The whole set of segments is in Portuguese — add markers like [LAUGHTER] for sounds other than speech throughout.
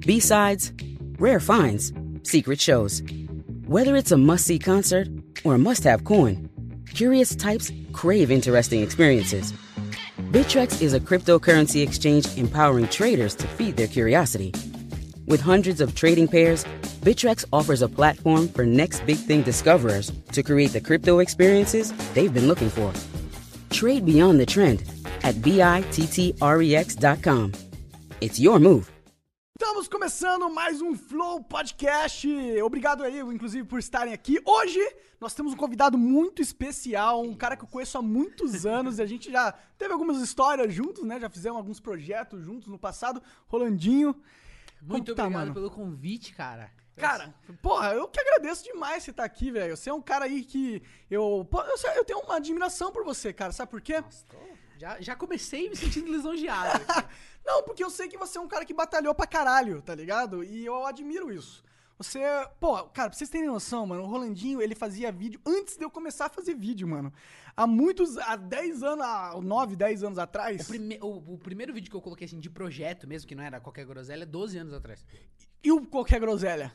B-sides, rare finds, secret shows. Whether it's a must-see concert or a must-have coin, curious types crave interesting experiences. Bittrex is a cryptocurrency exchange empowering traders to feed their curiosity. With hundreds of trading pairs, Bittrex offers a platform for next big thing discoverers to create the crypto experiences they've been looking for. Trade beyond the trend at bittrex.com. It's your move. Estamos começando mais um Flow Podcast. Obrigado aí, inclusive, por estarem aqui. Hoje nós temos um convidado muito especial, um cara que eu conheço há muitos [LAUGHS] anos e a gente já teve algumas histórias juntos, né? Já fizemos alguns projetos juntos no passado. Rolandinho. Muito tá, obrigado mano? pelo convite, cara. Cara, porra, eu que agradeço demais você estar aqui, velho. Você é um cara aí que eu, eu, eu tenho uma admiração por você, cara. Sabe por quê? Nossa, tô- já, já comecei me sentindo [LAUGHS] lisonjeado. [LAUGHS] Não, porque eu sei que você é um cara que batalhou pra caralho, tá ligado? E eu admiro isso. Você, pô, cara, pra vocês terem noção, mano, o Rolandinho, ele fazia vídeo antes de eu começar a fazer vídeo, mano. Há muitos, há 10 anos, há 9, 10 anos atrás. o, prime- o- o primeiro vídeo que eu coloquei assim de projeto mesmo, que não era qualquer groselha, é 12 anos atrás. E o Qualquer Groselha?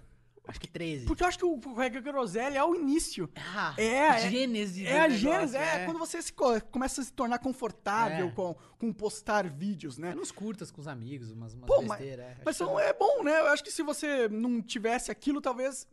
Acho que 13. Porque eu acho que o Qualquer Groselha é o início. Ah, É, a é- gênese. É do a gênese, é, quando você se co- começa a se tornar confortável É. com, com postar vídeos, né? É nos curtas com os amigos, umas, umas Pô, mas, besteiras. é. mas são- que- é bom, né? Eu acho que se você não tivesse aquilo, talvez.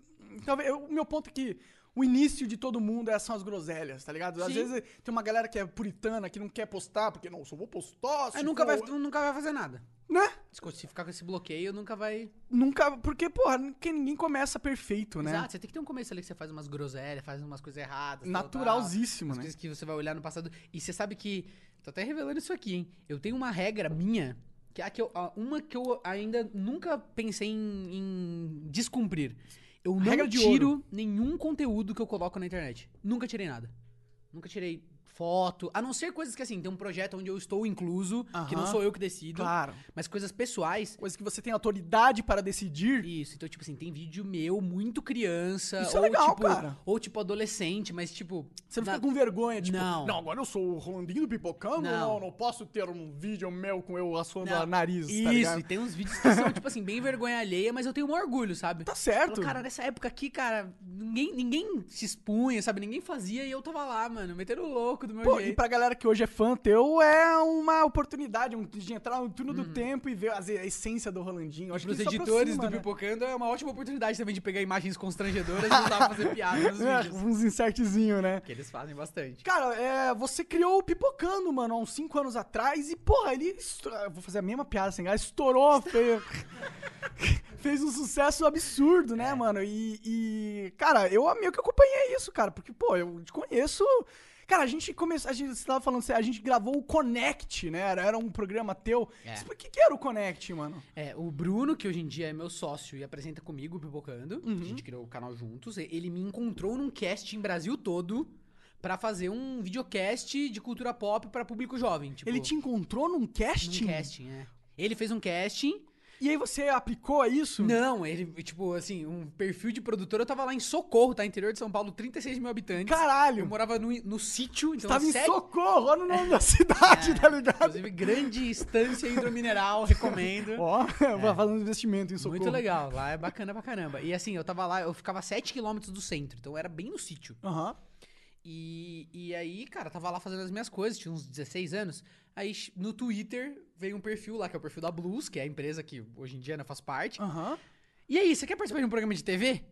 talvez o meu ponto é que o início de todo mundo é- são as groselhas, tá ligado? Às Sim. vezes tem uma galera que é puritana, que não quer postar, porque não, só vou postar. Aí nunca vai, for", nunca vai fazer nada. Né? Se ficar com esse bloqueio, nunca vai. Nunca. Porque, porra, ninguém ninguém começa perfeito, né? Exato, você tem que ter um começo ali que você faz umas groselhas, faz umas coisas erradas. tal, tal. Naturalzíssimo, Umas né? coisas que você vai olhar no passado. E você sabe que. Tô até revelando isso aqui, hein? Eu tenho uma regra minha, que é a que eu, uma que eu ainda nunca pensei em, em descumprir. Eu não tiro nenhum conteúdo que eu coloco na internet. Nunca tirei nada. Nunca tirei foto. A não ser coisas que, assim, tem um projeto onde eu estou incluso, que não sou eu que decido. Claro. Mas coisas pessoais. Coisa que você tem autoridade para decidir. Isso, então, tipo assim, tem vídeo meu muito criança. Isso é ou, legal, tipo, cara. Ou tipo adolescente, mas tipo. Você não na- fica com vergonha, tipo, Não. não, agora eu sou o Rolandinho do Pipocando, não. Não. não, posso ter um vídeo meu com eu assoando Não, a nariz, Isso, tá e tem uns vídeos que são, tipo assim, bem vergonha alheia, mas eu tenho um orgulho, sabe? Tá certo. Falo, Cara, nessa época aqui, cara, ninguém, ninguém se expunha, sabe? Ninguém fazia e eu tava lá, mano, metendo louco do meu Pô, e jeito. pra galera que hoje é fã teu, é uma oportunidade um- de entrar no túnel do tempo e ver as- a essência do Rolandinho. Eu E Acho que isso editores aproxima, do né? Pipocando é uma ótima oportunidade também de pegar imagens constrangedoras e [LAUGHS] usar pra fazer piada nos É, vídeos. uns insertzinhos, né? Que eles fazem bastante. Cara, é, você criou o Pipocando, mano, há uns 5 anos atrás e, porra, ele. eu Vou fazer a mesma piada sem graça, estourou, fez, [LAUGHS] fez um sucesso absurdo, É. né, mano? E, e, cara, eu meio que acompanhei isso, cara, porque, pô, eu te conheço. Cara, a gente começou. A gente, você tava falando, a gente gravou o Connect, né? Era, era um programa teu. É. O que, que era o Connect, mano? É, o Bruno, que hoje em dia é meu sócio e apresenta comigo Pipocando, Uhum. a gente criou o canal juntos, ele me encontrou num casting Brasil todo pra fazer um videocast de cultura pop pra público jovem. Tipo, Ele te encontrou num casting? num casting, é. Ele fez um casting. E aí você aplicou a isso? Não, ele, tipo, assim, um perfil de produtor. Eu tava lá em Socorro, tá? Interior de São Paulo, 36 mil habitantes. Eu Caralho! morava no, no sítio, então Tava em sete- Socorro, olha o nome da [LAUGHS] cidade, É, tá ligado? Inclusive, grande estância hidromineral, [LAUGHS] recomendo. Ó, vai fazendo investimento em Socorro. Muito legal, lá é bacana pra caramba. E assim, eu tava lá, eu ficava a 7km do centro, então era bem no sítio. Aham. E, e aí, cara, tava lá fazendo as minhas coisas, tinha uns 16 anos. Aí no Twitter veio um perfil lá, que é o perfil da Blues, que é a empresa que hoje em dia né, faz parte. Aham. E aí, você quer participar de um programa de TV?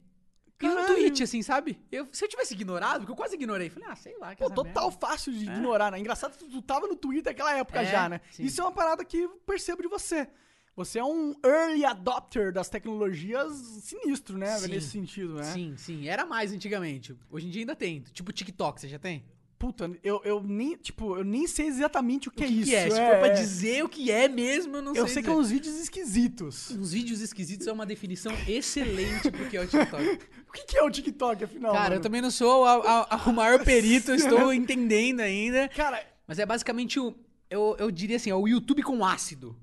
E um Caralho. tweet, assim, sabe? Eu, se eu tivesse ignorado, porque eu quase ignorei, falei, ah, sei lá. que Pô, essa total merda. fácil de ignorar, né? Engraçado que tu tava no Twitter naquela época É, já, né? sim. Isso é uma parada que eu percebo de você. Você é um early adopter das tecnologias sinistro, né? Sim. Nesse sentido, né? Sim, sim. Era mais antigamente. Hoje em dia ainda tem. Tipo TikTok, você já tem? Puta, eu, eu nem, tipo, eu nem sei exatamente o que, o é que isso. que é? Se for pra dizer o que é mesmo, eu não Eu sei sei que dizer. é uns vídeos esquisitos. Os vídeos esquisitos é uma definição excelente pro que é o TikTok. [LAUGHS] O que, que é o TikTok, afinal? Cara, eu mano? também não sou a- a- o maior perito, eu [LAUGHS] estou entendendo ainda. Cara, Mas é basicamente o. Eu, eu diria assim, é o YouTube com ácido.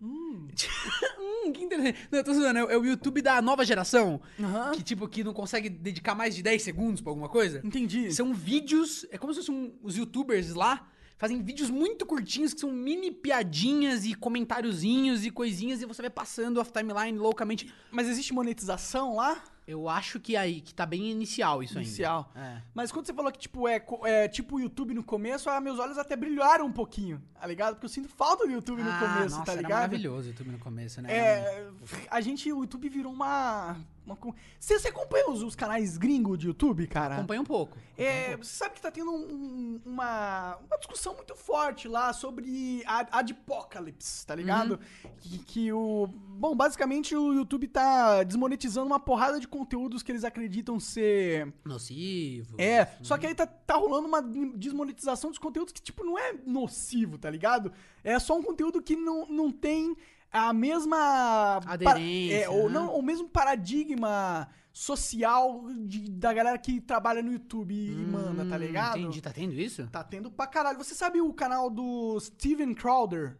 hum, [LAUGHS] Que interessante. Não, eu tô zoando, é o- é o YouTube da nova geração. aham, Que, tipo, que não consegue dedicar mais de 10 segundos pra alguma coisa. entendi. São vídeos. É como se fossem um- os youtubers lá fazem vídeos muito curtinhos que são mini piadinhas e comentáriozinhos e coisinhas e você vai passando off timeline loucamente. Mas existe monetização lá? Eu acho que aí que tá bem inicial isso Inicial. ainda. É. Mas quando você falou que, tipo, é, é tipo o YouTube no começo, ah, meus olhos até brilharam um pouquinho, tá ligado? Porque eu sinto falta do YouTube no Ah, começo, nossa, tá era ligado? maravilhoso o YouTube no começo, né? É, a gente, o YouTube virou uma... uma você, você acompanha os, os canais gringos de YouTube, cara? Acompanha um pouco. É, você sabe que tá tendo um- uma, uma discussão muito forte lá sobre a Adpocalypse, tá ligado? Uhum. Que, que o. Bom, basicamente o YouTube tá desmonetizando uma porrada de conteúdos que eles acreditam ser. Nocivo. É, só que aí tá, tá rolando uma desmonetização dos conteúdos que, tipo, não é nocivo, tá ligado? É só um conteúdo que não, não tem a mesma. Aderência, é, ou né? não, o mesmo paradigma social de- da galera que trabalha no YouTube e manda, tá Hum, ligado? Entendi, tá tendo isso? Tá tendo pra caralho. Você sabe o canal do Steven Crowder?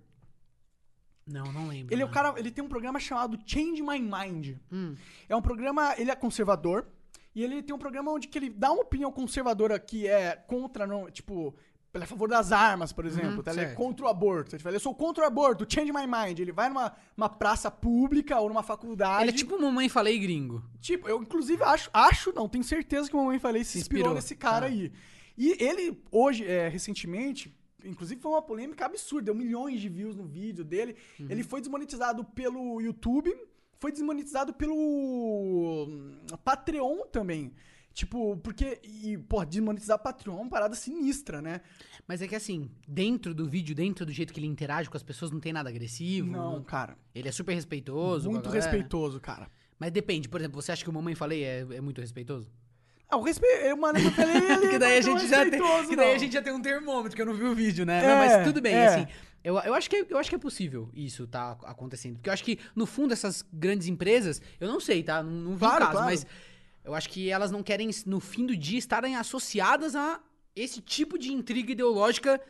Não, não lembro. Ele é o cara, ele tem um programa chamado Change My Mind. Hum. É um programa, ele é conservador e ele tem um programa onde que ele dá uma opinião conservadora que é contra, não, tipo, ele é a favor das armas, por exemplo, tá? Ele é contra o aborto. Ele fala, eu sou contra o aborto, change my mind. Ele vai numa uma praça pública ou numa faculdade. Ele é tipo mamãe falei gringo. Tipo, eu inclusive acho, acho, não, tenho certeza que o Mamãe Falei se Se inspirou inspirou. nesse cara Ah. aí. E ele, hoje, é, recentemente, inclusive foi uma polêmica absurda, deu milhões de views no vídeo dele. Uhum. Ele foi desmonetizado pelo YouTube, foi desmonetizado pelo hum, Patreon também. Tipo, porque, e, pô, desmonetizar Patreon é uma parada sinistra, né? Mas é que assim, dentro do vídeo, dentro do jeito que ele interage com as pessoas, não tem nada agressivo. Não, cara. Ele é super respeitoso. Muito respeitoso, cara. Mas depende, por exemplo, você acha que o mamãe falei é, é muito respeitoso? Ah, o respeito, mano, eu falei, [LAUGHS] ele que daí é a gente já tem, que daí a não. gente já tem um termômetro que eu não vi o vídeo, né? É, não, mas tudo bem, é. assim. Eu, eu, acho que, eu acho que é possível isso tá acontecendo. Porque eu acho que, no fundo, essas grandes empresas, eu não sei, tá? Não, não vi Claro, o caso, claro. mas eu acho que elas não querem, no fim do dia, estarem associadas a esse tipo de intriga ideológica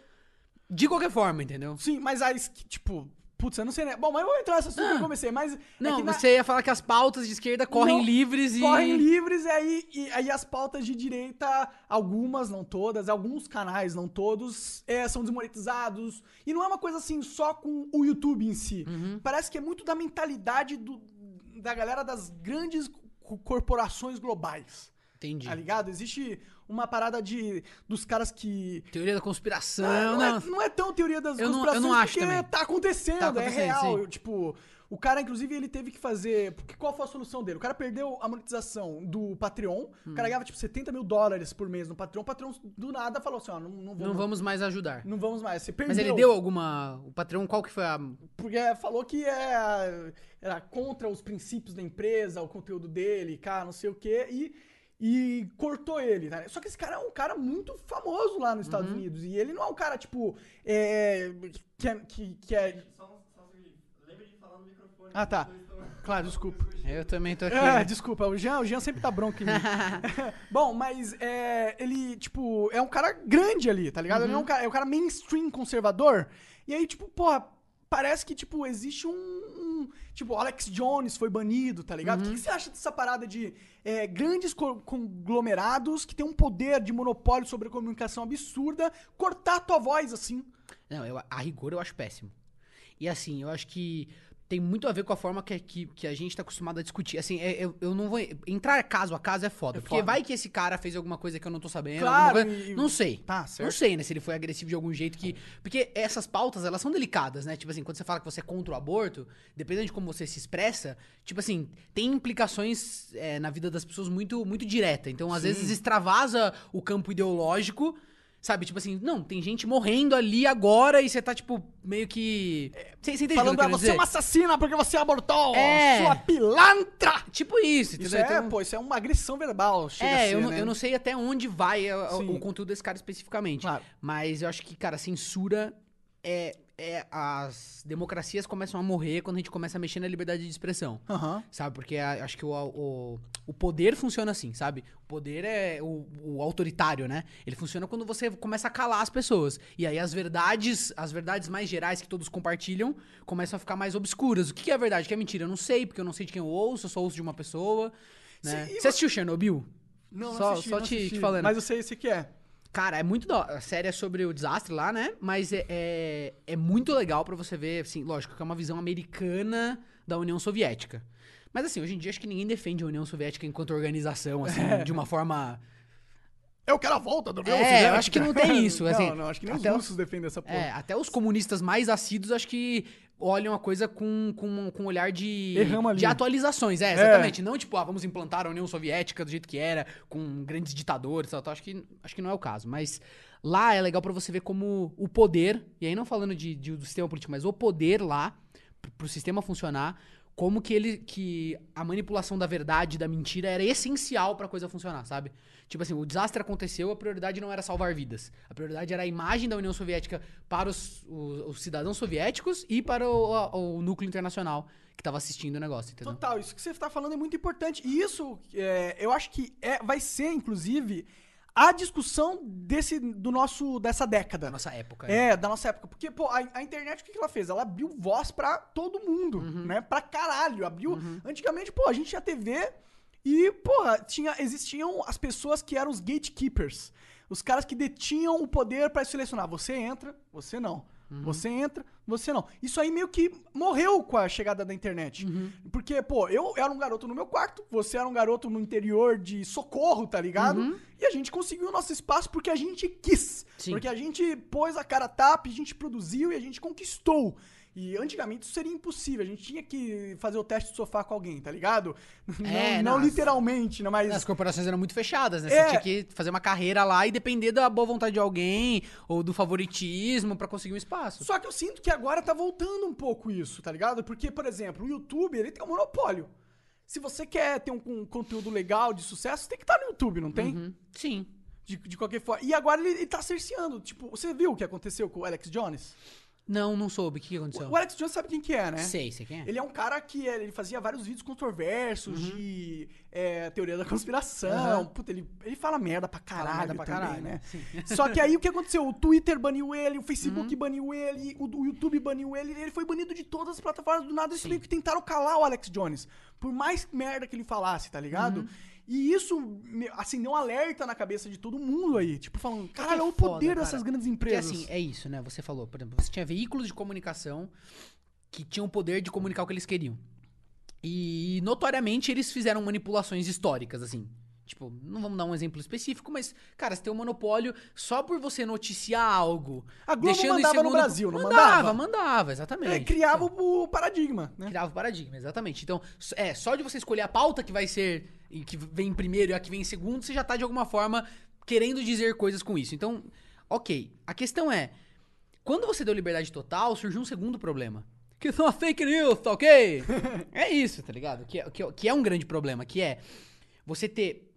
de qualquer forma, entendeu? Sim, mas aí, tipo, putz, eu não sei, né? Bom, mas eu vou entrar nessa assunto que eu comecei, mas. é Não, que na- você ia falar que as pautas de esquerda correm Não, livres e. Correm livres, e aí, e aí as pautas de direita, algumas, não todas, alguns canais, não todos, é, são desmonetizados. E não é uma coisa assim só com o YouTube em si. Uhum. Parece que é muito da mentalidade do- da galera das grandes corporações globais. Entendi. Tá ligado? Existe uma parada de dos caras que. Teoria da conspiração. Ah, não, não. É, não é tão teoria das Eu não- eu conspirações não acho porque também. tá acontecendo, Tá é acontecendo, real. sim. Tipo, o cara, inclusive, ele teve que fazer. Porque qual foi a solução dele? O cara perdeu a monetização do Patreon. O Hum. cara ganhava, tipo, 70 mil dólares por mês no Patreon. O Patreon, do nada, falou assim: ó, não, não, vamos, Não vamos mais ajudar. não vamos mais. Você perdeu. Mas ele deu alguma. O patrão, qual que foi a. Porque falou que é, era contra os princípios da empresa, o conteúdo dele, cara, não sei o quê. E. E cortou ele, tá? Só que esse cara é um cara muito famoso lá nos Uhum. Estados Unidos. E ele não é um cara, tipo, é, que, é, que, que é Só, só um segundo. Lembre de falar no microfone. Ah, tá. Claro, desculpa. Eu também tô [LAUGHS] aqui. É, né? desculpa, o Jean, o Jean sempre tá bronco em mim. [LAUGHS] [LAUGHS] Bom, mas é, ele, tipo, é um cara grande ali, tá ligado? Ele é um cara, é um cara mainstream conservador. E aí, tipo, porra, parece que, tipo, existe um. um- tipo, Alex Jones foi banido, tá ligado? O que, que você acha dessa parada de é, grandes co- conglomerados que tem um poder de monopólio sobre a comunicação absurda cortar a tua voz assim? Não, eu, a rigor eu acho péssimo. E assim, eu acho que tem muito a ver com a forma que, que, que a gente tá acostumado a discutir. Assim, é- eu, eu não vou. Entrar caso a caso é foda. É porque foda. vai que esse cara fez alguma coisa que eu não tô sabendo. Claro, coisa- Não sei. Tá, certo. Não sei, né? Se ele foi agressivo de algum jeito que. Porque essas pautas, elas são delicadas, né? Tipo assim, quando você fala que você é contra o aborto, dependendo de como você se expressa, tipo assim, tem implicações é, na vida das pessoas muito, muito direta. Então, às vezes, extravasa o campo ideológico. Sabe, tipo assim, não, tem gente morrendo ali agora e você tá, tipo, meio que. Você, você entende Falando, que eu você é uma assassina porque você abortou, É. sua pilantra! Tipo isso, Isso entendeu? é, Então- pô, isso é uma agressão verbal, chega É, ser, eu, não, né? eu não sei até onde vai é, o conteúdo desse cara especificamente. Claro. Mas eu acho que, cara, censura é, é. As democracias começam a morrer quando a gente começa a mexer na liberdade de expressão. Aham. Sabe? Porque a- acho que o, o, o poder funciona assim, sabe? O poder é o, o autoritário, né? Ele funciona quando você começa a calar as pessoas. E aí as verdades, as verdades mais gerais que todos compartilham, começam a ficar mais obscuras. O que que é verdade? O que é mentira? Eu não sei, porque eu não sei de quem eu ouço, eu só ouço de uma pessoa. Né? Sim, Você assistiu Chernobyl? Não, não Só- assisti, só não te- assisti, te falando. Mas eu sei esse que é. Cara, é muito da A série é sobre o desastre lá, né? Mas é, é, é muito legal pra você ver, assim, lógico que é uma visão americana da União Soviética. Mas assim, hoje em dia acho que ninguém defende a União Soviética enquanto organização, assim, [LAUGHS] de uma forma. Eu quero a volta do meu É, eu acho que não tem isso, [LAUGHS] não, assim, não, acho que nem até os russos defendem essa porra. É, até os comunistas mais assíduos acho que olham a coisa com, com, com um olhar de, de atualizações. É, exatamente. Não tipo, ah, vamos implantar a União Soviética do jeito que era, com grandes ditadores e tal, tal. Acho que, acho que não é o caso. Mas lá é legal pra você ver como o poder, e aí não falando de, de- do sistema político, mas o poder lá, pro sistema funcionar, como que ele que a manipulação da verdade, da mentira era essencial pra coisa funcionar, sabe? Tipo assim, o desastre aconteceu, a prioridade não era salvar vidas. A prioridade era a imagem da União Soviética para os, os- os cidadãos soviéticos e para o, a- o núcleo internacional que tava assistindo o negócio, entendeu? Total, isso que você está falando é muito importante. E isso, é, eu acho que é, vai ser, inclusive, a discussão desse, do nosso, dessa década. Da nossa época. né? É, da nossa época. Porque, pô, a, a internet, o que, que ela fez? Ela abriu voz pra todo mundo, Uhum. né? Pra caralho. Abriu. Antigamente, pô, a gente tinha TV e, porra, tinha, existiam as pessoas que eram os gatekeepers. Os caras que detinham o poder pra selecionar. Você entra, você não. Uhum. Você entra, você não. Isso aí meio que morreu com a chegada da internet. Uhum. Porque, pô, eu era um garoto no meu quarto, você era um garoto no interior de socorro, tá ligado? E a gente conseguiu o nosso espaço porque a gente quis. Uhum. Sim. Porque a gente pôs a cara a tapa, a gente produziu e a gente conquistou. E antigamente isso seria impossível. A gente tinha que fazer o teste de sofá com alguém, tá ligado? [LAUGHS] É, não, não não, literalmente, não, mas. As corporações eram muito fechadas, né? É. Você tinha que fazer uma carreira lá e depender da boa vontade de alguém ou do favoritismo pra conseguir um espaço. Só que eu sinto que agora tá voltando um pouco isso, tá ligado? Porque, por exemplo, o YouTube, ele tem um monopólio. Se você quer ter um, um conteúdo legal, de sucesso, tem que estar no YouTube, não tem? Uhum. Sim. De, de qualquer forma. E agora ele, ele tá cerceando. Tipo, você viu o que aconteceu com o Alex Jones? Não, não soube. O que, que aconteceu? o Alex Jones sabe quem que é, né? Sei, sei quem é. Ele é um cara que ele fazia vários vídeos controversos de é, teoria da conspiração. Uhum. Puta, ele, ele fala merda pra caralho merda pra também, caralho, né? sim. [LAUGHS] Só que aí o que aconteceu? O Twitter baniu ele, o Facebook Uhum. baniu ele, o, o YouTube baniu ele, ele foi banido de todas as plataformas. Do nada eles meio que tentaram calar o Alex Jones. Por mais merda que ele falasse, tá ligado? Uhum. E isso, assim, deu um alerta na cabeça de todo mundo aí. Tipo, falando, caralho, é olha o foda, poder cara. dessas grandes Porque empresas. assim, é isso, né? Você falou, por exemplo, você tinha veículos de comunicação que tinham o poder de comunicar o que eles queriam. E notoriamente eles fizeram manipulações históricas, assim. Tipo, não vamos dar um exemplo específico, mas, cara, você tem um monopólio só por você noticiar algo. A Globo deixando mandava no segundo- Brasil, não mandava? mandava? Mandava, exatamente. É, criava o paradigma, né? Criava o paradigma, exatamente. Então, é, só de você escolher a pauta que vai ser, e que vem em primeiro e a que vem em segundo, você já tá de alguma forma querendo dizer coisas com isso. Então, ok. A questão é, quando você deu liberdade total, surgiu um segundo problema. Que são as fake news, tá ok? [LAUGHS] é isso, tá ligado? Que é, que, é- que é um grande problema, que é você ter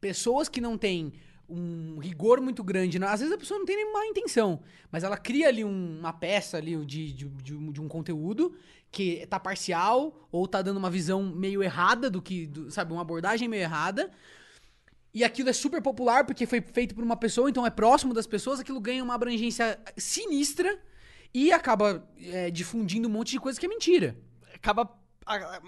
pessoas que não têm um rigor muito grande. Às vezes a pessoa não tem nem má intenção, mas ela cria ali um- uma peça ali de, de, de um, de um conteúdo que tá parcial ou tá dando uma visão meio errada do que, do- sabe, uma abordagem meio errada. E aquilo é super popular porque foi feito por uma pessoa, então é próximo das pessoas, aquilo ganha uma abrangência sinistra e acaba é, difundindo um monte de coisa que é mentira. acaba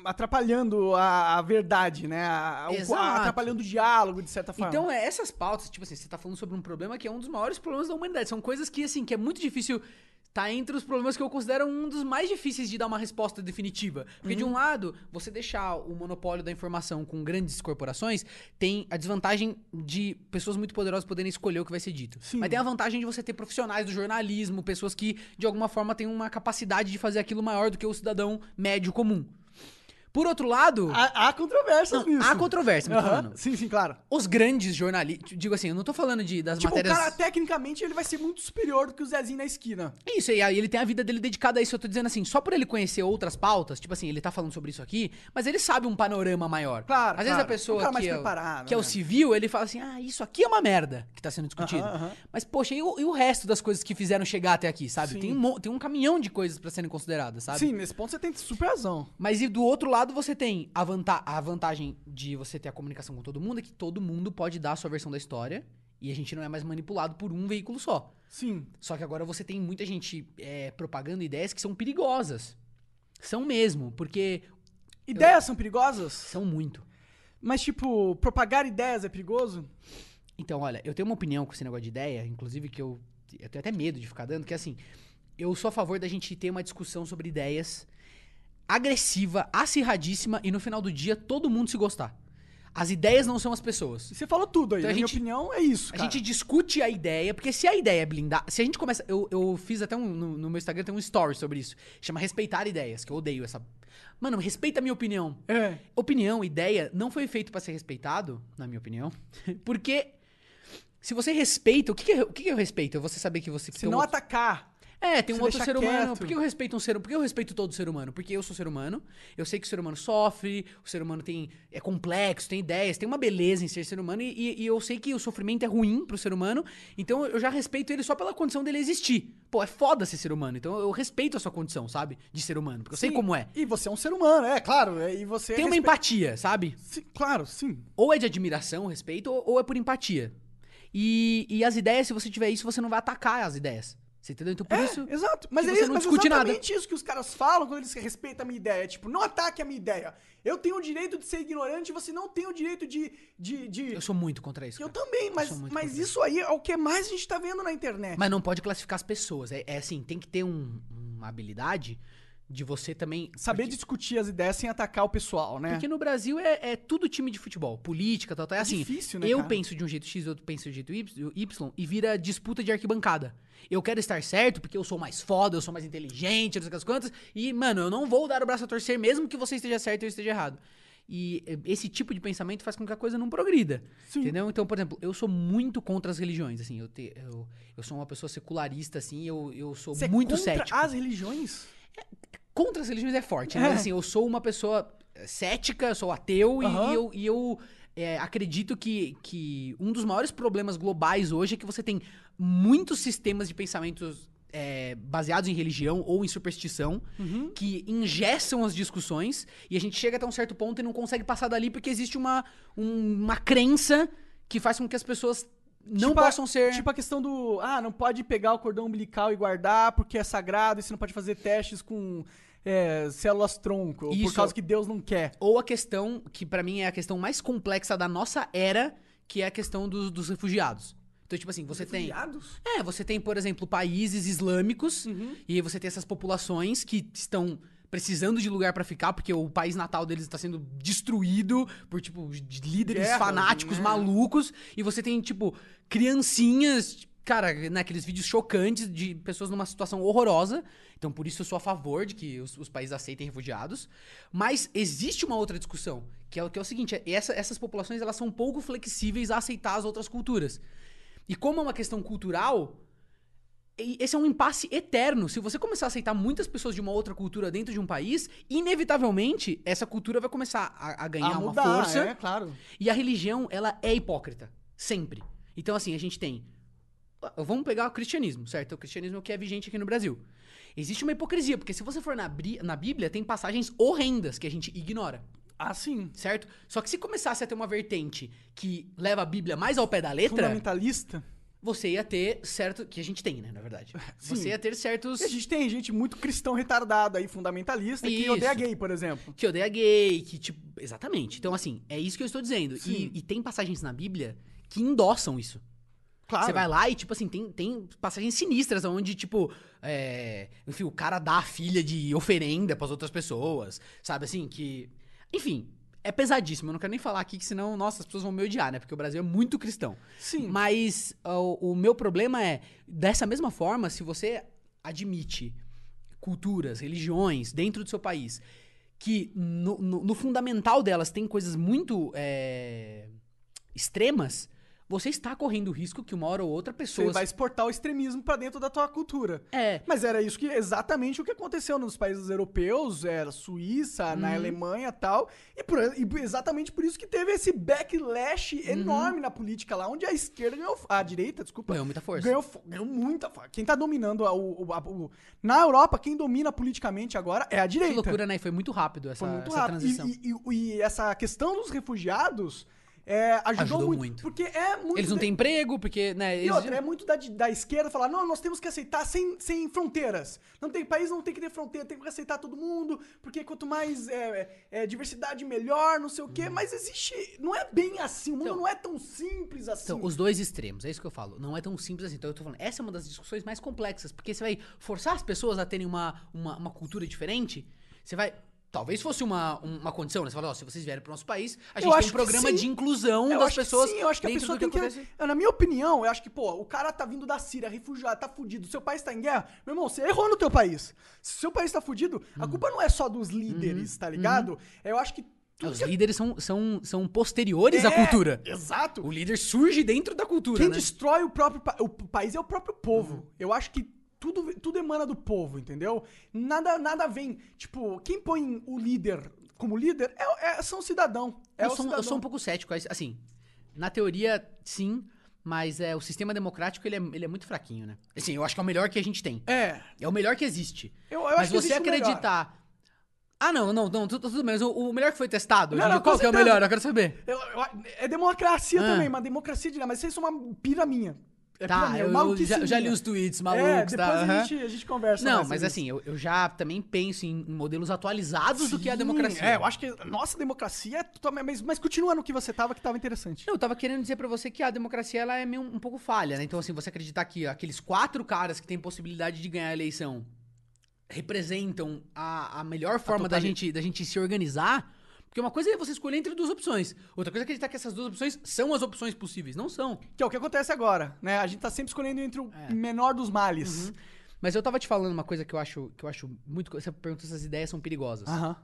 atrapalhando a, a verdade, né? A- o- atrapalhando o diálogo, de certa forma. Então, é, essas pautas, tipo assim, você tá falando sobre um problema que é um dos maiores problemas da humanidade. São coisas que, assim, que é muito difícil. Tá entre os problemas que eu considero um dos mais difíceis de dar uma resposta definitiva. Porque, de um lado, você deixar o monopólio da informação com grandes corporações tem a desvantagem de pessoas muito poderosas poderem escolher o que vai ser dito. Sim. Mas tem a vantagem de você ter profissionais do jornalismo, pessoas que, de alguma forma, têm uma capacidade de fazer aquilo maior do que o cidadão médio comum. Por outro lado. há, há controvérsias Não, nisso. há controvérsia, me falando. Sim, sim, claro. Os grandes jornalistas. Digo assim, eu não tô falando de, das Tipo, matérias. o cara, tecnicamente, ele vai ser muito superior do que o Zezinho na esquina. Isso, e aí ele tem a vida dele dedicada a isso. Eu tô dizendo assim, só por ele conhecer outras pautas, tipo assim, ele tá falando sobre isso aqui, mas ele sabe um panorama maior. Claro, Às vezes claro. a pessoa Um que, é, o- preparado, que é o né? civil, ele fala assim, ah, isso aqui é uma merda que tá sendo discutido. Aham, aham. Mas, poxa, e o, e o resto das coisas que fizeram chegar até aqui, sabe? Sim. Tem um, tem um caminhão de coisas pra serem consideradas, sabe? Sim, nesse ponto você tem super razão. Mas e do outro lado você tem a, vanta a vantagem de você ter a comunicação com todo mundo é que todo mundo pode dar a sua versão da história e a gente não é mais manipulado por um veículo só. Sim. Só que agora você tem muita gente é, propagando ideias que são perigosas. São mesmo, porque Ideias são perigosas? são muito. Mas, tipo, propagar ideias é perigoso? Então, olha, eu tenho uma opinião com esse negócio de ideia, inclusive que eu, eu tenho até medo de ficar dando, que é assim, eu sou a favor da gente ter uma discussão sobre ideias agressiva, acirradíssima e no final do dia todo mundo se gostar. As ideias não são as pessoas. Você falou tudo aí. Então a Na minha gente- opinião, é isso, A cara. gente discute a ideia, porque se a ideia é blindar. Se a gente começa. Eu, eu fiz até um. No, no meu Instagram tem um story sobre isso. Chama Respeitar Ideias, que eu odeio essa. Mano, respeita a minha opinião. É. Opinião, ideia, não foi feito pra ser respeitado, na minha opinião. [LAUGHS] Porque. Se você respeita, o que, que, é, o que, que é respeito? É você saber que você. Se um não outro- atacar. É, tem um Se outro ser humano. quieto. Por que eu respeito um ser Por que eu respeito todo ser humano? Porque eu sou ser humano. Eu sei que o ser humano sofre, o ser humano tem é complexo, tem ideias, tem uma beleza em ser ser humano. E, e- eu sei que o sofrimento é ruim pro ser humano. Então eu já respeito ele só pela condição dele existir. Pô, é foda ser ser humano. Então eu respeito a sua condição, sabe? De ser humano. Porque eu sei como é. E você é um ser humano, é, claro. é, E você Tem uma respe- empatia, sabe? Sim, claro, sim. Ou é de admiração, respeito, ou, ou é por empatia. E, e as ideias, se você tiver isso, você não vai atacar as ideias. Você entendeu? Então por É, isso. exato. Mas é, você não mas discute nada. exatamente isso que os caras falam quando eles respeitam a minha ideia. Tipo, não ataque a minha ideia. Eu tenho o direito de ser ignorante você não tem o direito de. de, de... Eu sou muito contra isso. Eu cara. também, mas, muito mas isso aí é o que mais a gente tá vendo na internet. Mas não pode classificar as pessoas. É, é assim, tem que ter um- uma habilidade de você também. Saber porque, discutir as ideias sem atacar o pessoal, né? Porque no Brasil é, é tudo time de futebol, política, tal, tal. É assim. difícil, né, eu cara? penso de um jeito X, outro penso de um jeito Y, e vira disputa de arquibancada. Eu quero estar certo porque eu sou mais foda, eu sou mais inteligente, não sei as quantas. E, mano, eu não vou dar o braço a torcer mesmo que você esteja certo e eu esteja errado. E eh, esse tipo de pensamento faz com que a coisa não progrida. Sim. Entendeu? Então, por exemplo, eu sou muito contra as religiões, assim. Eu, te- eu, eu sou uma pessoa secularista, assim, eu, eu sou Você é muito contra cético. as religiões? Contra as religiões é forte, né? É. Mas assim, eu sou uma pessoa eh, cética, eu sou ateu e- Aham. e, eu, e eu, eh, acredito que, que um dos maiores problemas globais hoje é que você tem muitos sistemas de pensamentos eh, baseados em religião ou em superstição Uhum. que ingessam as discussões e a gente chega até um certo ponto e não consegue passar dali porque existe uma, um- uma crença que faz com que as pessoas não Tipo a- possam ser. Tipo a questão do. Ah, não pode pegar o cordão umbilical e guardar porque é sagrado e você não pode fazer testes com é, células tronco. Por Isso. causa que Deus não quer. Ou a questão, que pra mim é a questão mais complexa da nossa era, que é a questão dos, dos refugiados. Então, tipo assim, você tem. Refugiados? É, você tem, por exemplo, países islâmicos, Uhum. e você tem essas populações que estão precisando de lugar pra ficar, porque o país natal deles está sendo destruído por, tipo, de líderes Guerras, fanáticos, né? malucos, e você tem, tipo, criancinhas, cara, naqueles vídeos chocantes de pessoas numa situação horrorosa. Então, por isso eu sou a favor de que os, os países aceitem refugiados. Mas existe uma outra discussão, que é, o- que é o seguinte, é, essa- essas populações, elas são pouco flexíveis a aceitar as outras culturas. E como é uma questão cultural, esse é um impasse eterno. Se você começar a aceitar muitas pessoas de uma outra cultura dentro de um país, inevitavelmente essa cultura vai começar a, a ganhar a uma mudar, força. é, claro. E a religião, ela é hipócrita. Sempre. Então, assim, a gente tem. Vamos pegar o cristianismo, certo? O cristianismo é o que é vigente aqui no Brasil. Existe uma hipocrisia, porque se você for na, na Bíblia, tem passagens horrendas que a gente ignora, Ah, sim. certo? Só que se começasse a ter uma vertente que leva a Bíblia mais ao pé da letra, Fundamentalista. Você ia ter certo. Que a gente tem, né, na verdade. [LAUGHS] Sim. Você ia ter certos. E a gente tem gente muito cristão retardado aí, fundamentalista, que Isso. odeia gay, por exemplo. Que odeia gay, que tipo. Exatamente. Então, assim, é isso que eu estou dizendo. E, e tem passagens na Bíblia que endossam isso. Claro. Você vai lá e, tipo assim, tem, tem passagens sinistras onde, tipo, é, enfim, o cara dá a filha de oferenda pras outras pessoas, sabe assim? Que. Enfim, é pesadíssimo. Eu não quero nem falar aqui, que senão, nossa, as pessoas vão me odiar, né? Porque o Brasil é muito cristão. Sim. Mas o, o meu problema é, dessa mesma forma, se você admite culturas, religiões dentro do seu país, que no, no- no fundamental delas tem coisas muito é, extremas, você está correndo o risco que uma hora ou outra Você pessoas... vai exportar o extremismo pra dentro da tua cultura. É, Mas era isso que exatamente o que aconteceu nos países europeus, era Suíça, na Uhum. Alemanha e tal. E, por- e exatamente por isso que teve esse backlash Uhum. enorme na política lá, onde a esquerda ganhou. A direita, desculpa. ganhou muita força. Ganhou, ganhou muita força. Quem tá dominando a- o, a- o- Na Europa, quem domina politicamente agora é a direita. Que loucura, né? E Foi muito rápido essa, muito essa rápido. transição. E- e- e essa questão dos refugiados, é, ajudou, Ajudou muito, muito. Porque é muito. Eles não de- têm emprego, porque, né? E Eles... outra, é muito da, da esquerda falar, não, nós temos que aceitar sem, sem fronteiras. Não tem país, não tem que ter fronteira, tem que aceitar todo mundo, porque quanto mais é, é, diversidade, melhor, não sei o quê. Mas existe. Não é bem assim, o mundo Então- não é tão simples assim. Então, os dois extremos, é isso que eu falo. Não é tão simples assim. Então, eu tô falando, essa é uma das discussões mais complexas, porque você vai forçar as pessoas a terem uma, uma, uma cultura diferente, você vai. Talvez fosse uma, um- uma condição, né? Você fala, ó, se vocês vierem pro nosso país, a Eu gente tem acho um que programa de inclusão Eu das que pessoas. sim, eu acho que a pessoa tem que. acontece. Na minha opinião, eu acho que, pô, o cara tá vindo da Síria, refugiado, tá fudido, seu país tá em guerra. Meu irmão, você errou no teu país. Se seu país tá fudido, a culpa não é só dos líderes, tá ligado? Eu acho que. Os que- líderes são, são, são posteriores à É, cultura. Exato. O líder surge dentro da cultura, Quem né? destrói o próprio pa- o país é o próprio povo. Eu acho que tudo, tudo emana do povo, entendeu? Nada, nada vem. Tipo, quem põe o líder como líder é, é- são cidadão. É eu, sou, um- eu cidadão. sou um pouco cético. Assim, na teoria, sim, mas é, o sistema democrático ele é, ele é muito fraquinho, né? Assim, eu acho que é o melhor que a gente tem. É. É o melhor que existe. Eu, eu mas acho que você acreditar. Ah, não, não, não, tudo, tudo bem. Mas o, o melhor que foi testado, Não, não, qual que é o melhor? Eu quero saber. Eu- eu- é democracia Ah. também, uma democracia de mas isso é uma pira minha. É Tá, minha, eu, já, já li os tweets É, malucos, depois tá? a, aham. gente, a gente conversa Não, mas assim, eu, eu já também penso em, em modelos atualizados do que a Sim, democracia. É, eu acho que nossa democracia é totalmente. Mas, mas continua no que você tava, que tava interessante. Não, eu tava querendo dizer pra você que a democracia ela é meio um pouco falha, né? Então, assim, você acreditar que aqueles quatro caras que têm possibilidade de ganhar a eleição representam a, a melhor forma da totali- gente, da gente se organizar. Porque uma coisa é você escolher entre duas opções. Outra coisa é acreditar que essas duas opções são as opções possíveis. Não são. Que é o que acontece agora, né? A gente tá sempre escolhendo entre o É. menor dos males. Uhum. Mas eu tava te falando uma coisa que eu acho, que eu acho muito. Você perguntou se as ideias são perigosas. Aham.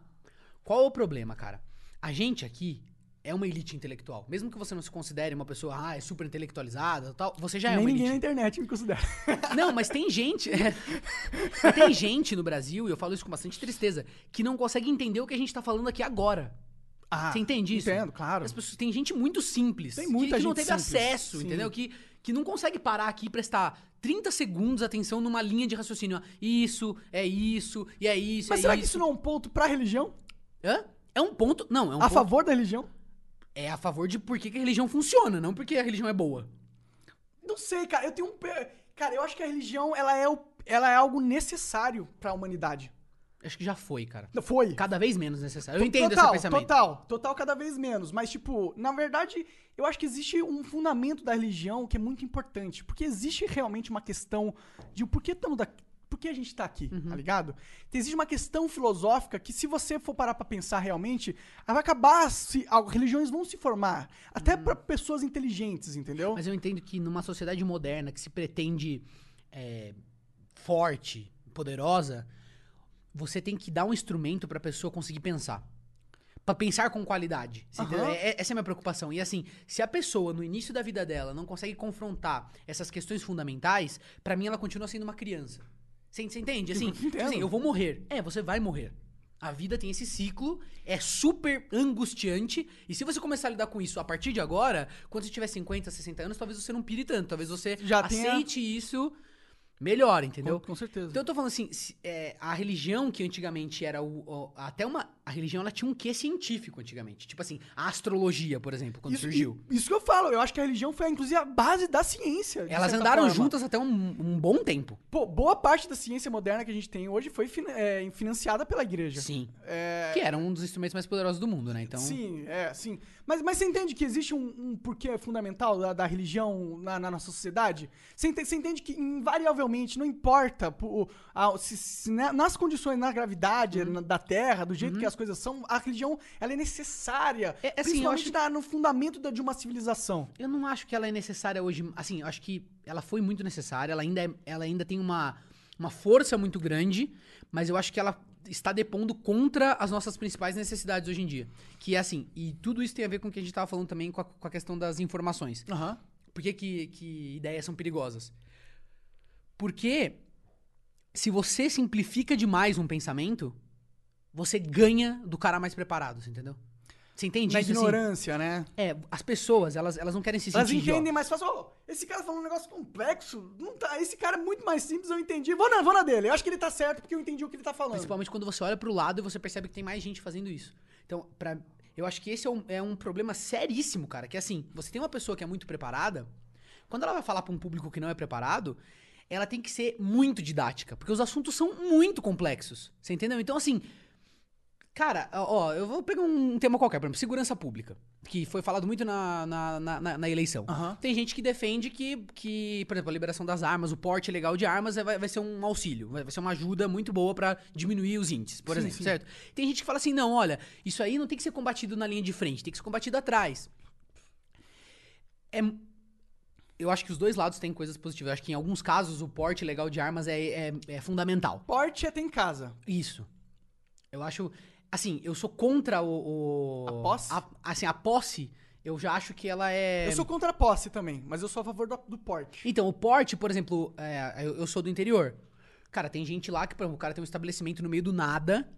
Qual é o problema, cara? A gente aqui é uma elite intelectual. Mesmo que você não se considere uma pessoa, ah, é super intelectualizada tal, você já é Nem uma ninguém elite. na internet me considera. [LAUGHS] Não, mas tem gente. é, tem gente no Brasil, e eu falo isso com bastante tristeza, que não consegue entender o que a gente tá falando aqui agora. Ah, Você entende isso? Entendo, claro. As pessoas, tem gente muito simples. Tem que- muita que, não gente teve simples, acesso, sim. entendeu? Que, que não consegue parar aqui e prestar 30 segundos atenção numa linha de raciocínio. Isso, é isso, e é isso, Mas é será isso. que isso não é um ponto pra religião? Hã? É um ponto. Não, é um a ponto. favor da religião? É a favor de por que, que a religião funciona, não porque a religião é boa. Não sei, cara. Eu tenho um. Cara, eu acho que a religião ela é, o... ela é algo necessário pra humanidade. Acho que já foi, cara. Não, Foi. Cada vez menos necessário. Eu entendo total, esse pensamento. Total, total, cada vez menos. Mas, tipo, na verdade, eu acho que existe um fundamento da religião que é muito importante. Porque existe realmente uma questão de o porquê estamos daqui. Por que a gente tá aqui, Uhum. tá ligado? Então, existe uma questão filosófica que, se você for parar pra pensar realmente, ela vai acabar se. ah, Religiões vão se formar. Até pra pessoas inteligentes, entendeu? Uhum. Mas eu entendo que numa sociedade moderna que se pretende é, forte, poderosa, você tem que dar um instrumento pra pessoa conseguir pensar. Pra pensar com qualidade. É- é- essa é a minha preocupação. E assim, se a pessoa, no início da vida dela, não consegue confrontar essas questões fundamentais, pra mim ela continua sendo uma criança. Você, entende? Assim, [LAUGHS] tipo Entendo. assim, eu vou morrer. É, você vai morrer. A vida tem esse ciclo, é super angustiante, e se você começar a lidar com isso a partir de agora, quando você tiver 50, 60 anos, talvez você não pire tanto, talvez você Já tenha- aceite isso melhor, entendeu? Com, com certeza. Então eu tô falando assim, se- é, a religião que antigamente era o, o- até uma a religião ela tinha um quê científico antigamente, tipo assim, a astrologia, por exemplo, quando isso, surgiu. i- Isso que eu falo, eu acho que a religião foi, inclusive, a base da ciência. Elas andaram forma. juntas até um, um bom tempo. Pô, boa parte da ciência moderna que a gente tem hoje foi fin- é, financiada pela igreja. Sim. É, Que era um dos instrumentos mais poderosos do mundo, né? Então, Sim, é, sim. Mas, mas você entende que existe um, um porquê fundamental da, da religião na, na nossa sociedade? Você entende, você entende que, invariavelmente, não importa pô, a- se, se na- nas condições, na gravidade Uhum. na- da Terra, do jeito que as coisas são, a religião ela é necessária. É, assim, principalmente acho- na- no fundamento da- de uma civilização. Eu não acho que ela é necessária hoje. Assim, eu acho que ela foi muito necessária. Ela ainda, é- ela ainda tem uma, uma força muito grande, mas eu acho que ela está depondo contra as nossas principais necessidades hoje em dia. Que é assim, e tudo isso tem a ver com o que a gente estava falando também com a, com a questão das informações. Aham. Por que, que, que ideias são perigosas? Porque se você simplifica demais um pensamento, você ganha do cara mais preparado, entendeu? Você entende Na isso? assim? ignorância, né? É, as pessoas, elas, elas não querem se Elas sentir entendem idiota. mais fácil. Ô, esse cara falou um negócio complexo. Não tá, esse cara é muito mais simples, eu entendi. Vou na, vou na dele. Eu acho que ele tá certo porque eu entendi o que ele tá falando. Principalmente quando você olha pro lado e você percebe que tem mais gente fazendo isso. Então, pra, Eu acho que esse é um, é um problema seríssimo, cara. Que assim, você tem uma pessoa que é muito preparada, quando ela vai falar pra um público que não é preparado, ela tem que ser muito didática, porque os assuntos são muito complexos. Você entendeu? Então, assim. Cara, ó, eu vou pegar um tema qualquer, por exemplo, segurança pública, que foi falado muito na, na, na, na- eleição. Aham. Tem gente que defende que, que, por exemplo, a liberação das armas, o porte legal de armas é- vai, vai ser um auxílio, vai, vai ser uma ajuda muito boa pra diminuir os índices, por Sim, exemplo, sim. certo? Tem gente que fala assim, não, olha, isso aí não tem que ser combatido na linha de frente, tem que ser combatido atrás. É, eu acho que os dois lados têm coisas positivas. Eu acho que em alguns casos o porte legal de armas é, é, é fundamental. Porte é ter em casa. Isso. Eu acho. Assim, eu sou contra o. o- A posse? assim, a posse, eu já acho que ela é. Eu sou contra a posse também, mas eu sou a favor do, do porte. Então, o porte, por exemplo, é, eu, eu sou do interior. Cara, tem gente lá que, por exemplo, o cara tem um estabelecimento no meio do nada.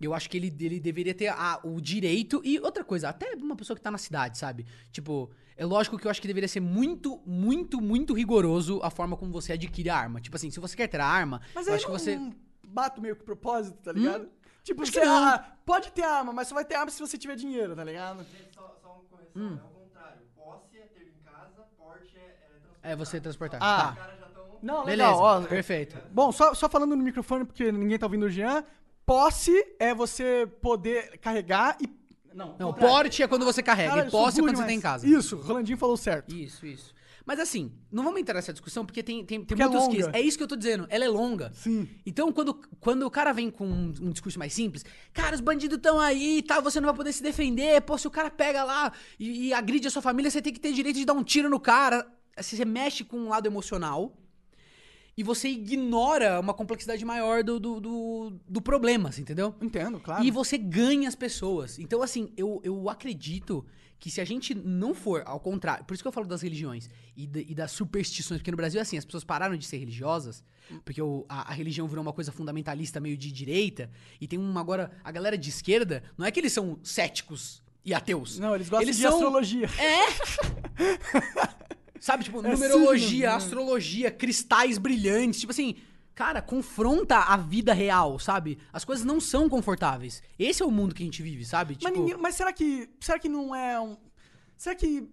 Eu acho que ele, ele deveria ter a- o direito. E outra coisa, até uma pessoa que tá na cidade, sabe? Tipo, é lógico que eu acho que deveria ser muito, muito, muito rigoroso a forma como você adquire a arma. Tipo assim, se você quer ter a arma, Mas eu acho que você. Hum? bato meio que propósito, tá ligado? Tipo, Acho você não. ah, pode ter arma, mas só vai ter arma se você tiver dinheiro, tá ligado? Gente, só, só uma correção, Hum. é o contrário. Posse é ter em casa, porte é, é transportar. É você transportar. Ah. Os Tá. caras já estão... Não, Beleza. legal, ó. Perfeito. Bom, só, só falando no microfone, porque ninguém tá ouvindo o Jean. Posse é você poder carregar e. Não, Não, porte é quando você carrega. Cara, e sou posse é quando você tem em casa. Isso, o Rolandinho falou certo. Isso, isso. Mas assim, não vamos entrar nessa discussão porque tem, tem, tem Porque é muitos longa. quês. É isso que eu tô dizendo, ela é longa. Sim. Então, quando, quando o cara vem com um, um discurso mais simples, cara, os bandidos estão aí e tal, você não vai poder se defender. Pô, se o cara pega lá e, e agride a sua família, você tem que ter direito de dar um tiro no cara. Assim, Você mexe com um lado emocional e você ignora uma complexidade maior do, do, do, do problema, assim, entendeu? Entendo, claro. E você ganha as pessoas. Então, assim, eu, eu acredito que se a gente não for ao contrário. Por isso que eu falo das religiões e, da- e das superstições. Porque no Brasil, é assim, as pessoas pararam de ser religiosas, porque o- a, a religião virou uma coisa fundamentalista meio de direita. E tem uma agora. A galera de esquerda, não é que eles são céticos e ateus. Não, eles gostam Eles de são- astrologia. [LAUGHS] Sabe, tipo, É numerologia, signo, né? astrologia, cristais brilhantes. Tipo assim, cara, confronta a vida real, sabe? As coisas não são confortáveis. Esse é o mundo que a gente vive, sabe? Mas, Tipo, ninguém- mas será que. Será que não é um. Será que.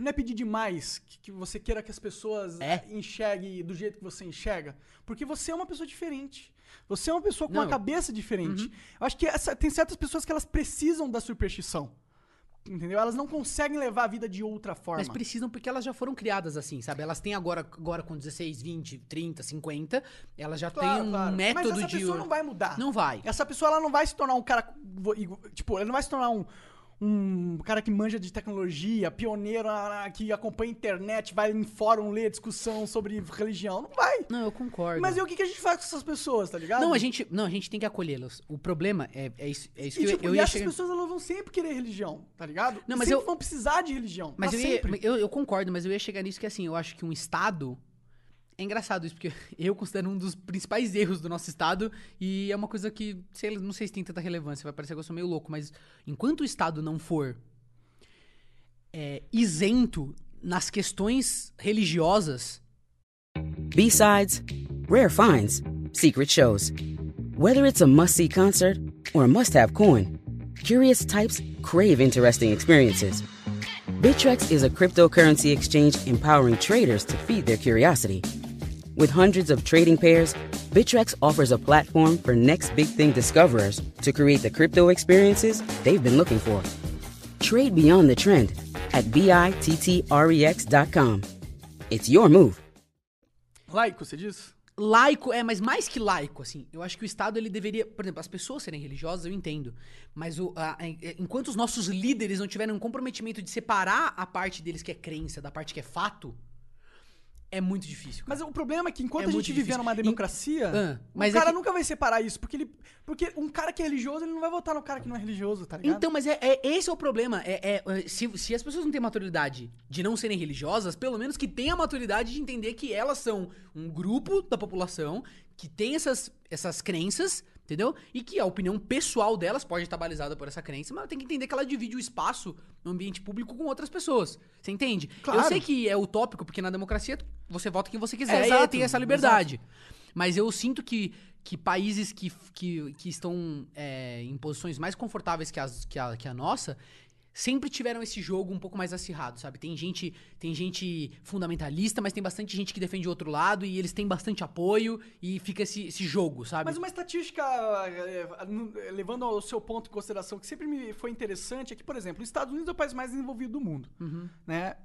Não é pedir demais que, que você queira que as pessoas É. enxerguem do jeito que você enxerga? Porque você é uma pessoa diferente. Você é uma pessoa com Não, uma cabeça diferente. Eu acho que essa- tem certas pessoas que elas precisam da superstição. Entendeu? Elas não conseguem levar a vida de outra forma. Mas precisam porque elas já foram criadas assim, sabe? Elas têm agora, agora com 16, 20, 30, 50, elas já Claro, têm um claro. método Mas essa de. pessoa não vai mudar. Não vai. Essa pessoa ela não vai se tornar um cara. Tipo, ela não vai se tornar um, um cara que manja de tecnologia, pioneiro ah, que acompanha a internet, vai em fórum ler discussão sobre religião. Não vai. Não, eu concordo. Mas e o que, que a gente faz com essas pessoas, tá ligado? Não, a gente, não, a gente tem que acolhê-las. O problema é, é isso, é isso E, que tipo, eu, eu e ia essas chegar. pessoas elas vão sempre querer religião, tá ligado? Não, mas sempre eu- vão precisar de religião. Mas eu, ia, sempre. eu, eu concordo, mas eu ia chegar nisso que assim, eu acho que um Estado. É engraçado isso, porque [LAUGHS] eu considero um dos principais erros do nosso Estado e é uma coisa que, sei, não sei se tem tanta relevância, vai parecer que eu sou meio louco, mas enquanto o Estado não for é, isento nas questões religiosas, B-sides, rare finds, secret shows. Whether it's a must-see concert or a must-have coin, curious types crave interesting experiences. Bittrex is a cryptocurrency exchange empowering traders to feed their curiosity. With hundreds of trading pairs, Bittrex offers a platform for next big thing discoverers to create the crypto experiences they've been looking for. Trade beyond the trend at bittrex.com. It's your move. Laico, você diz? laico, é, mas mais que laico, assim, eu acho que o Estado, ele deveria, por exemplo, as pessoas serem religiosas, eu entendo, mas o, a- a- enquanto os nossos líderes não tiverem um comprometimento de separar a parte deles que é crença da parte que é fato, é muito difícil. cara. Mas o problema é que enquanto É a gente viver numa Em- democracia, Ah, o mas é cara que- nunca vai separar isso. Porque, ele, porque um cara que é religioso, ele não vai votar no cara que não é religioso, tá ligado? Então, mas é, é- esse é o problema. É, é- é, se, se as pessoas não têm maturidade de não serem religiosas, pelo menos que tenham a maturidade de entender que elas são um grupo da população que tem essas, essas crenças, entendeu? E que a opinião pessoal delas pode estar balizada por essa crença, mas ela tem que entender que ela divide o espaço no ambiente público com outras pessoas. Você entende? Claro. Eu sei que é utópico, porque na democracia você vota quem você quiser É, e exato, tem essa liberdade. Mas eu sinto que, que países que, que, que estão é, em posições mais confortáveis que, as, que, a, que a nossa sempre tiveram esse jogo um pouco mais acirrado, sabe? Tem gente, tem gente fundamentalista, mas tem bastante gente que defende o outro lado e eles têm bastante apoio e fica esse, esse jogo, sabe? Mas uma estatística, no- levando ao seu ponto em consideração, que sempre me foi interessante, é que, por exemplo, os Estados Unidos é o país mais desenvolvido do mundo, Uhum. né?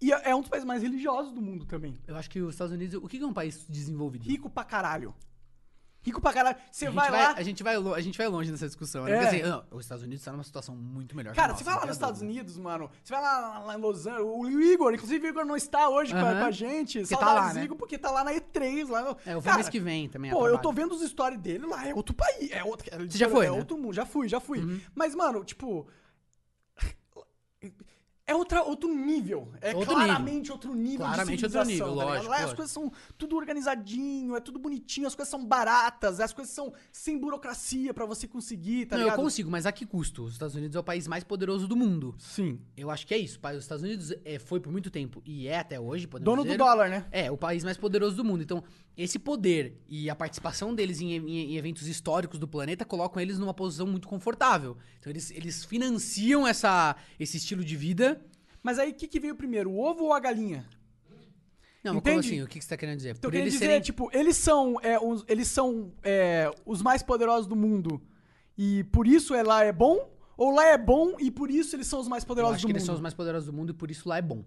E é é um dos países mais religiosos do mundo também. Eu acho que os Estados Unidos. O que que é um país desenvolvido? Rico pra caralho. Rico pra caralho. Você gente vai lá... A gente vai, a gente vai longe nessa discussão. né? É. Assim, não, os Estados Unidos tá numa situação muito melhor. Cara, você vai lá nos Estados. Unidos, mano. Você vai lá, lá em Los Angeles. O Igor, inclusive o Igor não está hoje com, a, Aham. com a gente. Porque tá lá, né? Igor, porque tá lá na E3. Lá no... É, eu vou Cara, mês que vem também. Pô, eu tô vendo os stories dele lá, é outro país. É outro, Você já foi, É né? outro mundo. Já fui, já fui. Uhum. Mas, mano, tipo. É outra, outro nível. É Outro claramente outro nível Claramente de outro civilização, nível, tá lógico, Lá as coisas são tudo organizadinho, é tudo bonitinho, as coisas são baratas, as coisas são sem burocracia pra você conseguir, tá não, eu ligado? consigo, mas a que custo? Os Estados Unidos é o país mais poderoso do mundo. Sim. Eu acho que é isso. Os Estados Unidos é, foi por muito tempo e é até hoje, podemos Dono do dizer, dólar, né? É, o país mais poderoso do mundo. Então, esse poder e a participação deles em, em- em eventos históricos do planeta colocam eles numa posição muito confortável. Então, eles, eles financiam essa, esse estilo de vida. Mas aí o que, que veio primeiro, o ovo ou a galinha? Não, mas como Entende? assim? O que você tá querendo dizer? Então, por querendo eles dizer, serem... tipo, eles são, é, os, eles são é, os mais poderosos do mundo e por isso é, lá é bom? Ou lá é bom e por isso eles são os mais poderosos acho do que mundo? eles são os mais poderosos do mundo e por isso lá é bom.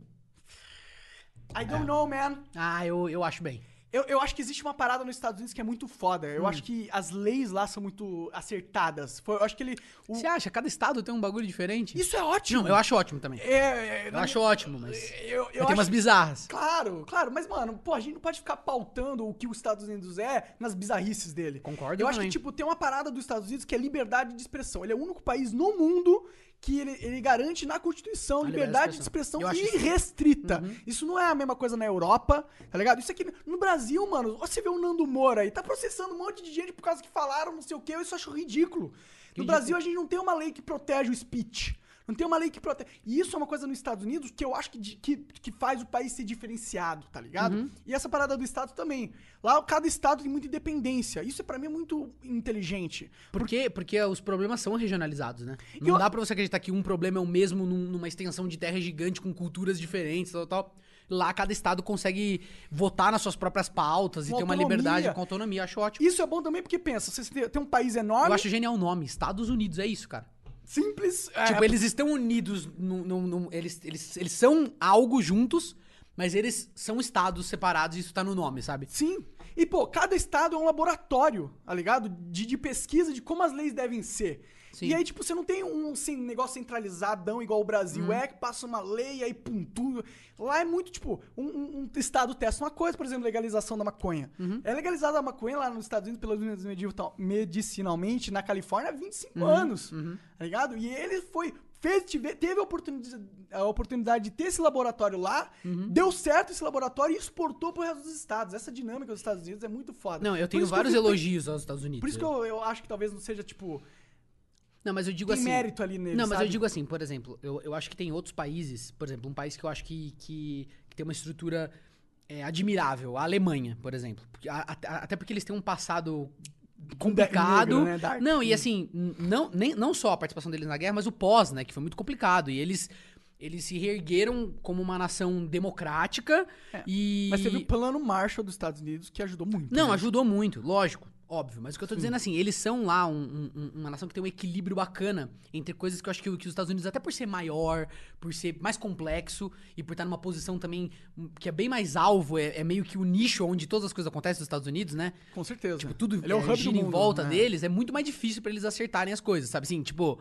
I don't know, man. Ah, eu, eu acho bem. Eu, eu acho que existe uma parada nos Estados Unidos que é muito foda. Hum. Eu acho que as leis lá são muito acertadas. Foi- eu acho que ele... o- Você acha? Cada estado tem um bagulho diferente? Isso é ótimo. Não, eu acho ótimo também. É, é, Eu acho ótimo, mas... Eu, eu Mas tem umas bizarras. Claro, claro, mas, mano, pô, a gente não pode ficar pautando o que os Estados Unidos é nas bizarrices dele. Concordo Eu acho que, também. tipo, tem uma parada dos Estados Unidos que é liberdade de expressão. Ele é o único país no mundo que ele, ele garante na Constituição liberdade, liberdade de expressão acho isso- Uhum. irrestrita. Isso não é a mesma coisa na Europa, tá ligado? Isso aqui, no Brasil, mano, você vê o Nando Moura aí, tá processando um monte de gente por causa que falaram não sei o quê, eu isso acho ridículo. No Ridículo. Brasil, a gente não tem uma lei que protege o speech. Não tem uma lei que protege. E isso é uma coisa nos Estados Unidos que eu acho que, que, que faz o país ser diferenciado, tá ligado? Uhum. E essa parada do Estado também. Lá, cada Estado tem muita independência. Isso, pra mim, é muito inteligente. Por quê? Porque os problemas são regionalizados, né? E Não eu- dá pra você acreditar que um problema é o mesmo num- numa extensão de terra gigante com culturas diferentes, tal, tal. Lá cada estado consegue votar nas suas próprias pautas e Com ter uma liberdade com autonomia. Acho ótimo. Isso é bom também porque, pensa, você tem um país enorme, Eu acho genial o nome. Estados Unidos, é isso, cara. Simples. é, Tipo, eles estão unidos, num- num- num- eles, eles, eles são algo juntos, mas eles são estados separados e isso tá no nome, sabe? Sim. E, pô, cada estado é um laboratório, tá ligado? De, de pesquisa de como as leis devem ser. Sim. E aí, tipo, você não tem um assim, negócio centralizadão igual o Brasil Uhum. é, que passa uma lei aí pum, tudo. Lá é muito, tipo, um, um- um estado testa uma coisa, por exemplo, legalização da maconha. Uhum. É legalizada a maconha lá nos Estados Unidos, Unidos medicinal- medicinalmente, na Califórnia, há 25 Uhum. anos, tá ligado? E ele foi... Fez, tive- teve a oportunidade, a oportunidade de ter esse laboratório lá, Uhum. deu certo esse laboratório e exportou pro resto dos estados. Essa dinâmica dos Estados Unidos é muito foda. Não, eu tenho vários elogios aos Estados Unidos. Por isso que eu, eu acho que talvez não seja, tipo, Não, mas eu digo tem assim. mérito ali nele, Não, mas sabe? eu digo assim, por exemplo, eu, eu acho que tem outros países, por exemplo, um país que eu acho que, que, que tem uma estrutura é, admirável, a Alemanha, por exemplo. A- a- até porque eles têm um passado complicado. negro, né? Não, e assim, não, nem, não só a participação deles na guerra, mas o pós, né, que foi muito complicado. E eles, eles se reergueram como uma nação democrática e... É, Mas teve o plano Marshall dos Estados Unidos que ajudou muito. Não, né? ajudou muito, lógico, óbvio. Mas o que eu tô dizendo assim, eles são lá um- um- uma nação que tem um equilíbrio bacana entre coisas que eu acho que, que os Estados Unidos, até por ser maior, por ser mais complexo e por estar numa posição também que é bem mais alvo, é, é meio que o nicho onde todas as coisas acontecem nos Estados Unidos, né? Com certeza. Tipo, tudo Ele é é, gira em mundo, volta né? deles, é muito mais difícil pra eles acertarem as coisas, sabe? Assim, tipo,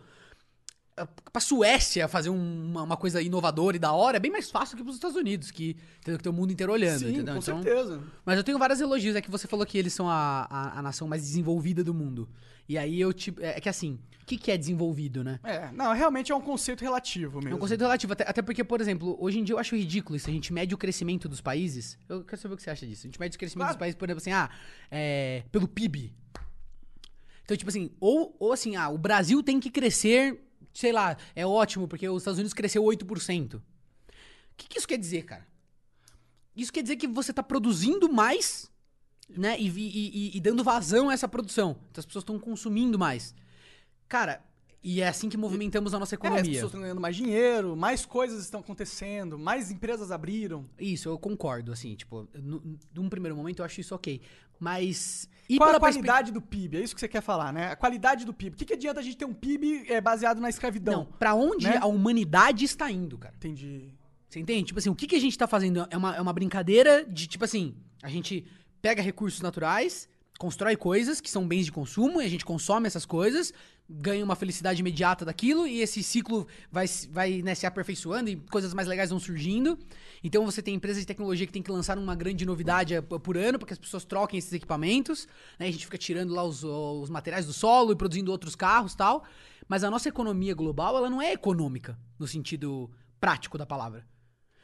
pra Suécia fazer um- uma, uma coisa inovadora e da hora é bem mais fácil que pros Estados Unidos, que tem, que tem o mundo inteiro olhando, Sim, entendeu? com Então, certeza. mas eu tenho vários elogios. É que você falou que eles são a, a, a nação mais desenvolvida do mundo. E aí eu, tipo. É, é que assim, o que, que é desenvolvido, né? É, não, realmente é um conceito relativo É mesmo. um conceito relativo. Até, até porque, por exemplo, hoje em dia eu acho ridículo isso. A gente mede o crescimento dos países. Eu quero saber o que você acha disso. A gente mede o crescimento Claro. dos países, por exemplo, assim, ah, é, pelo PIB. Então, tipo assim, ou, ou assim, ah, o Brasil tem que crescer, sei lá, é ótimo, porque os Estados Unidos cresceu 8%. O que, que isso quer dizer, cara? Isso quer dizer que você tá produzindo mais né? E, e- e- dando vazão a essa produção. Então as pessoas estão consumindo mais. Cara, e é assim que movimentamos a nossa É, as economia. pessoas estão ganhando mais dinheiro, mais coisas estão acontecendo, mais empresas abriram. Isso, eu concordo, assim, tipo, no- num primeiro momento eu acho isso ok. Mas. E Qual a qualidade do PIB? É isso que você quer falar, né? A qualidade do PIB. O que, que adianta a gente ter um PIB é, baseado na escravidão? Não, pra onde né? a humanidade está indo, cara? Entendi. Você entende? Tipo assim, o que, que a gente tá fazendo? É uma, é uma brincadeira de, tipo assim, a gente pega recursos naturais, constrói coisas que são bens de consumo, e a gente consome essas coisas, ganha uma felicidade imediata daquilo, e esse ciclo vai, vai né, se aperfeiçoando e coisas mais legais vão surgindo. Então você tem empresas de tecnologia que tem que lançar uma grande novidade eh, por ano, para que as pessoas troquem esses equipamentos. Né? A gente fica tirando lá os, os materiais do solo e produzindo outros carros tal. Mas a nossa economia global, ela não é econômica, no sentido prático da palavra.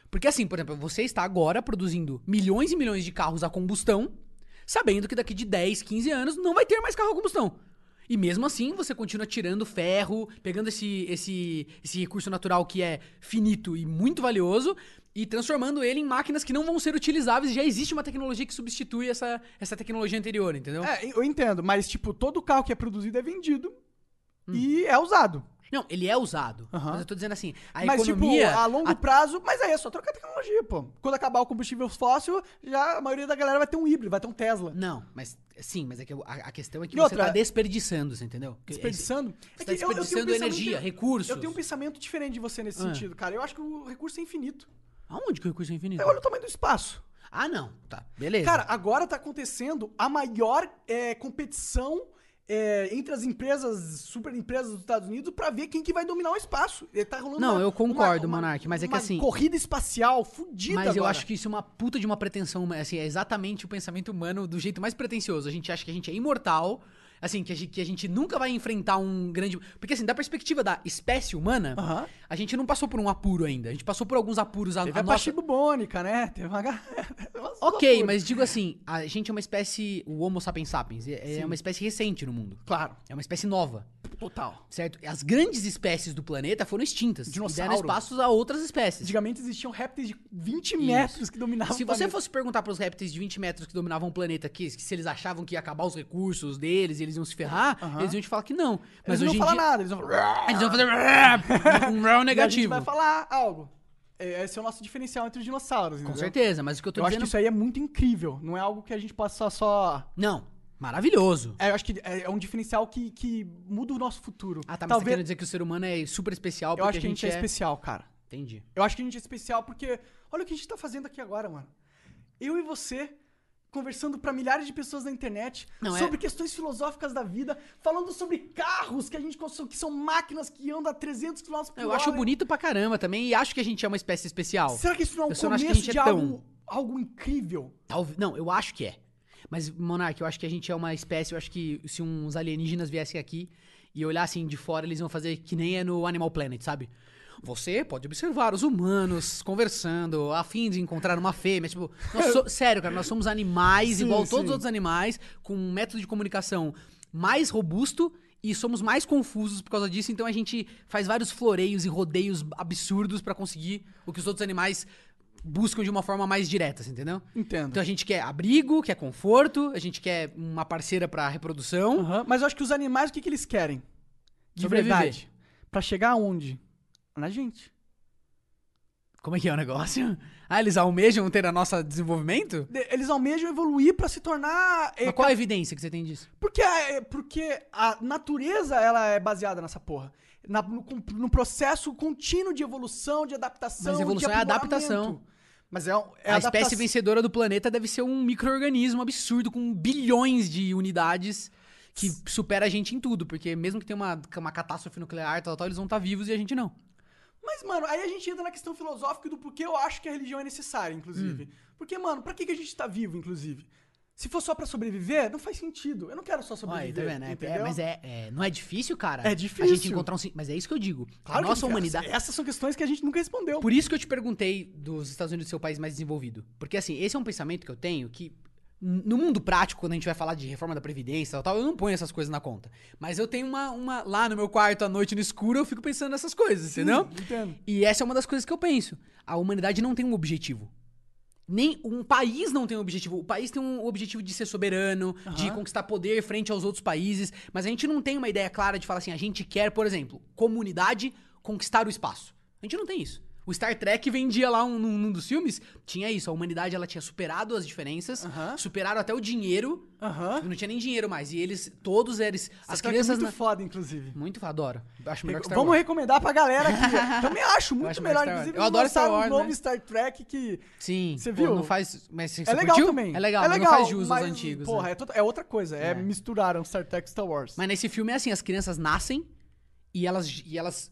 Porque assim, por exemplo, você está agora produzindo milhões e milhões de carros a combustão, sabendo que daqui de 10, 15 anos não vai ter mais carro a combustão. E mesmo assim, você continua tirando ferro, pegando esse, esse, esse recurso natural que é finito e muito valioso e transformando ele em máquinas que não vão ser utilizáveis. Já existe uma tecnologia que substitui essa, essa tecnologia anterior, entendeu? É, eu entendo, mas, tipo, todo carro que é produzido é vendido e é usado. Não, ele é usado. Aham. Mas eu tô dizendo assim, a mas, economia... tipo, a longo a- prazo, mas aí é só trocar tecnologia, pô. Quando acabar o combustível fóssil, já a maioria da galera vai ter um híbrido, vai ter um Tesla. Não, mas sim, mas é que a, a questão é que E você outra- tá desperdiçando, você entendeu? Desperdiçando? Você tá desperdiçando energia, recursos. Eu tenho um pensamento diferente de você nesse Ah. sentido, cara. Eu acho que o recurso é infinito. Aonde que o recurso é infinito? Olha o tamanho do espaço. Ah, não. Tá, beleza. Cara, agora tá acontecendo a maior é, competição é, entre as empresas, super empresas dos Estados Unidos, pra ver quem que vai dominar o espaço. E tá rolando Não, uma- eu concordo, uma- Monark, mas é que assim- corrida espacial fudida Mas eu agora. acho que isso é uma puta de uma pretensão, assim, é exatamente o pensamento humano do jeito mais pretensioso. A gente acha que a gente é imortal, assim, que a gente, que a gente nunca vai enfrentar um grande... Porque, assim, da perspectiva da espécie humana. A gente não passou por um apuro ainda. A gente passou por alguns apuros. A, Teve a a, nossa... Bubônica, né? Teve uma... [LAUGHS] Ok, loucuras. mas digo assim, a gente é uma espécie... O Homo sapiens sapiens é, é uma espécie recente no mundo. Claro, É uma espécie nova. total. Certo? As grandes espécies do planeta foram extintas. Dinossauro. E deram espaços a outras espécies. Antigamente existiam répteis de 20 metros que dominavam Se o você planeta. fosse perguntar pros répteis de 20 metros que dominavam o planeta que se eles achavam que ia acabar os recursos deles e eles iam se ferrar, Aham. eles iam te falar que não. Mas Eles hoje não em falam dia. nada, eles vão falar... Eles vão fazer [LAUGHS] um round E a gente negativo. vai falar algo. É, Esse é o nosso diferencial entre os dinossauros, Com entendeu? certeza, mas o que eu tô Eu acho dizendo. que isso aí é muito incrível. Não é algo que a gente possa só... Não, maravilhoso. É, eu acho que é é um diferencial que, que muda o nosso futuro. Ah, tá, mas você Talvez... querendo dizer que o ser humano é super especial Eu porque acho que a gente é especial, cara. Entendi. Eu acho que a gente é especial porque... Olha o que a gente tá fazendo aqui agora, mano. Eu e você conversando pra milhares de pessoas na internet Não, é- sobre questões filosóficas da vida, falando sobre carros que a gente construiu, que são máquinas que andam a 300 km por Eu hora. acho bonito pra caramba também e acho que a gente é uma espécie especial. Será que isso não é um Eu começo gente de é tão- algo, algo incrível? Talvez- Não, eu acho que é. Mas, Monark, eu acho que a gente é uma espécie. Eu acho que se uns alienígenas viessem aqui e olhassem de fora, eles iam fazer que nem é no Animal Planet, sabe? Você pode observar os humanos conversando, a fim de encontrar uma fêmea. Tipo, so- sério, cara, nós somos animais, Sim, igual sim. todos os outros animais, com um método de comunicação mais robusto e somos mais confusos por causa disso. Então a gente faz vários floreios e rodeios absurdos pra conseguir o que os outros animais buscam de uma forma mais direta, você entendeu? Entendo. Então a gente quer abrigo, quer conforto, a gente quer uma parceira pra reprodução. Aham, Mas eu acho que os animais, o que, que eles querem? De Sobreviver. verdade. Pra chegar aonde? Na gente. Como é que é o negócio? [LAUGHS] Ah, eles almejam ter a nosso desenvolvimento? De- Eles almejam evoluir pra se tornar... é, Mas qual a evidência que você tem disso? Porque, a- porque a natureza ela é baseada nessa porra. Na- no, no processo contínuo de evolução, de adaptação. Mas evolução é adaptação. Mas é, é a adaptação. espécie vencedora do planeta deve ser um micro-organismo absurdo com bilhões de unidades que supera a gente em tudo. Porque mesmo que tenha uma, uma catástrofe nuclear, tal, tal, eles vão estar vivos e a gente não. Mas, mano, aí a gente entra na questão filosófica do porquê eu acho que a religião é necessária, inclusive. Hum. Porque, mano, pra que, que a gente tá vivo, inclusive? Se for só pra sobreviver, não faz sentido. Eu não quero só sobreviver. tá vendo? É- entendeu? É, mas é, é- não é difícil, cara? É A difícil. gente encontrar um... sim- Mas é isso que eu digo. Claro a nossa humanidade... Essas são questões que a gente nunca respondeu. Por isso que eu te perguntei dos Estados Unidos ser o país mais desenvolvido. Porque, assim, esse é um pensamento que eu tenho que. No mundo prático, quando a gente vai falar de reforma da Previdência e tal, eu não ponho essas coisas na conta. Mas eu tenho uma, uma. Lá no meu quarto, à noite, no escuro, eu fico pensando nessas coisas, entendeu? Entendo. E essa é uma das coisas que eu penso. A humanidade não tem um objetivo. nem um país não tem um objetivo. O país tem um objetivo de ser soberano, de Aham. conquistar poder frente aos outros países, mas a gente não tem uma ideia clara de falar assim, a gente quer, por exemplo, comunidade conquistar o espaço. A gente não tem isso. O Star Trek vendia lá um, num, num dos filmes, tinha isso, a humanidade ela tinha superado as diferenças, Aham. superaram até o dinheiro, não tinha nem dinheiro mais, e eles, todos eles, as Star Trek crianças... é muito na- foda, inclusive. Muito, adoro. Acho melhor que Star Vamos Wars. recomendar pra galera aqui. [LAUGHS] Também acho muito acho melhor. Inclusive, Eu adoro Star Wars, um novo né? Star Trek que Sim. Você pô, viu? Não faz... Mas você é legal curtiu? também. É legal, é legal, não faz jus mas, aos antigos. Porra, né? é, to- é outra coisa. É. É. misturaram Star Trek e Star Wars. Mas nesse filme é assim, as crianças nascem e elas... E elas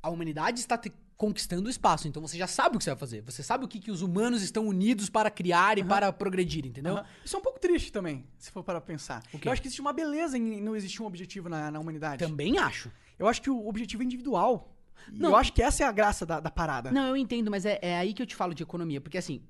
a humanidade está conquistando o espaço, então você já sabe o que você vai fazer. Você sabe o que, que os humanos estão unidos para criar e para progredir, entendeu? Aham. Isso é um pouco triste também, se for para pensar. Eu acho que existe uma beleza em não existir um objetivo na, na humanidade. Também acho. Eu acho que o objetivo é individual. Não. Eu acho que essa é a graça da, da parada. Não, eu entendo, mas é, é aí que eu te falo de economia. Porque assim.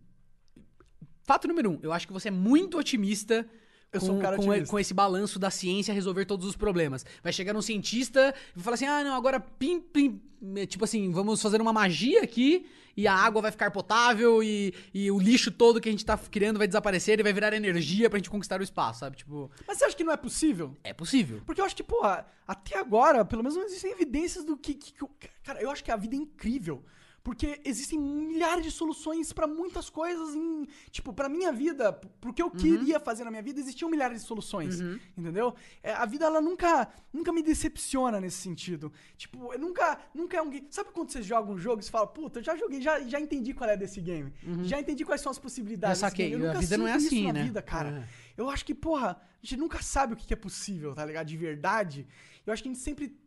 Fato número um, eu acho que você é muito otimista. Eu com, sou um cara com, com esse balanço da ciência resolver todos os problemas. Vai chegar um cientista e falar assim: ah, não, agora pim, pim. Tipo assim, vamos fazer uma magia aqui e a água vai ficar potável e, e o lixo todo que a gente tá criando vai desaparecer e vai virar energia pra gente conquistar o espaço, sabe? Tipo, Mas você acha que não é possível? é possível. Porque eu acho que, porra, até agora, pelo menos não existem evidências do que, que- que Cara, eu acho que a vida é incrível. Porque existem milhares de soluções pra muitas coisas em. Tipo, pra minha vida, p- pro que eu queria fazer na minha vida, existiam milhares de soluções. Entendeu? É, a vida, ela nunca, nunca me decepciona nesse sentido. Tipo, eu nunca, nunca é um game. Sabe quando você joga um jogo e você fala, puta, eu já joguei, já, já entendi qual é desse game. Já entendi quais são as possibilidades. Desse saquei. Eu A nunca vida não é assim, na né? vida, cara. É. Eu acho que, porra, a gente nunca sabe o que é possível, tá ligado? De verdade. Eu acho que a gente sempre.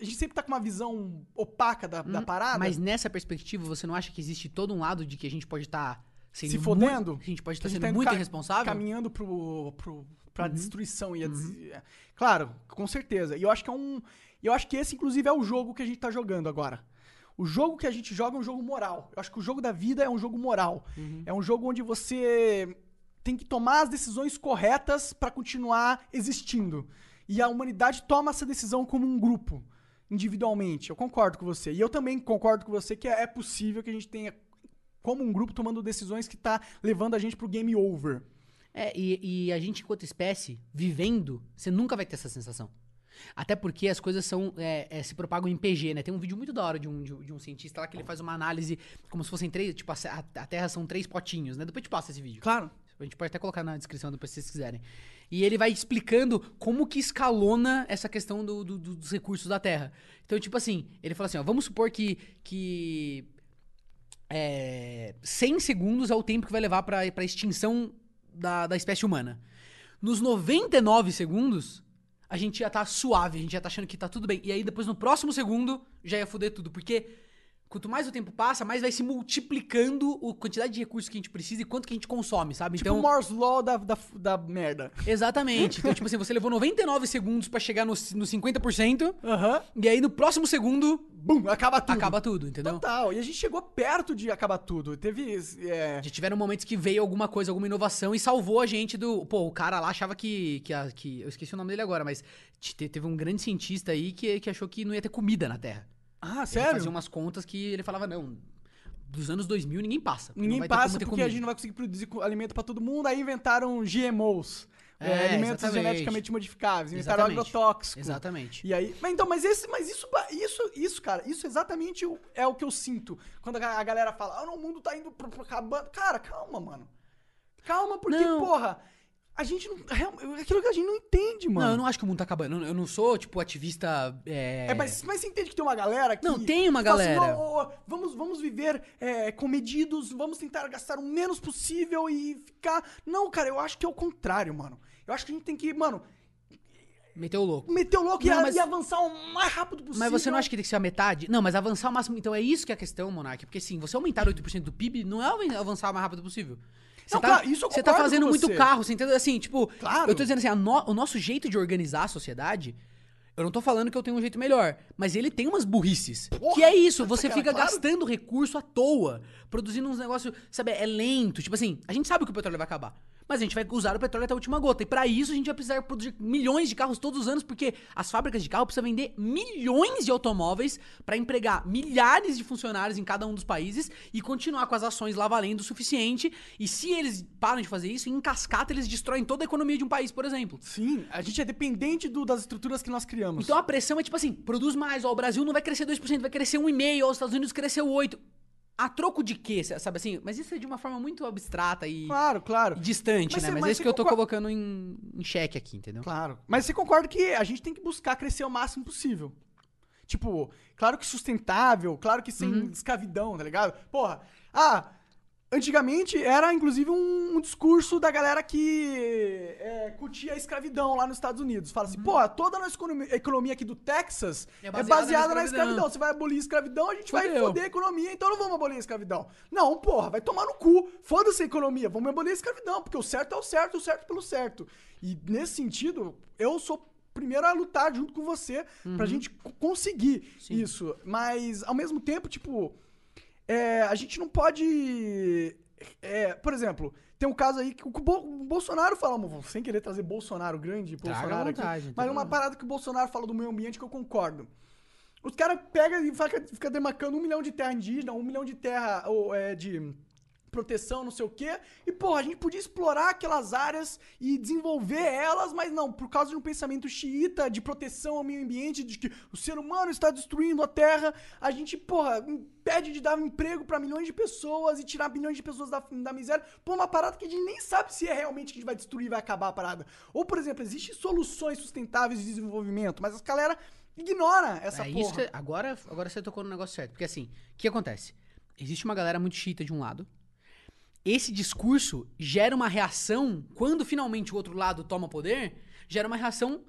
A gente sempre tá com uma visão opaca da, da parada. Hum, Mas nessa perspectiva, você não acha que existe todo um lado de que a gente pode estar sendo Se muito- fodendo? que a gente pode estar gente sendo tá muito ca- irresponsável? Caminhando pro, pro, pra Uhum. destruição. E a des- é. Claro, com certeza. E eu acho que é um. Eu acho que esse, inclusive, é o jogo que a gente tá jogando agora. O jogo que a gente joga é um jogo moral. Eu acho que o jogo da vida é um jogo moral. Uhum. É um jogo onde você tem que tomar as decisões corretas pra continuar existindo. E a humanidade toma essa decisão como um grupo, individualmente. Eu concordo com você. E eu também concordo com você que é possível que a gente tenha, como um grupo, tomando decisões que tá levando a gente pro game over. É, e, e a gente, enquanto espécie, vivendo, você nunca vai ter essa sensação. Até porque as coisas são é, é, se propagam em PG, né? Tem um vídeo muito da hora de um, de, de um cientista lá que ele faz uma análise como se fossem três. Tipo, a, a Terra são três potinhos, né? Depois te passa esse vídeo. Claro. A gente pode até colocar na descrição depois se vocês quiserem. E ele vai explicando como que escalona essa questão do- do- do- dos recursos da Terra. Então, tipo assim, ele fala assim, ó, vamos supor que, que é, 100 segundos é o tempo que vai levar pra, pra extinção da, da espécie humana. Nos 99 segundos, a gente já tá suave, a gente já tá achando que tá tudo bem. E aí, depois, no próximo segundo, já ia foder tudo. Porque quanto mais o tempo passa, mais vai se multiplicando a quantidade de recursos que a gente precisa e quanto que a gente consome, sabe? Tipo Então, o Moore's Law da, da, da merda. exatamente. Então, [LAUGHS] tipo assim, você levou 99 segundos pra chegar no, no 50%, Aham. e aí no próximo segundo, Bum, acaba tudo. acaba tudo, entendeu? Total. E a gente chegou perto de acabar tudo. Teve. É... Já tiveram momentos que veio alguma coisa, alguma inovação e salvou a gente do. Pô, o cara lá achava que. que, a- que eu esqueci o nome dele agora, mas te- teve um grande cientista aí que, que achou que não ia ter comida na Terra. Ah, Ele sério? fazia umas contas que ele falava, não. Dos anos 2000 ninguém passa. Ninguém passa porque a comida." gente não vai conseguir produzir alimento pra todo mundo. Aí inventaram GMOs. é, É, alimentos exatamente. geneticamente modificáveis. Inventaram agrotóxico. Exatamente. E aí, mas então, mas esse, mas isso, isso, isso, cara, isso exatamente é o que eu sinto quando a, a galera fala, ah, não, o mundo tá indo acabando. Cara, calma, mano. Calma, porque, Não. porra, a gente não. real- Aquilo que a gente não entende, mano. Não, eu não acho que o mundo tá acabando. Eu não- sou, tipo, ativista. É, É, mas, mas você entende que tem uma galera que. Não, tem uma assim, galera. "Não, ó, ó, vamos, vamos viver é, comedidos, vamos tentar gastar o menos possível e ficar. Não, cara, eu acho que é o contrário, mano. Eu acho que a gente tem que, mano, Meteu o louco. meter o louco e, Não, a- mas- e avançar o mais rápido possível. Mas você não acha que tem que ser a metade? Não, mas avançar o máximo. Então é isso que é a questão, Monark. Porque assim, você aumentar 8% do PIB não é avan- avançar o mais rápido possível. Você Não, tá, claro, isso eu você tá fazendo com muito você. carro, você entendeu? Assim, tipo, Claro. eu tô dizendo assim, no- o nosso jeito de organizar a sociedade. Eu não tô falando que eu tenho um jeito melhor, mas ele tem umas burrices. Porra, que é isso, você cara, fica claro. gastando recurso à toa, produzindo uns negócios, sabe, é lento. Tipo assim, a gente sabe que o petróleo vai acabar. Mas a gente vai usar o petróleo até a última gota. E pra isso a gente vai precisar produzir milhões de carros todos os anos, porque as fábricas de carro precisam vender milhões de automóveis pra empregar milhares de funcionários em cada um dos países e continuar com as ações lá valendo o suficiente. E se eles param de fazer isso, em cascata eles destroem toda a economia de um país, por exemplo. Sim, a gente é dependente do- das estruturas que nós criamos. Então a pressão é tipo assim, produz mais, ó, o Brasil não vai crescer 2%, vai crescer 1,5%, ó, os Estados Unidos cresceu 8%. A troco de quê, sabe assim? Mas isso é de uma forma muito abstrata e, Claro, claro. e distante, Mas né? Mas mas é isso que eu tô concorda- colocando em, em xeque aqui, entendeu? Claro. Mas você concorda que a gente tem que buscar crescer o máximo possível. Tipo, claro que sustentável, claro que sem Uhum. escravidão, tá ligado? Porra, ah, antigamente era inclusive um, um discurso da galera que é, curtia a escravidão lá nos Estados Unidos. Fala assim, Uhum. pô, toda a nossa economia, economia aqui do Texas É é baseada baseada, na na escravidão. escravidão. Você vai abolir a escravidão, a gente vai Fudeu. foder a economia, então não vamos abolir a escravidão. Não, porra, vai tomar no cu. Foda-se a economia, vamos abolir a escravidão, porque o certo é o certo, o certo pelo certo. E nesse sentido, eu sou o primeiro a lutar junto com você pra gente co- conseguir Uhum. Sim. isso. Mas, ao mesmo tempo, tipo, é, a gente não pode. é, por exemplo, tem um caso aí que o, Bo- o Bolsonaro fala, sem querer trazer Bolsonaro grande, Bolsonaro aqui, vontade, mas uma parada que o Bolsonaro fala do meio ambiente que eu concordo. Os caras pegam e fica, fica demarcando um milhão de terra indígena, um milhão de terra ou, é, de proteção, não sei o quê. E, pô, a gente podia explorar aquelas áreas e desenvolver elas, mas não, por causa de um pensamento xiita de proteção ao meio ambiente, de que o ser humano está destruindo a terra, a gente, porra, impede de dar um emprego pra milhões de pessoas e tirar milhões de pessoas da, da miséria. Pô, uma parada que a gente nem sabe se é realmente que a gente vai destruir e vai acabar a parada. Ou, por exemplo, existem soluções sustentáveis de desenvolvimento, mas a galera ignora essa é porra. isso que- agora, agora você tocou no negócio certo. Porque assim, o que acontece? Existe uma galera muito chita de um lado. Esse discurso gera uma reação, quando finalmente o outro lado toma poder, gera uma reação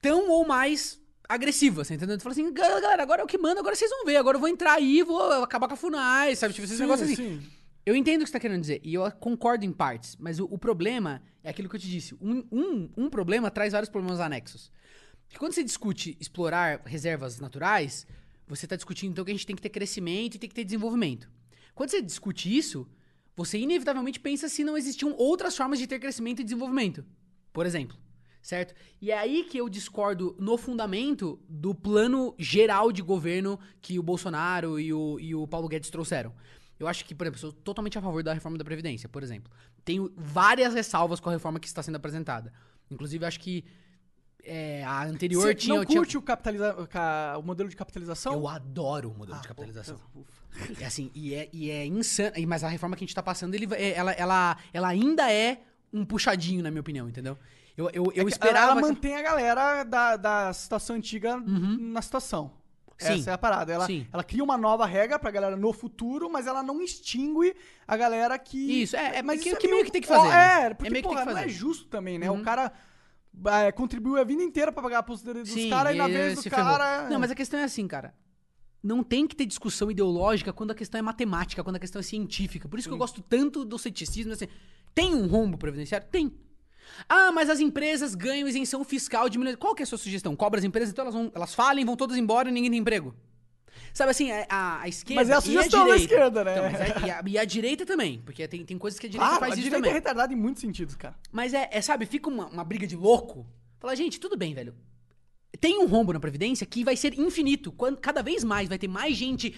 tão ou mais agressiva, você entendeu? Tu fala assim, "Ga- galera, agora é o que manda, agora vocês vão ver, agora eu vou entrar aí, vou acabar com a FUNAI, sabe? Tipo, esses Sim, negócios assim. sim. Eu entendo o que você tá querendo dizer, e eu concordo em partes, mas o, o problema é aquilo que eu te disse. Um, um, um problema traz vários problemas anexos. Porque quando você discute explorar reservas naturais, você tá discutindo então que a gente tem que ter crescimento e tem que ter desenvolvimento. Quando você discute isso, você inevitavelmente pensa se não existiam outras formas de ter crescimento e desenvolvimento. Por exemplo. Certo? E é aí que eu discordo no fundamento do plano geral de governo que o Bolsonaro e o, e o Paulo Guedes trouxeram. Eu acho que, por exemplo, eu sou totalmente a favor da reforma da Previdência, por exemplo. Tenho várias ressalvas com a reforma que está sendo apresentada. Inclusive, eu acho que é, a anterior Você tinha. não tinha- curte o, capitaliza... ca- o modelo de capitalização? Eu adoro o modelo Ah, de capitalização. ufa. É assim, e é, e é insano. Mas a reforma que a gente tá passando, ele, é- ela, ela, ela ainda é um puxadinho, na minha opinião, entendeu? Eu, eu, eu É esperava. Ela mantém a galera da, da situação antiga na situação. Sim. Essa é a parada. Ela, Sim. ela cria uma nova regra pra galera no futuro, mas ela não extingue a galera que. Isso, é- é mas que- isso que meio que tem que fazer, né? É, porque É meio que tem porra, que não é fazer. justo também, né? Uhum. O cara é, contribuiu a vida inteira pra pagar a aposentadoria dos caras e na vez do se ferrou. cara. Não, mas a questão é assim, cara. Não tem que ter discussão ideológica quando a questão é matemática, quando a questão é científica. Por isso que eu gosto tanto do ceticismo. Assim, tem um rombo previdenciário? Tem. Ah, mas as empresas ganham isenção fiscal de milhões. Qual que é a sua sugestão? Cobra as empresas, então elas, vão, elas falem, vão todas embora e ninguém tem emprego. Sabe assim, a, a- a esquerda. Mas é a sugestão da direita- esquerda, né? Então, é- e, a, e a direita também, porque tem, tem coisas que a direita Claro, faz a isso direita também. é retardada em muitos sentidos, cara. Mas é, é, sabe, fica uma, uma briga de louco. Fala, gente, tudo bem, velho. Tem um rombo na Previdência que vai ser infinito. Quando, cada vez mais vai ter mais gente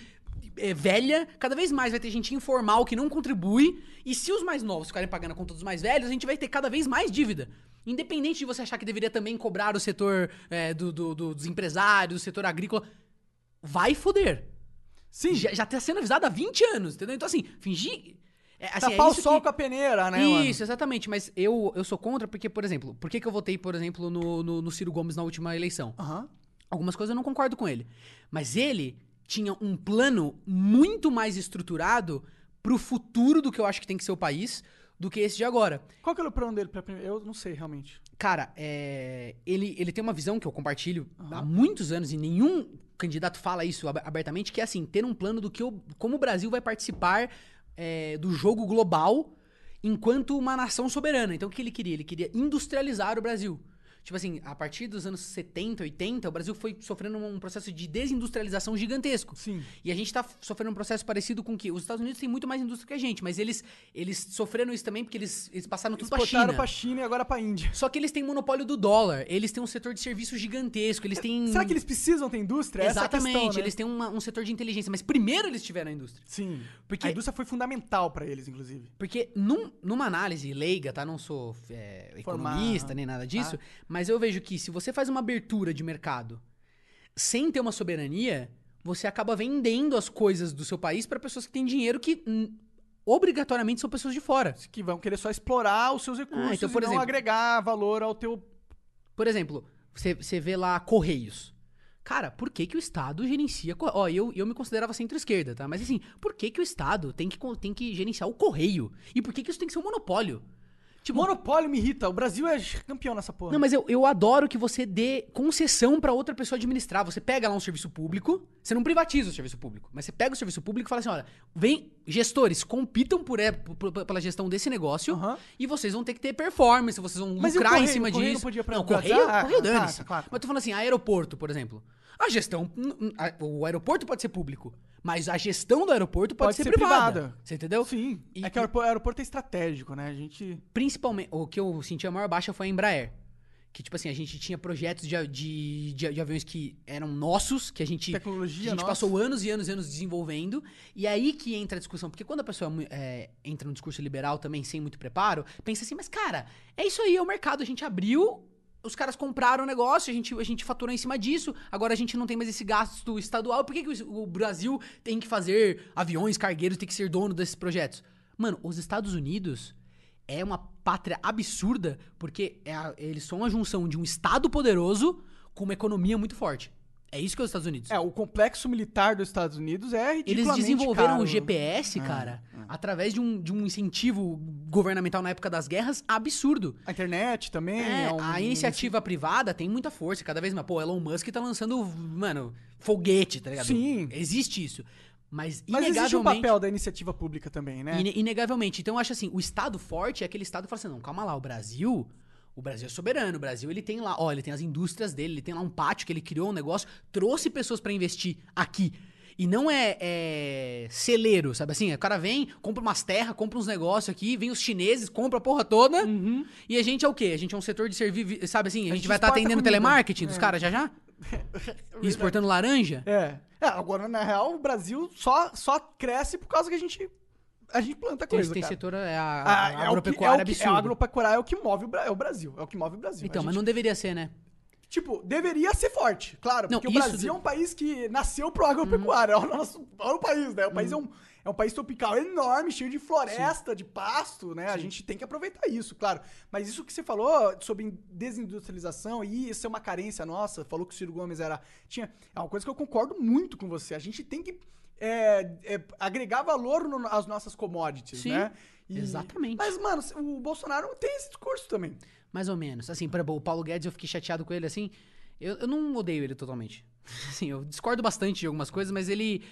é, velha, cada vez mais vai ter gente informal que não contribui. E se os mais novos ficarem pagando a conta dos mais velhos, a gente vai ter cada vez mais dívida. Independente de você achar que deveria também cobrar o setor é, do, do- do- dos empresários, o setor agrícola, vai foder. Sim. Já, já tá sendo avisado há 20 anos, entendeu? Então, assim, fingir. É, assim, é Tapar o isso sol que- com a peneira, né, mano? isso, exatamente. Mas eu, eu sou contra porque, por exemplo, por que, que eu votei, por exemplo, no, no, no Ciro Gomes na última eleição? Algumas coisas eu não concordo com ele. Mas ele tinha um plano muito mais estruturado pro futuro do que eu acho que tem que ser o país do que esse de agora. Qual que era o plano dele pra primeira? Eu não sei, realmente. Cara, é, ele, ele tem uma visão que eu compartilho há muitos anos e nenhum candidato fala isso ab- abertamente, que é assim, ter um plano do que o, como o Brasil vai participar é, do jogo global enquanto uma nação soberana. Então o que ele queria? Ele queria industrializar o Brasil. Tipo assim, a partir dos anos 70, 80, o Brasil foi sofrendo um processo de desindustrialização gigantesco. Sim. E a gente tá sofrendo um processo parecido com que os Estados Unidos têm muito mais indústria que a gente, mas eles, eles sofreram isso também porque eles, eles passaram tudo pra Exportaram China. pra China e agora pra Índia. Só que eles têm monopólio do dólar, eles têm um setor de serviço gigantesco, eles têm... Será que eles precisam ter indústria? É Exatamente, questão, né? eles têm uma- um setor de inteligência, mas primeiro eles tiveram a indústria. Sim. Porque- A indústria foi fundamental pra eles, inclusive. Porque num- numa análise leiga, tá? Não sou é, economista nem nada disso, mas eu vejo que se você faz uma abertura de mercado sem ter uma soberania, você acaba vendendo as coisas do seu país pra pessoas que têm dinheiro que hum, obrigatoriamente são pessoas de fora. Que vão querer só explorar os seus recursos então, por e não exemplo- agregar valor ao teu... Por exemplo, você, você vê lá Correios. Cara, por que, que o Estado gerencia. Ó, eu, eu me considerava centro-esquerda, tá? Mas assim, por que, que o Estado tem que, tem que gerenciar o correio? E por que, que isso tem que ser um monopólio? Tipo, Monopólio me irrita. O Brasil é campeão nessa porra. Não, mas eu, eu adoro que você dê concessão pra outra pessoa administrar. Você pega lá um serviço público, você não privatiza o serviço público, mas você pega o serviço público e fala assim: olha, vem, gestores, compitam por, por- pela gestão desse negócio Aham. e vocês vão ter que ter performance, vocês vão Mas lucrar correio? em cima correio disso. não podia não, correio, Ah, correio dane-se. tá, claro. Mas eu tô falando assim, aeroporto, por exemplo. A gestão, a- o aeroporto pode ser público, mas a gestão do aeroporto pode, ser, privada. Você entendeu? Sim. E- é que o aeroporto, é estratégico, né? A gente... principalmente, o que eu senti a maior baixa foi a Embraer. Que, tipo assim, a gente tinha projetos de, de, de, de aviões que eram nossos, que a gente, Tecnologia a gente nossa. passou anos e anos e anos desenvolvendo. E aí que entra a discussão. Porque quando a pessoa mu- é, entra no discurso liberal também, sem muito preparo, pensa assim, mas cara, é isso aí, é o mercado. A gente abriu, os caras compraram o negócio, a gente, a gente faturou em cima disso, agora a gente não tem mais esse gasto estadual. Por que, que o, Brasil tem que fazer aviões, cargueiros, tem que ser dono desses projetos? Mano, os Estados Unidos é uma pátria absurda, porque é a- eles são a junção de um Estado poderoso com uma economia muito forte. É isso que é os Estados Unidos. É, o complexo militar dos Estados Unidos é Eles desenvolveram caro. o GPS, É, cara, através de um, de um incentivo governamental na época das guerras absurdo. A internet também É, é, um... a iniciativa privada tem muita força, cada vez mais. Pô, Elon Musk tá lançando, mano, foguete, tá ligado? Sim. Existe isso. Mas, Mas existe um inegavelmente... papel da iniciativa pública também, né? Ine- inegavelmente. Então eu acho assim, o Estado forte é aquele Estado que fala assim, não, calma lá, o Brasil... O Brasil é soberano, o Brasil ele tem lá, ó, ele tem as indústrias dele, ele tem lá um pátio que ele criou um negócio, trouxe pessoas pra investir aqui. E não é, é celeiro, sabe assim? O cara vem, compra umas terras, compra uns negócios aqui, vem os chineses, compra a porra toda. E a gente é o quê? A gente é um setor de serviço, sabe assim? A, A gente, gente vai estar exporta atendendo comida. telemarketing dos É. caras já já? [LAUGHS] E exportando laranja? É. É, agora, na real, o Brasil só, só cresce por causa que a gente, a gente planta Tem, coisa, tem cara. setor, é a, Ah, a é o que- agropecuária é o que, é, absurda. a agropecuária é o que move o, é o Brasil. É o que move o Brasil. Então, A mas gente- não deveria ser, né? Tipo, deveria ser forte, claro. Não, Porque o Brasil de- é um país que nasceu pro agropecuário. É o nosso é o país, né? O país é, um, é um país tropical enorme, cheio de floresta, de pasto, né? A gente tem que aproveitar isso, claro. Mas isso que você falou sobre desindustrialização e isso é uma carência nossa, falou que o Ciro Gomes era. Tinha, é uma coisa que eu concordo muito com você. A gente tem que é, é, agregar valor no- às nossas commodities, Sim, né? E- exatamente. Mas, mano, o Bolsonaro tem esse discurso também. Mais ou menos. Assim, por exemplo, o Paulo Guedes, eu fiquei chateado com ele, assim. Eu, eu não odeio ele totalmente. [LAUGHS] Assim, eu discordo bastante de algumas coisas, mas ele.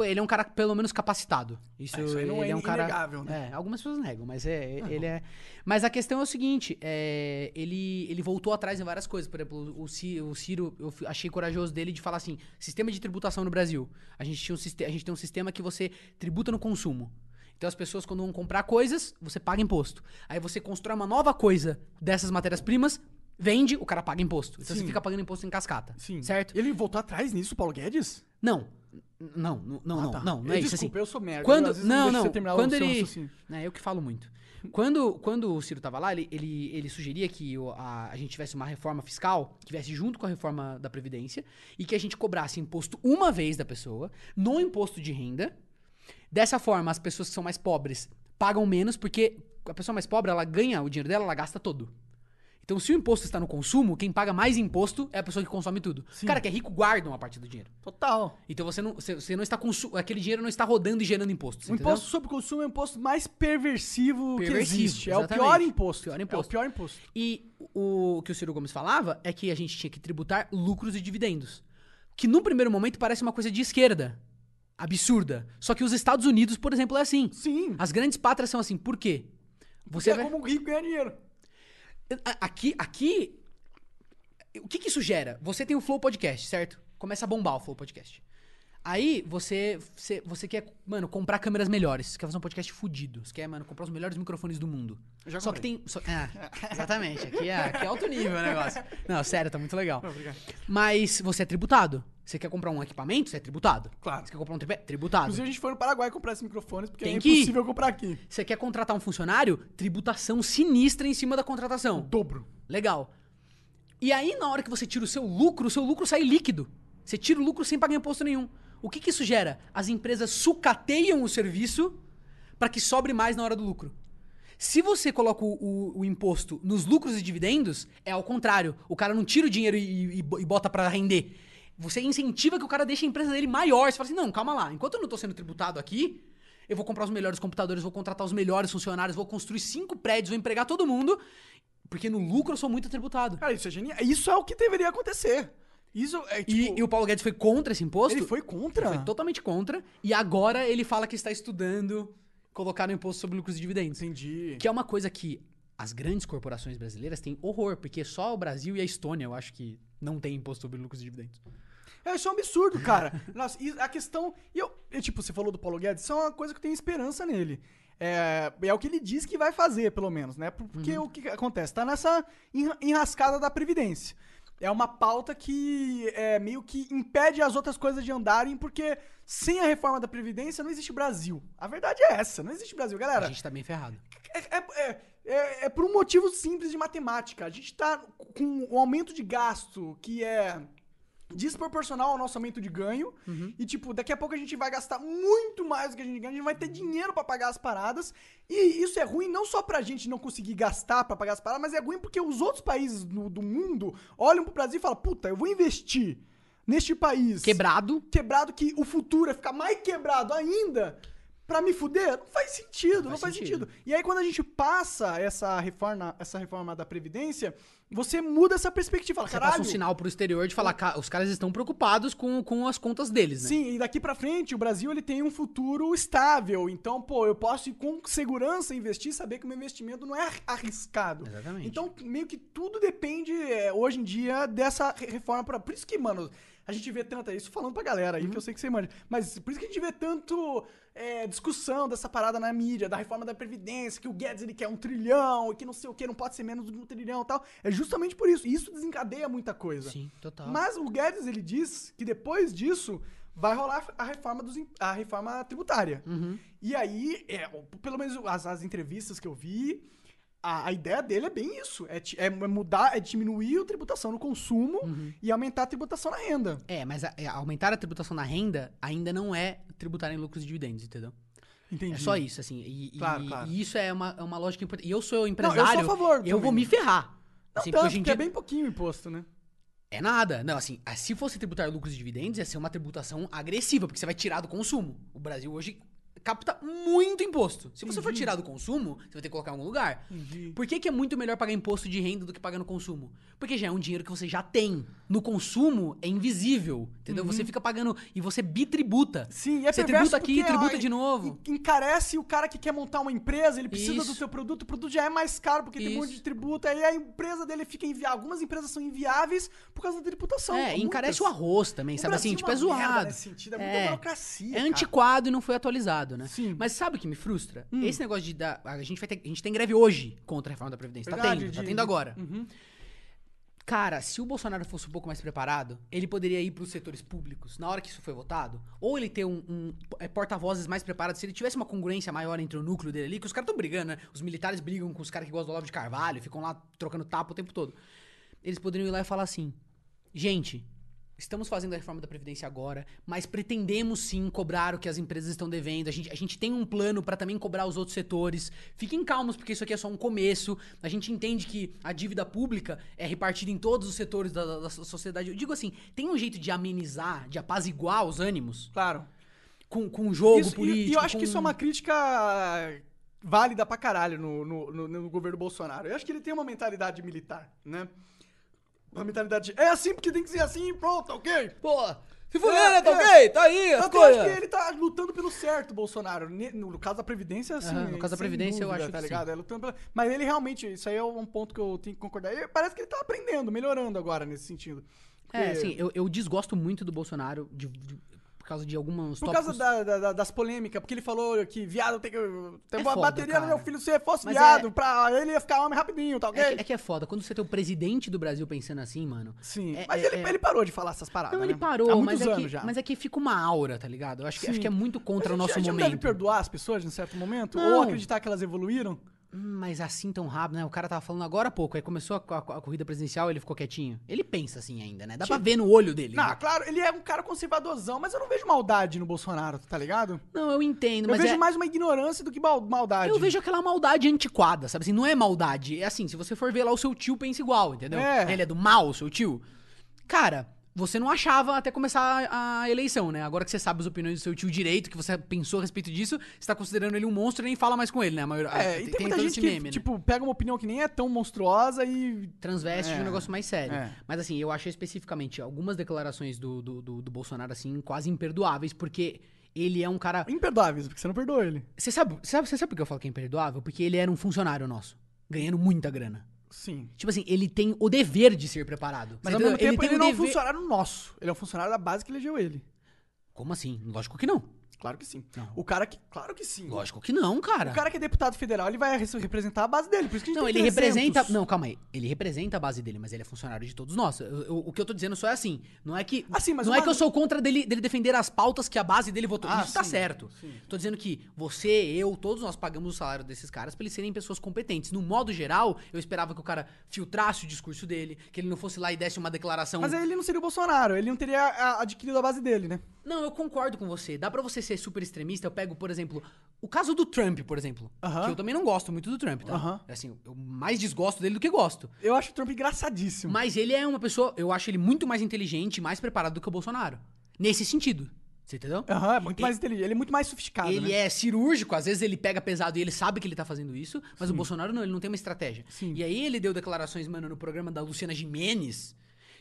Pô, ele é um cara pelo menos capacitado. Isso, É, isso aí ele, não é é um cara. inegável, né? É, algumas pessoas negam, mas é, ele é. Mas a questão é o seguinte: é, ele, ele voltou atrás em várias coisas. Por exemplo, o, o Ciro, eu achei corajoso dele de falar assim: sistema de tributação no Brasil. A gente, tinha um, a gente tem um sistema que você tributa no consumo. Então as pessoas, quando vão comprar coisas, você paga imposto. Aí você constrói uma nova coisa dessas matérias-primas, vende, o cara paga imposto. Então Sim. você fica pagando imposto em cascata. Sim. Certo? Ele voltou atrás nisso, Paulo Guedes? Não. Não, n- não, Ah, não, tá. não, não é isso desculpa, assim. eu sou merda. Quando, eu, não, não, você terminar o quando ele, raciocínio. [LAUGHS] é eu que falo muito. Quando, quando o Ciro tava lá, ele, ele, ele sugeria que a, a gente tivesse uma reforma fiscal que viesse junto com a reforma da Previdência e que a gente cobrasse imposto uma vez da pessoa, no imposto de renda. Dessa forma, as pessoas que são mais pobres pagam menos, porque a pessoa mais pobre, ela ganha o dinheiro dela, ela gasta todo. Então, se o imposto está no consumo, quem paga mais imposto é a pessoa que consome tudo. O cara que é rico guarda uma parte do dinheiro. Total. Então você não, você, não está consu... aquele dinheiro não está rodando e gerando imposto. você O imposto sobre consumo é o imposto mais perversivo, que Perversivo, existe. É o exatamente. pior imposto. Pior É imposto. o pior imposto. E o, que o Ciro Gomes falava é que a gente tinha que tributar lucros e dividendos. Que no primeiro momento parece uma coisa de esquerda. Absurda. Só que os Estados Unidos, por exemplo, é assim. Sim. As grandes pátrias são assim. Por quê? Você Você é vai... como o rico ganha dinheiro. Aqui, aqui o que, que isso gera? Você tem o Flow Podcast, certo? Começa a bombar o Flow Podcast. Aí você, você, você quer, mano, comprar câmeras melhores. Você quer fazer um podcast fudido. Você quer, mano, comprar os melhores microfones do mundo. Já só que tem. só- ah, exatamente. Aqui é, aqui é alto nível o negócio. Não, sério, tá muito legal. Obrigado. Mas você é tributado. Você quer comprar um equipamento, você é tributado. Claro. Você quer comprar um tripé? Tributado. Inclusive, a gente foi no Paraguai comprar esses microfones, porque Tem é que impossível comprar aqui. Você quer contratar um funcionário? Tributação sinistra em cima da contratação. Dobro. Legal. E aí, na hora que você tira o seu lucro, o seu lucro sai líquido. Você tira o lucro sem pagar imposto nenhum. O que, que isso gera? As empresas sucateiam o serviço para que sobre mais na hora do lucro. Se você coloca o, o- o imposto nos lucros e dividendos, é ao contrário. O cara não tira o dinheiro e, e, e bota para render. Você incentiva que o cara deixe a empresa dele maior. Você fala assim, não, calma lá. Enquanto eu não tô sendo tributado aqui, eu vou comprar os melhores computadores, vou contratar os melhores funcionários, vou construir cinco prédios, vou empregar todo mundo. Porque no lucro eu sou muito tributado. Cara, isso é genial. Isso é o que deveria acontecer. Isso é, E, tipo... e o Paulo Guedes foi contra esse imposto? Ele foi contra? Ele foi totalmente contra. E agora ele fala que está estudando colocar no imposto sobre lucros e dividendos. Entendi. Que é uma coisa que as grandes corporações brasileiras têm horror, porque só o Brasil e a Estônia, eu acho que não tem imposto sobre lucros e dividendos. É, isso é um absurdo, cara. [LAUGHS] Nossa, e a questão. E eu, tipo, você falou do Paulo Guedes, isso é uma coisa que eu tenho esperança nele. É, é o que ele diz que vai fazer, pelo menos, né? Porque o que acontece? Tá nessa enra- enrascada da Previdência. É uma pauta que é, meio que impede as outras coisas de andarem, porque sem a reforma da Previdência não existe Brasil. A verdade é essa, não existe Brasil, galera. A gente tá bem ferrado. É, é- é- é- é por um motivo simples de matemática. A gente tá com um aumento de gasto que é desproporcional ao nosso aumento de ganho. E, tipo, daqui a pouco a gente vai gastar muito mais do que a gente ganha. A gente vai ter dinheiro pra pagar as paradas. E isso é ruim não só pra gente não conseguir gastar pra pagar as paradas, mas é ruim porque os outros países do, do mundo olham pro Brasil e falam: puta, eu vou investir neste país Quebrado. quebrado que o futuro é ficar mais quebrado ainda pra me fuder, não faz sentido, não faz faz sentido. sentido. E aí quando a gente passa essa reforma, essa reforma da previdência, você muda essa perspectiva, fala, Você caralho. passa um sinal pro exterior de falar, "Ca- os caras estão preocupados com, com as contas deles, né? Sim, e daqui pra frente o Brasil ele tem um futuro estável. Então, pô, eu posso ir com segurança investir, saber que o meu investimento não é arriscado. Exatamente. Então, meio que tudo depende é, hoje em dia dessa re- reforma pra... Por isso que, mano, a gente vê tanta isso falando pra galera aí, que eu sei que você manja. Mas por isso que a gente vê tanto é, discussão dessa parada na mídia, da reforma da Previdência, que o Guedes ele quer um trilhão, e que não sei o que, não pode ser menos do que um trilhão e tal. É justamente por isso. E isso desencadeia muita coisa. Sim, total. Mas o Guedes ele diz que depois disso vai rolar a reforma, dos, a reforma tributária. Uhum. E aí, é, pelo menos as, as entrevistas que eu vi, a, a ideia dele é bem isso: é, é mudar, é diminuir a tributação no consumo Uhum. e aumentar a tributação na renda. É, mas a- é, aumentar a tributação na renda ainda não é tributar em lucros e dividendos, entendeu? Entendi. É só isso, assim. E, e- Claro, claro. e isso é uma, é uma lógica importante. E eu sou Não, empresário. eu sou a favor. eu vou me ferrar. Não Assim, tanto, porque hoje em porque é dia. bem pouquinho o imposto, né? É nada. Não, assim, ah, se fosse tributar lucros e dividendos, ia ser uma tributação agressiva, porque você vai tirar do consumo. O Brasil hoje capta muito imposto. Se você for tirar do consumo, você vai ter que colocar em algum lugar. Por que, que é muito melhor pagar imposto de renda do que pagar no consumo? Porque já é um dinheiro que você já tem. No consumo é invisível, entendeu? Você fica pagando e você bitributa. Sim, e é Você tributa aqui, tributa ó, de novo. en- Encarece o cara que quer montar uma empresa, ele precisa Isso. do seu produto, o produto já é mais caro porque tem um Isso. monte de tributo, aí a empresa dele fica inviável. Algumas empresas são inviáveis por causa da tributação. É, encarece o arroz também, O sabe Brasil assim? Tipo, é uma merda zoado. nesse sentido, é muita É. burocracia. É cara. antiquado e não foi atualizado, né? Sim. Hum. Mas sabe o que me frustra? Esse negócio de dar. A gente, vai ter, a gente tem greve hoje contra a reforma da Previdência. tá Verdade, tendo, tá de- tendo agora. Uhum. Cara, se o Bolsonaro fosse um pouco mais preparado, ele poderia ir pros setores públicos na hora que isso foi votado, ou ele ter um, um, é, porta-vozes mais preparados, se ele tivesse uma congruência maior entre o núcleo dele ali, que os caras estão brigando, né? Os militares brigam com os caras que gostam do Olavo de Carvalho, ficam lá trocando tapa o tempo todo. Eles poderiam ir lá e falar assim: gente, estamos fazendo a reforma da Previdência agora, mas pretendemos sim cobrar o que as empresas estão devendo. A gente, a gente tem um plano para também cobrar os outros setores. Fiquem calmos, porque isso aqui é só um começo. A gente entende que a dívida pública é repartida em todos os setores da, da- da sociedade. Eu digo assim: tem um jeito de amenizar, de apaziguar os ânimos Claro. com, com jogo Isso- político. E eu acho que com- isso é uma crítica válida pra caralho no, no, no- no governo Bolsonaro. Eu acho que ele tem uma mentalidade militar, né? Uma mentalidade de, é assim porque tem que ser assim pronto, ok? Pô, Se fuder, É, né? Tá é. ok? Tá aí, as Eu acho que ele tá lutando pelo certo, Bolsonaro. No caso da Previdência, assim. Aham, no caso da Previdência, eu dúvida, acho tá que ligado? sim. É lutando pela... Mas ele realmente, isso aí é um ponto que eu tenho que concordar. E parece que ele tá aprendendo, melhorando agora nesse sentido. É, Porque- assim, eu, eu desgosto muito do Bolsonaro de- de- causa de alguns Por causa tópicos. da- da- da- das polêmicas, porque ele falou que viado tem que. Tem É uma foda, bateria no cara. meu filho se fosse Mas viado, é- pra ele ia ficar homem rapidinho, tá ok? É que, é que é foda. Quando você tem o presidente do Brasil pensando assim, mano. Sim. é- mas é- ele, é- ele parou de falar essas paradas. Não, ele né? parou, Há mas muitos é, anos que, já. mas é que fica uma aura, tá ligado? Eu acho, que, acho que é muito contra o nosso a gente não deve momento. perdoar as pessoas em certo momento? Ou Não. acreditar que elas evoluíram? Hum, Mas assim tão rápido, né? O cara tava falando agora há pouco, aí começou a, a- a corrida presidencial ele ficou quietinho. Ele pensa assim ainda, né? Dá pra ver no olho dele. Não, né? claro, ele é um cara conservadorzão, mas eu não vejo maldade no Bolsonaro, tá ligado? Não, eu entendo, Eu mas vejo é... mais uma ignorância do que mal- maldade. Eu vejo aquela maldade antiquada, sabe assim? Não é maldade. É assim, se você for ver lá, o seu tio pensa igual, entendeu? É. Ele é do mal, o seu tio. Cara, você não achava até começar a, eleição, né? Agora que você sabe as opiniões do seu tio direito, que você pensou a respeito disso, você tá considerando ele um monstro e nem fala mais com ele, né? A É, a- e tem, muita todo gente que, meme, né? tipo, pega uma opinião que nem é tão monstruosa e... transveste de É, um negócio mais sério. é. Mas assim, eu achei especificamente algumas declarações do, do, do, do Bolsonaro, assim, quase imperdoáveis, porque ele é um cara. Imperdoáveis, porque você não perdoa ele. Você sabe, sabe, você sabe por que eu falo que é imperdoável? Porque ele era um funcionário nosso, ganhando muita grana. Sim. Tipo assim, ele tem o dever de ser preparado. Mas ao mesmo tempo, ele, o não é um dever- funcionário nosso. Ele é um funcionário da base que elegeu ele. Como assim? Lógico que não. Claro que sim. Não. O cara que... Claro que sim. Lógico que não, cara. O cara que é deputado federal, ele vai res- representar a base dele. Por isso que a gente Não, tem ele 300. representa. Não, calma aí. Ele representa a base dele, mas ele é funcionário de todos nós. Eu- eu- o que eu tô dizendo só é assim. Não é que. Assim, mas não uma- é que eu sou contra dele, dele defender as pautas que a base dele votou. Ah, Isso tá sim, certo. sim. Tô dizendo que você, eu, todos nós pagamos o salário desses caras pra eles serem pessoas competentes. No modo geral, eu esperava que o cara filtrasse o discurso dele, que ele não fosse lá e desse uma declaração. Mas aí ele não seria o Bolsonaro. Ele não teria a- adquirido a base dele, né? Não, eu concordo com você. Dá pra você ser super extremista. Eu pego, por exemplo, o caso do Trump, por exemplo. Aham. Que eu também não gosto muito do Trump, tá? Aham. Assim, eu mais desgosto dele do que gosto. Eu acho o Trump engraçadíssimo. Mas ele é uma pessoa, eu acho ele muito mais inteligente e mais preparado do que o Bolsonaro. Nesse sentido. Você entendeu? Aham, é muito Ele- mais inteligente. Ele é muito mais sofisticado, Ele né? é cirúrgico, às vezes ele pega pesado e ele sabe que ele tá fazendo isso, mas o Bolsonaro não, ele não tem uma estratégia. Sim. E aí ele deu declarações, mano, no programa da Luciana Jimenez,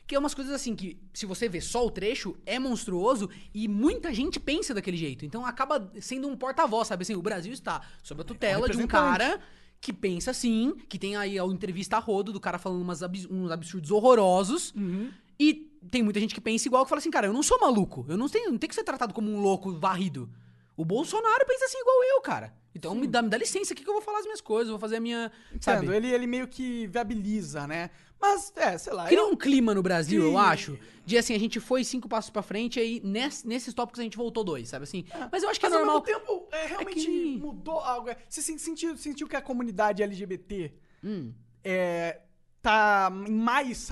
que é umas coisas assim que, se você vê só o trecho, é monstruoso e muita gente pensa daquele jeito. Então acaba sendo um porta-voz, sabe assim? O Brasil está sob a tutela de um cara que pensa assim, que tem aí a entrevista a rodo do cara falando umas abs- uns absurdos horrorosos. Uhum. E tem muita gente que pensa igual, que fala assim, cara, eu não sou maluco. Eu não tenho, não tenho que ser tratado como um louco varrido. O Bolsonaro pensa assim igual eu, cara. Então me dá, me dá licença aqui que eu vou falar as minhas coisas, vou fazer a minha. Sabe? Entendo, ele, ele meio que viabiliza, né? Mas, é, sei lá. Cria eu- um clima no Brasil, eu Cria. acho. De assim, a gente foi cinco passos pra frente, aí ness- nesses tópicos a gente voltou dois, sabe assim? Mas eu acho que é Mas ao normal. mesmo tempo, é, realmente que- mudou algo. Você sen- sentiu, sentiu que a comunidade LGBT Hum. é, tá mais.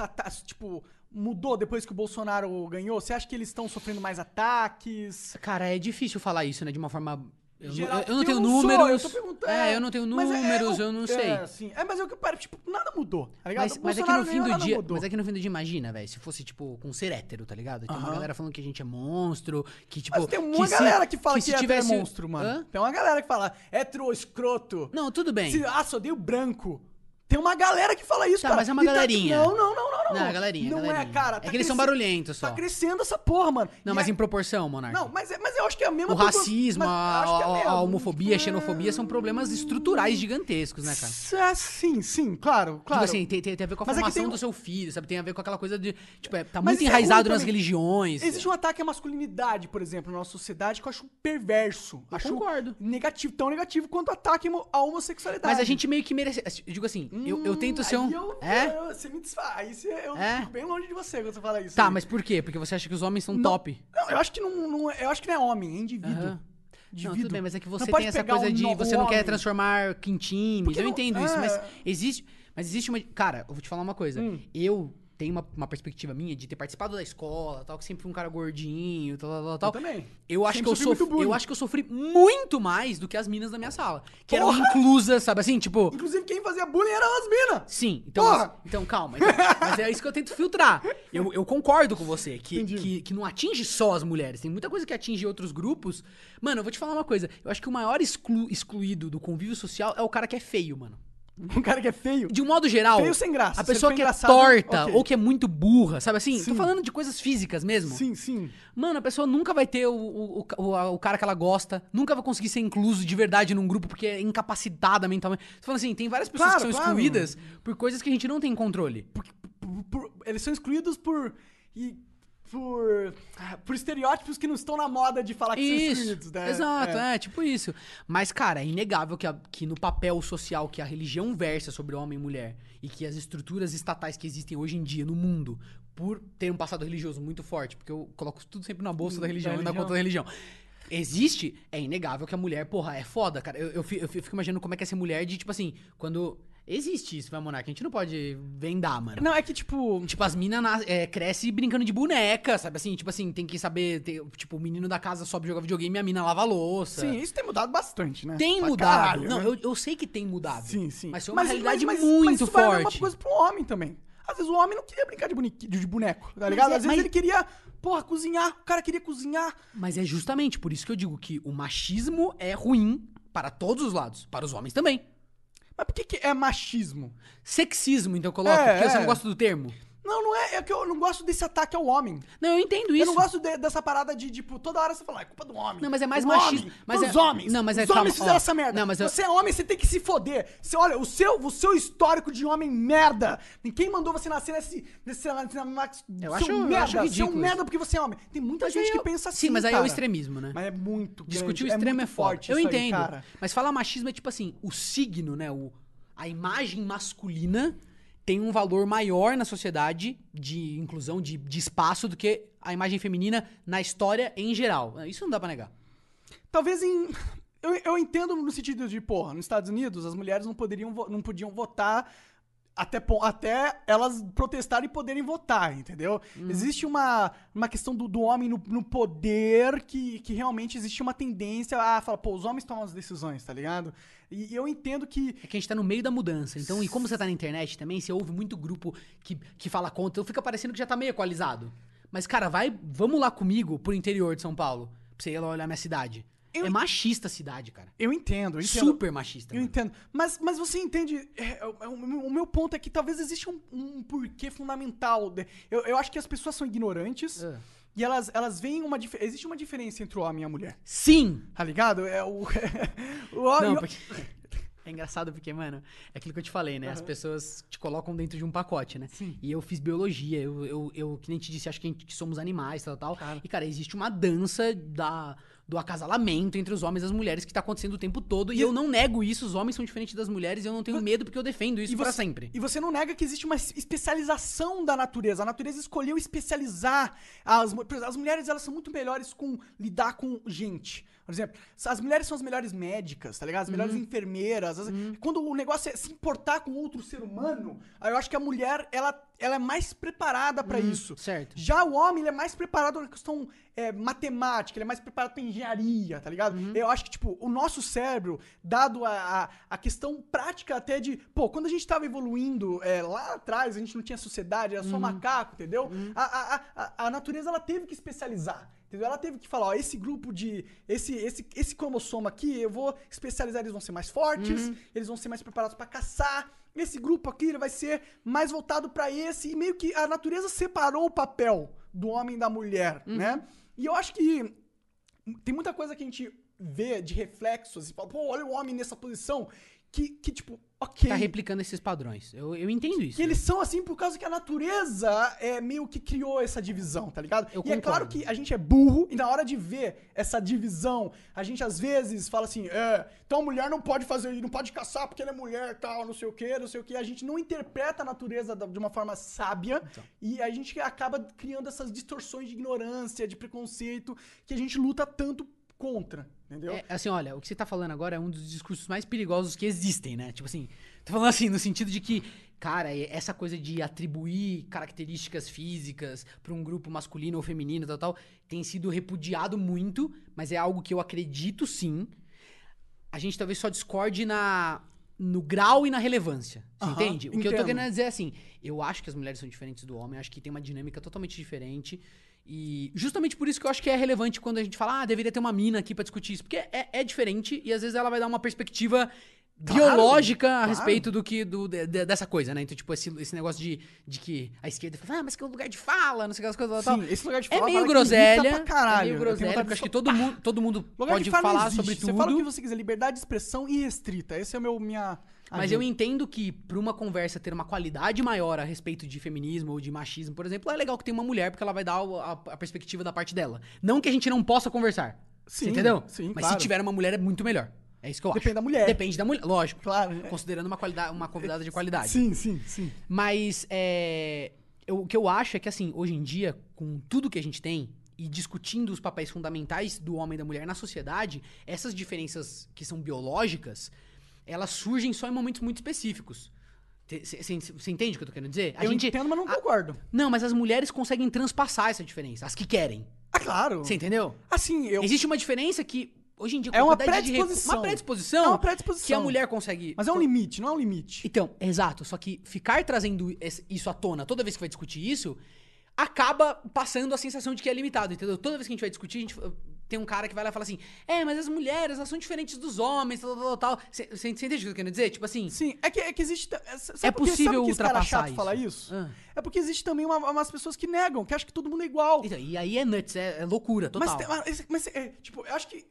Tipo, mudou depois que o Bolsonaro ganhou? Você acha que eles estão sofrendo mais ataques? Cara, é difícil falar isso, né? De uma forma. Eu, não- Geral- eu- eu não eu tenho não sou, números. eu. É, eu não tenho Mas é- números, é, eu não é, sei. assim, é, mas eu que paro, tipo, nada mudou, tá ligado? Mas, O mas é que no fim do dia. mudou. Mas é que no fim do dia, imagina, velho, se fosse, tipo, com ser hétero, tá ligado? Tem uma Aham. galera falando que a gente é monstro, que, tipo. Mas tem uma se- galera que fala que, se hétero tivesse- é monstro, mano. Hã? Tem uma galera que fala hétero escroto. Não, tudo bem. Se, ah, só odeio branco. Tem uma galera que fala isso, Tá, cara. mas é uma E tá- galerinha. não, não, não, não, não. Não, galerinha, Não galerinha. é, cara. É que eles são barulhentos só. Tá crescendo essa porra, mano. Não, E mas é- em proporção, Monarca. Não, mas, é- mas eu acho que é a mesma O racismo, mas a, é a- homofobia, a É. xenofobia são problemas estruturais gigantescos, né, cara? É, sim, sim, claro, claro. Tipo assim, tem, tem, tem a ver com a Mas é formação tem do seu filho, sabe? Tem a ver com aquela coisa de. Tipo, é, tá muito é enraizado nas religiões. Existe um ataque à masculinidade, por exemplo, na nossa sociedade que eu acho perverso. Eu acho concordo. negativo, tão negativo quanto o ataque à homossexualidade. Mas a gente meio que merece. Digo assim, eu, eu tento ser um. Aí eu, é? eu- você me desfaz. Aí você, eu É? fico bem longe de você quando você fala isso. Tá, aí. mas por quê? Porque você acha que os homens são Não, top. Não, eu acho que não, não é- eu acho que não é homem, é indivíduo. Aham. Não, Indivíduo. tudo bem, mas é que você pode tem essa pegar coisa um de. no- Você não quer homem. transformar em times. Porque Eu não- entendo isso, é. mas existe. Mas existe uma. Cara, eu vou te falar uma coisa. Hum. Eu tenho uma, uma perspectiva minha de ter participado da escola, tal, que sempre fui um cara gordinho, tal, tal, tal. Eu também. Eu acho, Sempre que eu, sofri muito sofri, eu acho que eu sofri muito mais do que as minas da minha sala. Que eram Porra! inclusas, sabe assim? Tipo. Inclusive, quem fazia bullying eram as minas. Sim, então, Porra! mas- então calma. Então, mas é isso que eu tento filtrar. Eu, eu concordo com você, que, que, que não atinge só as mulheres. Tem muita coisa que atinge outros grupos. Mano, eu vou te falar uma coisa. Eu acho que o maior exclu- excluído do convívio social é o cara que é feio, mano. [LAUGHS] Um cara que é feio. De um modo geral, Feio sem graça. a pessoa que é torta ok. ou que é muito burra, sabe assim? Sim. Tô falando de coisas físicas mesmo. Sim, sim. Mano, a pessoa nunca vai ter o, o, o, o cara que ela gosta, nunca vai conseguir ser incluso de verdade num grupo porque é incapacitada mentalmente. Tô falando assim, tem várias pessoas Claro, que são claro. excluídas por coisas que a gente não tem controle. Por- por- eles são excluídos por. E, por. Por estereótipos que não estão na moda de falar que são Isso, excluídos, né? exato, é. tipo isso. Mas, cara, é inegável que, a- que no papel social que a religião versa sobre homem e mulher e que as estruturas estatais que existem hoje em dia no mundo, por ter um passado religioso muito forte, porque eu coloco tudo sempre na bolsa da religião e na conta da religião. Existe, é inegável que a mulher, porra, é foda, cara. Eu, eu, eu fico imaginando como é que é ser mulher de, tipo assim, quando. Existe isso, vai, Monarca. A gente não pode vendar, mano. Não, é que tipo. Tipo, as minas nas- é, crescem brincando de boneca, sabe assim? Tipo assim, tem que saber. tipo, o menino da casa sobe jogar videogame e a mina lava a louça. Sim, isso tem mudado bastante, né? Tem Pra mudado. caralho, não, né? eu, eu sei que tem mudado. Sim, sim. Mas foi uma realidade mas muito isso vai a mesma forte. coisa pro homem também. Às vezes o homem não queria brincar de, de boneco, tá ligado? é- Às vezes mas- ele queria, porra, cozinhar. O cara queria cozinhar. Mas é justamente por isso que eu digo que o machismo é ruim para todos os lados. Para os homens também. Mas por que, que é machismo? Sexismo, então eu coloco, É, porque você é. não gosta do termo. Não, não é. É que eu não gosto desse ataque ao homem. Não, eu entendo isso. Eu não gosto de- dessa parada de, tipo, toda hora você falar, é culpa do homem. Não, mas é mais machismo. Homem, Mas é- homens. não, mas é- Os calma, homens fizeram ó. essa merda. Não, mas eu- Você é homem, você tem que se foder. Você, olha, o seu, o seu histórico de homem merda. Quem mandou você nascer nesse. nesse, nesse, nesse Eu acho- eu merda. acho Seu ridículo merda isso. porque você é homem. Tem muita Mas gente aí que eu- pensa assim. Sim, mas aí é o cara. extremismo, né? Mas é muito Discutir o grande, extremo é, foda. forte Eu aí, entendo. cara. mas falar machismo é tipo assim, o signo, né? O, a imagem masculina tem um valor maior na sociedade de inclusão, de, de espaço, do que a imagem feminina na história em geral. Isso não dá pra negar. Talvez em. Eu, eu entendo no sentido de, porra, nos Estados Unidos as mulheres não, poderiam, não podiam votar até, até elas protestarem e poderem votar, entendeu? Existe uma, uma questão do, do homem no, no poder que, que realmente existe uma tendência a falar, pô, os homens tomam as decisões, tá ligado? E eu entendo que. É que a gente tá no meio da mudança. Então, e como você tá na internet também, você ouve muito grupo que, que fala contra, então fica parecendo que já tá meio equalizado. Mas, cara, vai, vamos lá comigo pro interior de São Paulo, pra você ir lá olhar minha cidade. Eu- É machista a cidade, cara. Eu entendo, eu entendo. Super machista. Eu mano. entendo. Mas, mas você entende. é, é, o, o meu ponto é que talvez exista um, um porquê fundamental. de- eu, eu acho que as pessoas são ignorantes Ah. e elas, elas veem uma diferença. Existe uma diferença entre o homem e a mulher. Sim! Tá ligado? É o. [LAUGHS] o homem. Não, porque... [LAUGHS] É engraçado porque, mano, é aquilo que eu te falei, né? As pessoas te colocam dentro de um pacote, né? Sim. E eu fiz biologia, eu, eu, eu que nem te disse, acho que, a gente- que somos animais, tal, tal. Claro. E, cara, existe uma dança da, do acasalamento entre os homens e as mulheres que tá acontecendo o tempo todo. E, eu não nego isso, os homens são diferentes das mulheres e eu não tenho medo porque eu defendo isso E pra você- sempre. E você não nega que existe uma es- especialização da natureza. A natureza escolheu especializar. As, as mulheres elas são muito melhores com lidar com gente. Por exemplo, as mulheres são as melhores médicas, tá ligado? As melhores enfermeiras. as- Quando o negócio é se importar com outro ser humano, aí eu acho que a mulher ela, ela é mais preparada pra isso. certo. Já o homem, ele é mais preparado na questão é, matemática, ele é mais preparado pra engenharia, tá ligado? Eu acho que, tipo, o nosso cérebro, dado a, a, a questão prática até de, pô, quando a gente tava evoluindo é, lá atrás, a gente não tinha sociedade, era só macaco, entendeu? A, a, a- a, a natureza, ela teve que especializar. Entendeu? Ela teve que falar, ó, esse grupo de. Esse, esse, esse cromossomo aqui, eu vou especializar, eles vão ser mais fortes, eles vão ser mais preparados pra caçar. Esse grupo aqui ele vai ser mais voltado pra esse. E meio que a natureza separou o papel do homem e da mulher, né? E eu acho que tem muita coisa que a gente vê de reflexos e fala, pô, olha o homem nessa posição. Que, que tipo, ok. Tá replicando esses padrões. Eu, eu entendo isso. Que eles são assim por causa que a natureza é meio que criou essa divisão, tá ligado? Eu e é claro concordo. que a gente é burro e na hora de ver essa divisão, a gente às vezes fala assim, é, então a mulher não pode fazer, não pode caçar porque ela é mulher, tal, não sei o que, não sei o que. A gente não interpreta a natureza de uma forma sábia Então. e a gente acaba criando essas distorções de ignorância, de preconceito que a gente luta tanto contra, entendeu? É, assim, olha, o que você tá falando agora é um dos discursos mais perigosos que existem, né? Tipo assim, tô falando assim, no sentido de que, cara, essa coisa de atribuir características físicas pra um grupo masculino ou feminino, tal, tal, tem sido repudiado muito, mas é algo que eu acredito sim. A gente talvez só discorde na no grau e na relevância. Entende? O que eu tô entendo. querendo dizer é assim, eu acho que as mulheres são diferentes do homem, acho que tem uma dinâmica totalmente diferente. E justamente por isso que eu acho que é relevante quando a gente fala, ah, deveria ter uma mina aqui pra discutir isso. Porque é, é diferente e às vezes ela vai dar uma perspectiva Claro, biológica a claro. respeito do que do, de- de- dessa coisa, né? Então, tipo, esse, esse negócio de, de que a esquerda fala, ah, mas que é um lugar de fala, não sei aquelas coisas tal. Sim, esse lugar de É fala meio que irrita groselha. pra caralho. É meio groselha, porque acho que todo mundo, todo mundo Lugar pode não falar sobre Você fala o que tudo. você quiser, liberdade de expressão irrestrita. Esse é o meu minha Mas agenda. eu entendo que pra uma conversa ter uma qualidade maior a respeito de feminismo ou de machismo, por exemplo, é legal que tenha uma mulher, porque ela vai dar a, a perspectiva da parte dela. Não que a gente não possa conversar. Sim, entendeu? sim, Mas claro. se tiver uma mulher, é muito melhor. É isso que eu acho. Depende da mulher. Depende da mulher, lógico. Claro. é. Considerando uma, qualidade, uma convidada de qualidade. Sim, sim, sim. Mas é, eu- o que eu acho é que, assim, hoje em dia, com tudo que a gente tem, e discutindo os papéis fundamentais do homem e da mulher na sociedade, essas diferenças que são biológicas, elas surgem só em momentos muito específicos. Você entende o que eu tô querendo dizer? A eu gente, entendo, mas não a- concordo. Não, mas as mulheres conseguem transpassar essa diferença, as que querem. Ah, claro. Você entendeu? Assim, eu... Existe uma diferença que, hoje em dia, com É a uma predisposição. Uma predisposição. É uma predisposição. Que a mulher consegue. Mas é um limite, não é um limite. Então, exato. Só que ficar trazendo isso à tona toda vez que vai discutir isso, acaba passando a sensação de que é limitado, entendeu? Toda vez que a gente vai discutir, a gente, tem um cara que vai lá e fala assim: é, mas as mulheres, elas são diferentes dos homens, tal, tal, tal. Você entende o que eu tô querendo dizer? Tipo assim. Sim, é que, é que existe... é- É possível que cara ultrapassar isso? falar isso? Ah. É porque existe também uma- umas pessoas que negam, que acham que todo mundo é igual. Então, e aí é nuts, é, é loucura, total. Mas, mas, mas, é, tipo, eu acho que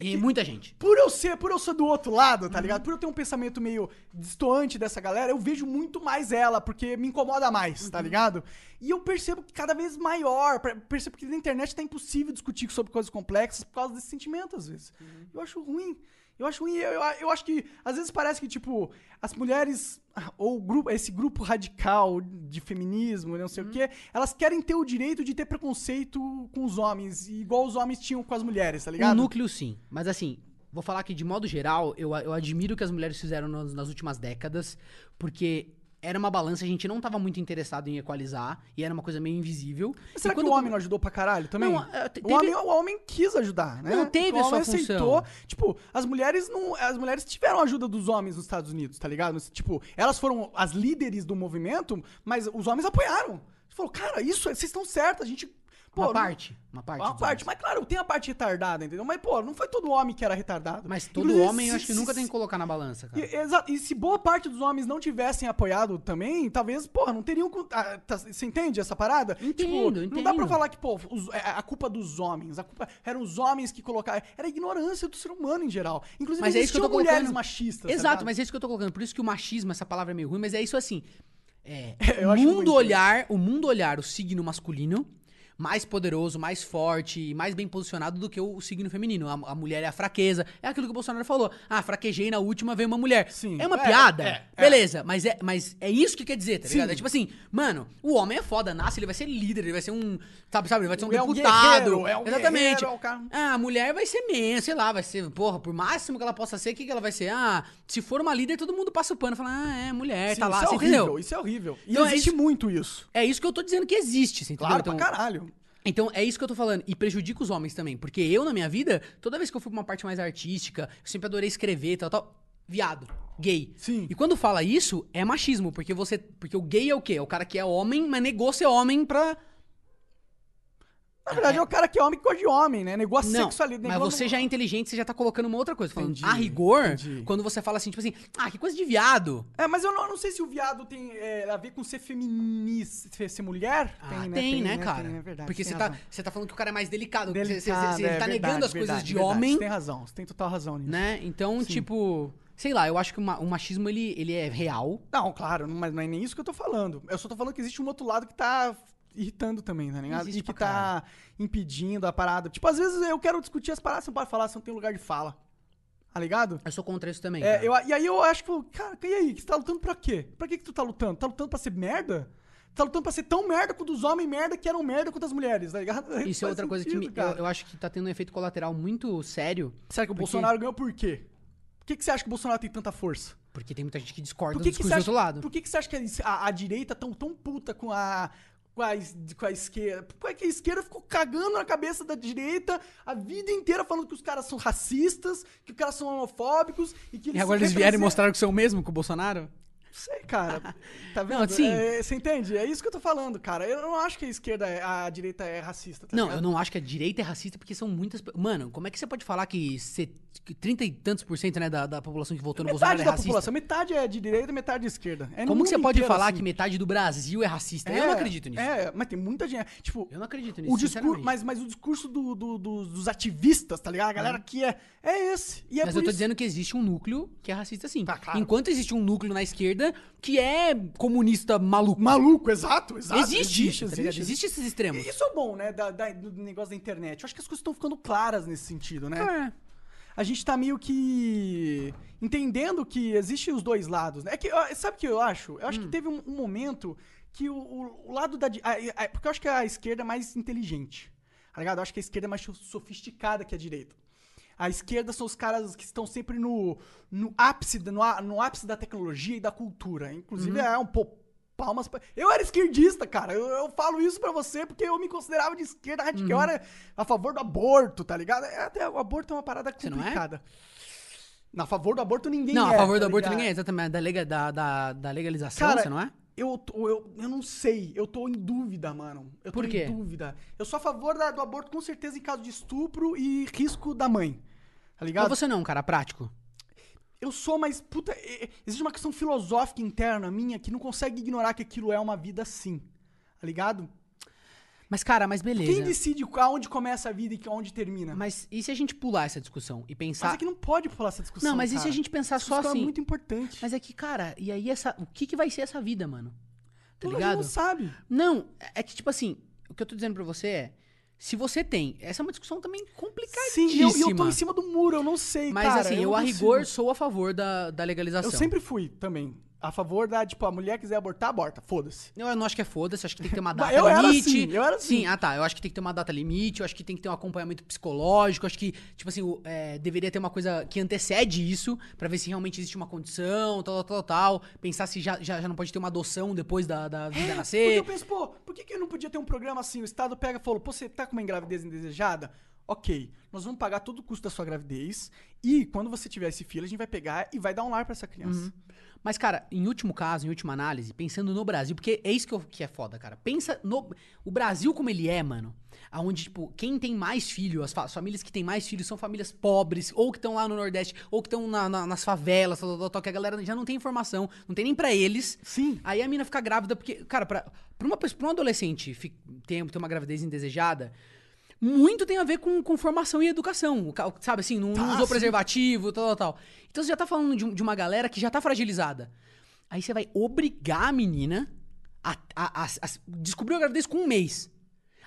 E muita gente. por eu ser, por eu ser do outro lado, Uhum. tá ligado? Por eu ter um pensamento meio distoante dessa galera, eu vejo muito mais ela, porque me incomoda mais, Uhum. tá ligado? E eu percebo que cada vez maior, per- percebo que na internet tá impossível discutir sobre coisas complexas por causa desse sentimento, às vezes. Uhum. Eu acho ruim. Eu acho ruim, eu, eu, eu acho que às vezes parece que, tipo, as mulheres, ou grupo, esse grupo radical de feminismo, não sei Uhum. o quê, elas querem ter o direito de ter preconceito com os homens, igual os homens tinham com as mulheres, tá Um ligado? núcleo, sim. Mas assim, vou falar que de modo geral, eu, eu admiro o que as mulheres fizeram nas, nas últimas décadas, porque era uma balança, a gente não tava muito interessado em equalizar, e era uma coisa meio invisível. Será E que quando- o homem não ajudou pra caralho também? Não, é, te- o, teve- homem, o homem quis ajudar, né? Não, teve o a sua função. Tipo, as mulheres não. As mulheres tiveram ajuda dos homens nos Estados Unidos, tá ligado? Tipo, elas foram as líderes do movimento, mas os homens apoiaram. Falou, cara, isso, vocês estão certos, a gente. Pô, uma não- parte. Uma parte. Uma parte, mas claro, tem a parte retardada, entendeu? Mas, pô, não foi todo homem que era retardado. Mas todo Inclusive, homem, eu se- acho que se- nunca tem que colocar na balança, cara. e, exato. E se boa parte dos homens não tivessem apoiado também, talvez, porra, não teriam. ah, tá- Você entende essa parada? Entendo, tipo, Não dá pra entendo. falar que, pô, os- é a culpa dos homens. A culpa eram os homens que colocaram. Era a ignorância do ser humano em geral. Inclusive, Mas é isso que eu tô mulheres colocando. machistas. tá Exato, ligado? mas é isso que eu tô colocando. Por isso que o machismo, essa palavra é meio ruim, mas é isso assim. É, [LAUGHS] Eu o mundo olhar, o mundo olhar o signo masculino mais poderoso, mais forte e mais bem posicionado do que o signo feminino. A, a mulher é a fraqueza. É aquilo que o Bolsonaro falou. Ah, fraquejei na última, veio uma mulher. Sim. É uma É, piada. é, é. Beleza, mas é, mas é isso que quer dizer, tá Sim. ligado? É tipo assim, mano, o homem é foda, nasce, ele vai ser líder, ele vai ser um, sabe, sabe, ele vai ser um É um deputado. guerreiro, é um Exatamente. guerreiro, é o cara- Ah, a mulher vai ser menos, sei lá, vai ser, porra, por máximo que ela possa ser, o que, que ela vai ser? Ah, se for uma líder, todo mundo passa o pano, fala, ah, é, mulher, Sim, tá lá, isso é horrível, entendeu? Isso é horrível. E Então é existe muito isso. É isso que eu tô dizendo que existe, você entendeu? Claro, então, pra caralho. Então é isso que eu tô falando. E prejudica os homens também. Porque eu, na minha vida, toda vez que eu fui pra uma parte mais artística, eu sempre adorei escrever tal, tal. Viado. Gay. Sim. E quando fala isso, é machismo. Porque você. Porque o gay é o quê? É o cara que é homem, mas negou ser homem pra. Na verdade, é, o cara que é homem que gosta de homem, né? Negou a Não, sexualidade. mas você já é inteligente, você já tá colocando uma outra coisa. Falando, Entendi, a rigor, entendi. quando você fala assim, tipo assim, ah, que coisa de viado. É, mas eu não, não sei se o viado tem é, a ver com ser feminista, ser- mulher. Ah, tem, né, cara? Tem, é verdade. Porque tem você tá, razão. você tá falando que o cara é mais delicado. que você- você, Delicado, você é tá verdade, negando as coisas verdade, de verdade. homem, Você tem razão, você tem total razão nisso. né? Então, Sim. tipo, sei lá, eu acho que o ma- o machismo, ele, ele é real. Não, claro, mas não é nem isso que eu tô falando. Eu só tô falando que existe um outro lado que tá irritando também, tá ligado? Existe e que tá impedindo a parada. Tipo, às vezes eu quero discutir as paradas, você não pode falar, você não tem lugar de fala. Tá ligado? Eu sou contra isso também. É, eu- e aí eu acho que, cara, e aí? Que você tá lutando pra quê? Pra que, que tu tá lutando? Tá lutando pra ser merda? Tá lutando pra ser tão merda quanto os homens merda que eram merda quanto as mulheres, tá ligado? Isso é Faz outra coisa que sentido, me, eu, eu acho que tá tendo um efeito colateral muito sério, Será que o porque- Bolsonaro ganhou por quê? Por que, que você acha que o Bolsonaro tem tanta força? porque tem muita gente que discorda Por do que, que, discurso do outro lado. por que, que você acha que a, a direita tão, tão puta com a, com, a, es- com a esquerda? Por que a esquerda ficou cagando na cabeça da direita a vida inteira falando que os caras são racistas, que os caras são homofóbicos e que eles E agora eles vieram e representam- mostraram que são o mesmo com o Bolsonaro? Não sei, cara. [LAUGHS] Tá vendo? Não, sim. É, você entende? É isso que eu tô falando, cara. Eu não acho que a esquerda, é- a direita é racista, tá não, ligado? eu não acho que a direita é racista porque são muitas. Mano, como é que você pode falar que se- 30 e tantos por cento, né, da, da população que votou no Bolsonaro Metade é da racista. população, metade é de direita, metade de esquerda. É Como que você pode falar assim. que metade do Brasil é racista? eu não acredito nisso. É, mas tem muita gente. Tipo, Eu não acredito nisso, o discurso, mas, mas o discurso do- do- do- dos ativistas, tá ligado? A galera que é. É esse. E é Mas eu tô isso- dizendo que existe um núcleo que é racista sim. Tá, claro. Enquanto existe um núcleo na esquerda que é comunista maluco. Maluco, exato, exato. existe, isso, tá ligado? existe. Existe esses extremos. E Isso é bom, né? da- da- do negócio da internet. Eu acho que as coisas estão ficando claras nesse sentido, né? É. A gente tá meio que entendendo que existem os dois lados, né? É que, sabe o que eu acho? Eu acho Hum. que teve um, um momento que o, o- lado da. a- a- porque eu acho que a esquerda é mais inteligente. Tá ligado? Eu acho que a esquerda é mais sofisticada que a direita. A esquerda são os caras que estão sempre no, no ápice, da- no, no ápice da tecnologia e da cultura. Inclusive, Uhum. é um pô, palmas pra... Eu era esquerdista, cara. Eu, eu falo isso pra você porque eu me considerava de esquerda radical. Eu Uhum. era a favor do aborto, tá ligado? É, Até o aborto é uma parada Você não é? complicada. Na favor do aborto ninguém Não, é. a favor do tá aborto ligado? ninguém é, exatamente. Da, lega- da, da, da legalização, Cara, você não é? Eu, tô- eu, eu não sei, eu tô em dúvida, mano. Eu tô Por quê? em dúvida. Eu sou a favor da- do aborto, com certeza, em caso de estupro e risco da mãe. Tá ligado? Mas você não, cara, prático. Eu sou, mas, puta, existe uma questão filosófica interna minha que não consegue ignorar que aquilo é uma vida sim. Tá ligado? Mas, cara, mas beleza. Quem decide aonde começa a vida e aonde termina? Mas e se a gente pular essa discussão e pensar. Mas é que não pode falar essa discussão. Não, mas e se cara? a gente pensar Essa só discussão assim? É muito importante. Mas é que, cara, e aí essa. O que, que vai ser essa vida, mano? Tá gente ligado? não sabe. Não, é que, tipo assim, o que eu tô dizendo pra você é. Se você tem. Essa é uma discussão também complicadíssima. Sim, e eu, eu tô em cima do muro, eu não sei, Mas cara. assim, eu, não a rigor sou a favor da, da legalização. Eu sempre fui também. A favor da, tipo, a mulher quiser abortar, aborta. Foda-se. Eu não acho que é foda-se, acho que tem que ter uma [LAUGHS] data eu era limite. assim, eu era assim. Sim, ah tá. Eu acho que tem que ter uma data limite, eu acho que tem que ter um acompanhamento psicológico, acho que, tipo assim, o- é, deveria ter uma coisa que antecede isso, pra ver se realmente existe uma condição, tal, tal, tal, tal. Pensar se já, já, já não pode ter uma adoção depois da, da vida Porque nascer. eu penso, pô, por que, que não podia ter um programa assim? O Estado pega e falou, pô, você tá com uma gravidez indesejada? Ok, nós vamos pagar todo o custo da sua gravidez e quando você tiver esse filho, a gente vai pegar e vai dar um lar pra essa criança. Uhum. Mas, cara, em último caso, em última análise, pensando no Brasil, porque é isso que, eu- que é foda, cara. Pensa no. O Brasil como ele é, mano. Aonde, tipo, quem tem mais filho, as, fa- as famílias que têm mais filhos são famílias pobres, ou que estão lá no Nordeste, ou que estão na- na- nas favelas, tal, tal, que a galera já não tem informação, não tem nem pra eles. Sim. Aí a mina fica grávida, porque, cara, pra, pra, uma, pra um adolescente ter, ter uma gravidez indesejada, muito tem a ver com, com formação e educação. Sabe assim, não, não Tá, usou sim. preservativo, tal, tal, tal. Então você já tá falando de, de uma galera que já tá fragilizada. Aí você vai obrigar a menina a, a- a- a descobrir a gravidez com um mês.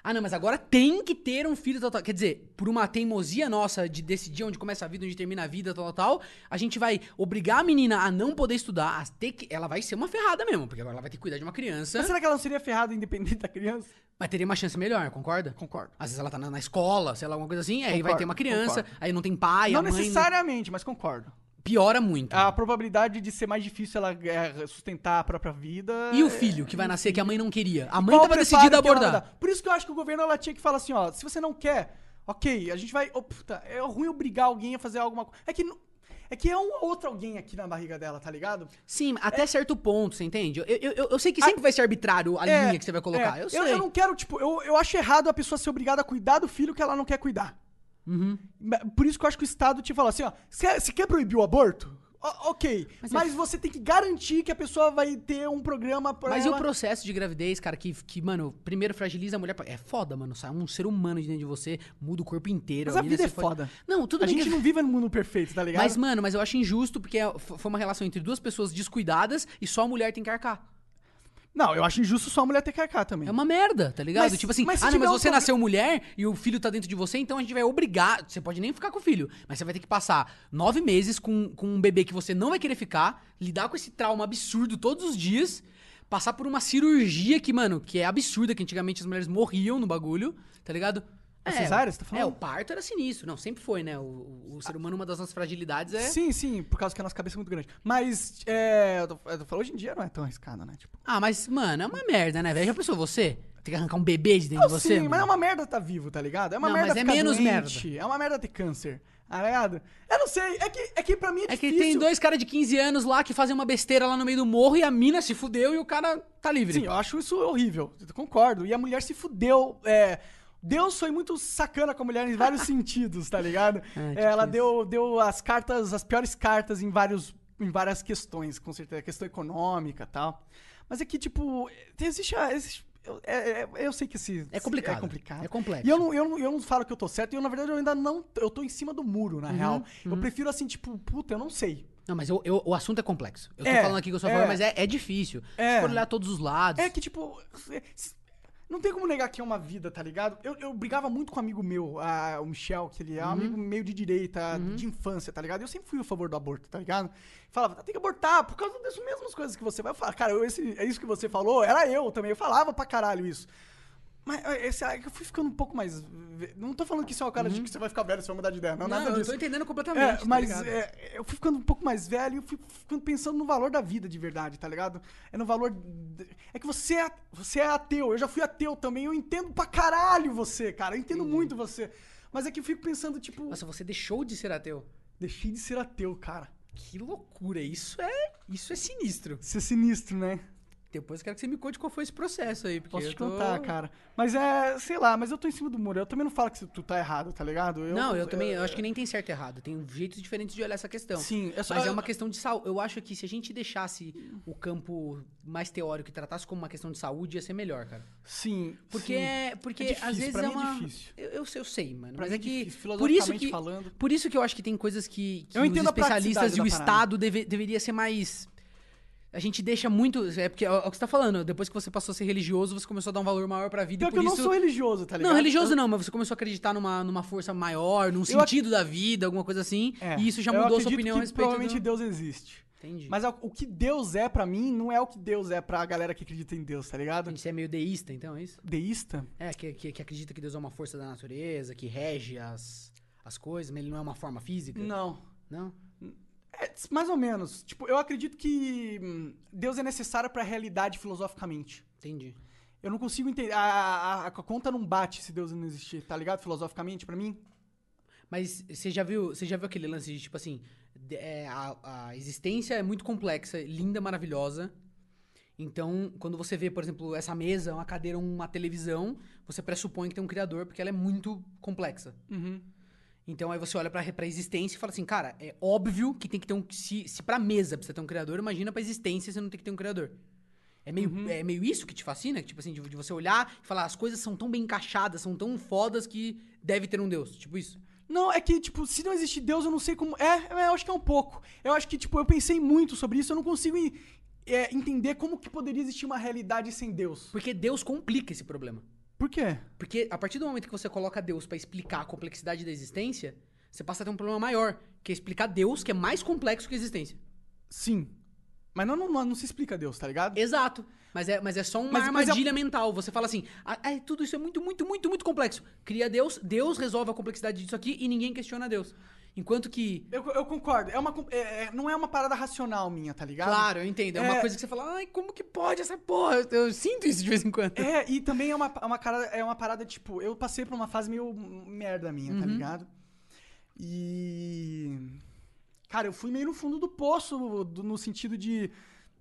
Ah, não, mas agora tem que ter um filho, tal, tal. Quer dizer, por uma teimosia nossa de decidir onde começa a vida, onde termina a vida, tal, tal, tal, a gente vai obrigar a menina a não poder estudar, a ter que. Ela vai ser uma ferrada mesmo, porque agora ela vai ter que cuidar de uma criança, Mas será que ela não seria ferrada independente da criança? mas teria uma chance melhor, concorda? Concordo. Às vezes ela tá na, na escola, sei lá, alguma coisa assim, aí vai ter uma criança, concordo. aí não tem pai, não a mãe. não- necessariamente, mas concordo. Piora muito. A probabilidade de ser mais difícil ela é, sustentar a própria vida. E o é- filho que vai nascer, que a mãe não queria? A mãe tava decidida a abordar. dar? Por isso que eu acho que o governo ela tinha que falar assim, ó, se você não quer, ok, a gente vai. oh, puta, é ruim obrigar alguém a fazer alguma coisa. É que. não- É que é um outro alguém aqui na barriga dela, tá ligado? Sim, até certo ponto, você entende? Eu, eu, eu, eu sei que sempre vai ser arbitrário a É, linha que você vai colocar. é. Eu sei. Eu, não quero, tipo, eu, eu acho errado a pessoa ser obrigada a cuidar do filho que ela não quer cuidar. Uhum. Por isso que eu acho que o Estado te fala assim, ó, você você quer proibir o aborto? O- ok, Mas mas, é- você tem que garantir que a pessoa vai ter um programa pra Mas e o ela... processo de gravidez, cara, que, que, mano, primeiro fragiliza a mulher. É foda, mano. Sai um ser humano de dentro de você, muda o corpo inteiro. Mas a menina vida é foda. Não, tudo A gente que- não vive no mundo perfeito, tá ligado? Mas, mano, mas eu acho injusto porque é- foi uma relação entre duas pessoas descuidadas e só a mulher tem que arcar. Não, eu acho injusto só a mulher ter que arcar também. É uma merda, tá ligado? Mas- tipo assim, mas ah, não, mas um você nasceu mulher e o filho tá dentro de você, então a gente vai obrigar. Você pode nem ficar com o filho, mas você vai ter que passar nove meses com, com um bebê que você não vai querer ficar, lidar com esse trauma absurdo todos os dias, passar por uma cirurgia que, mano, que é absurda, que antigamente as mulheres morriam no bagulho, tá ligado? A cesárea, você tá falando? É, o parto era sinistro. Não, sempre foi, né? O, o- ser humano, uma das nossas fragilidades é. Sim, sim, por causa que a nossa cabeça é muito grande. Mas, é, eu tô, eu tô falando, hoje em dia não é tão arriscado, né? Tipo, Ah, mas, mano, é uma merda, né, velho? Já pensou você? Tem que arrancar um bebê de dentro de Não, você? sim, mas mano? é uma merda tá vivo, tá ligado? É uma Não, merda mas é ficar menos doente, É uma merda ter câncer, tá ligado? Eu não sei, é que, é que pra mim é, É que difícil. tem dois caras de 15 anos lá que fazem uma besteira lá no meio do morro e a mina se fudeu e o cara tá livre. Sim, eu acho isso horrível, eu concordo. E a mulher se fudeu, é, Deus foi muito sacana com a mulher em vários [LAUGHS] sentidos, tá ligado? É, tipo ela isso. deu, deu as cartas, as piores cartas em, vários, em várias questões, com certeza. Questão econômica e tal. Mas é que, tipo, existe. a- existe eu, é- é- eu sei que esse. É complicado. É complicado. É complexo. E eu não, eu, não, eu não falo que eu tô certo, e eu, na verdade, eu ainda não. Eu tô em cima do muro, Uhum, na real. Eu prefiro assim, tipo, puta, eu não sei. Não, mas eu, eu- o assunto é complexo. Eu tô É, falando aqui que eu sou é. falando, mas é, é difícil. É. Se for olhar todos os lados. É que, tipo. Não tem como negar que é uma vida, tá ligado? Eu, eu brigava muito com um amigo meu, ah, o Michel, que ele é um amigo meio de direita, de infância, tá ligado? Eu sempre fui a favor do aborto, tá ligado? Falava, tem que abortar por causa dessas mesmas coisas que você vai falar. Cara, eu, esse, é isso que você falou, era eu também. Eu falava pra caralho isso. Mas esse, ah, eu fui ficando um pouco mais. Não tô falando que isso é uma cara de que você vai ficar velho, você vai mudar de ideia. Não, não, nada eu disso. tô entendendo completamente. É, tá mas ligado? é, eu fui ficando um pouco mais velho e eu fui ficando pensando no valor da vida de verdade, tá ligado? É no valor. de- É que você é, você é ateu, eu já fui ateu também, eu entendo pra caralho você, cara, eu entendo muito você. Mas é que eu fico pensando, tipo, Nossa, você deixou de ser ateu. deixei de ser ateu, cara. Que loucura. Isso é, isso é sinistro. Isso é sinistro, né? Depois eu quero que você me conte qual foi esse processo aí. Porque Posso eu te tô- contar, cara. Mas é, sei lá, mas eu tô em cima do muro. Eu também não falo que tu tá errado, tá ligado? Não, eu também, eu acho que nem tem certo e errado. Tem jeitos diferentes de olhar essa questão. Sim, é só- Mas é uma questão de saúde. Eu acho que se a gente deixasse o campo mais teórico e tratasse como uma questão de saúde, ia ser melhor, cara. Sim. Porque, sim. é, porque É difícil, às vezes pra é mim é uma. difícil. Eu, eu sei, eu sei, mano. Pra mas é é que. difícil, Por isso que. falando. Por isso que eu acho que tem coisas que, que Eu os entendo a especialistas e o. Estado deve, deveria ser mais. A gente deixa muito. É porque é o que você tá falando. Depois que você passou a ser religioso, você começou a dar um valor maior pra vida. Pior e que por eu não sou religioso, tá ligado? Não, religioso não, mas você começou a acreditar numa, numa força maior, num ac- sentido da vida, alguma coisa assim. É, e isso já mudou a sua opinião que a respeito provavelmente do... Deus existe. Entendi. Mas o que Deus é pra mim não é o que Deus é pra galera que acredita em Deus, tá ligado? Você é meio deísta, então, é isso? Deísta? É, que, que, que acredita que Deus é uma força da natureza, que rege as, as coisas, mas ele não é uma forma física? Não. Não? É, mais ou menos. Tipo, eu acredito que hum, Deus é necessário pra realidade filosoficamente. Entendi. Eu não consigo entender. A, a- a conta não bate se Deus não existir, tá ligado? Filosoficamente, pra mim. Mas você já viu, você já viu aquele lance de tipo assim, de- é, a, a existência é muito complexa, linda, maravilhosa. Então, quando você vê, por exemplo, essa mesa, uma cadeira, uma televisão, você pressupõe que tem um criador porque ela é muito complexa. Então aí você olha pra, pra existência e fala assim, cara, é óbvio que tem que ter um. Se, se pra mesa precisa ter um criador, imagina pra existência você não tem que ter um criador. É meio, é meio isso que te fascina? Tipo assim, de, de você olhar e falar, as coisas são tão bem encaixadas, são tão fodas que deve ter um Deus. Tipo isso. Não, é que, tipo, se não existe Deus, eu não sei como. É, é, eu acho que é um pouco. Eu acho que, tipo, eu pensei muito sobre isso, eu não consigo é, entender como que poderia existir uma realidade sem Deus. Porque Deus complica esse problema. Por quê? Porque a partir do momento que você coloca Deus pra explicar a complexidade da existência, você passa a ter um problema maior, que é explicar Deus, que é mais complexo que a existência. Sim. Mas não, não, não se explica Deus, tá ligado? Exato. Mas é, mas é só uma Mas- mas é- armadilha mental. Você fala assim, ah, ah, tudo isso é muito, muito, muito, muito complexo. Cria Deus, Deus resolve a complexidade disso aqui e ninguém questiona Deus. Enquanto que. Eu, eu concordo. É uma, é- é- não é uma parada racional minha, tá ligado? Claro, eu entendo. É, uma É- coisa que você fala, ai, como que pode essa porra? Eu, sinto isso de vez em quando. É, e também é uma, é uma, cara, é uma parada, tipo, eu passei por uma fase meio merda minha, tá ligado? E. Cara, eu fui meio no fundo do poço, do- no sentido de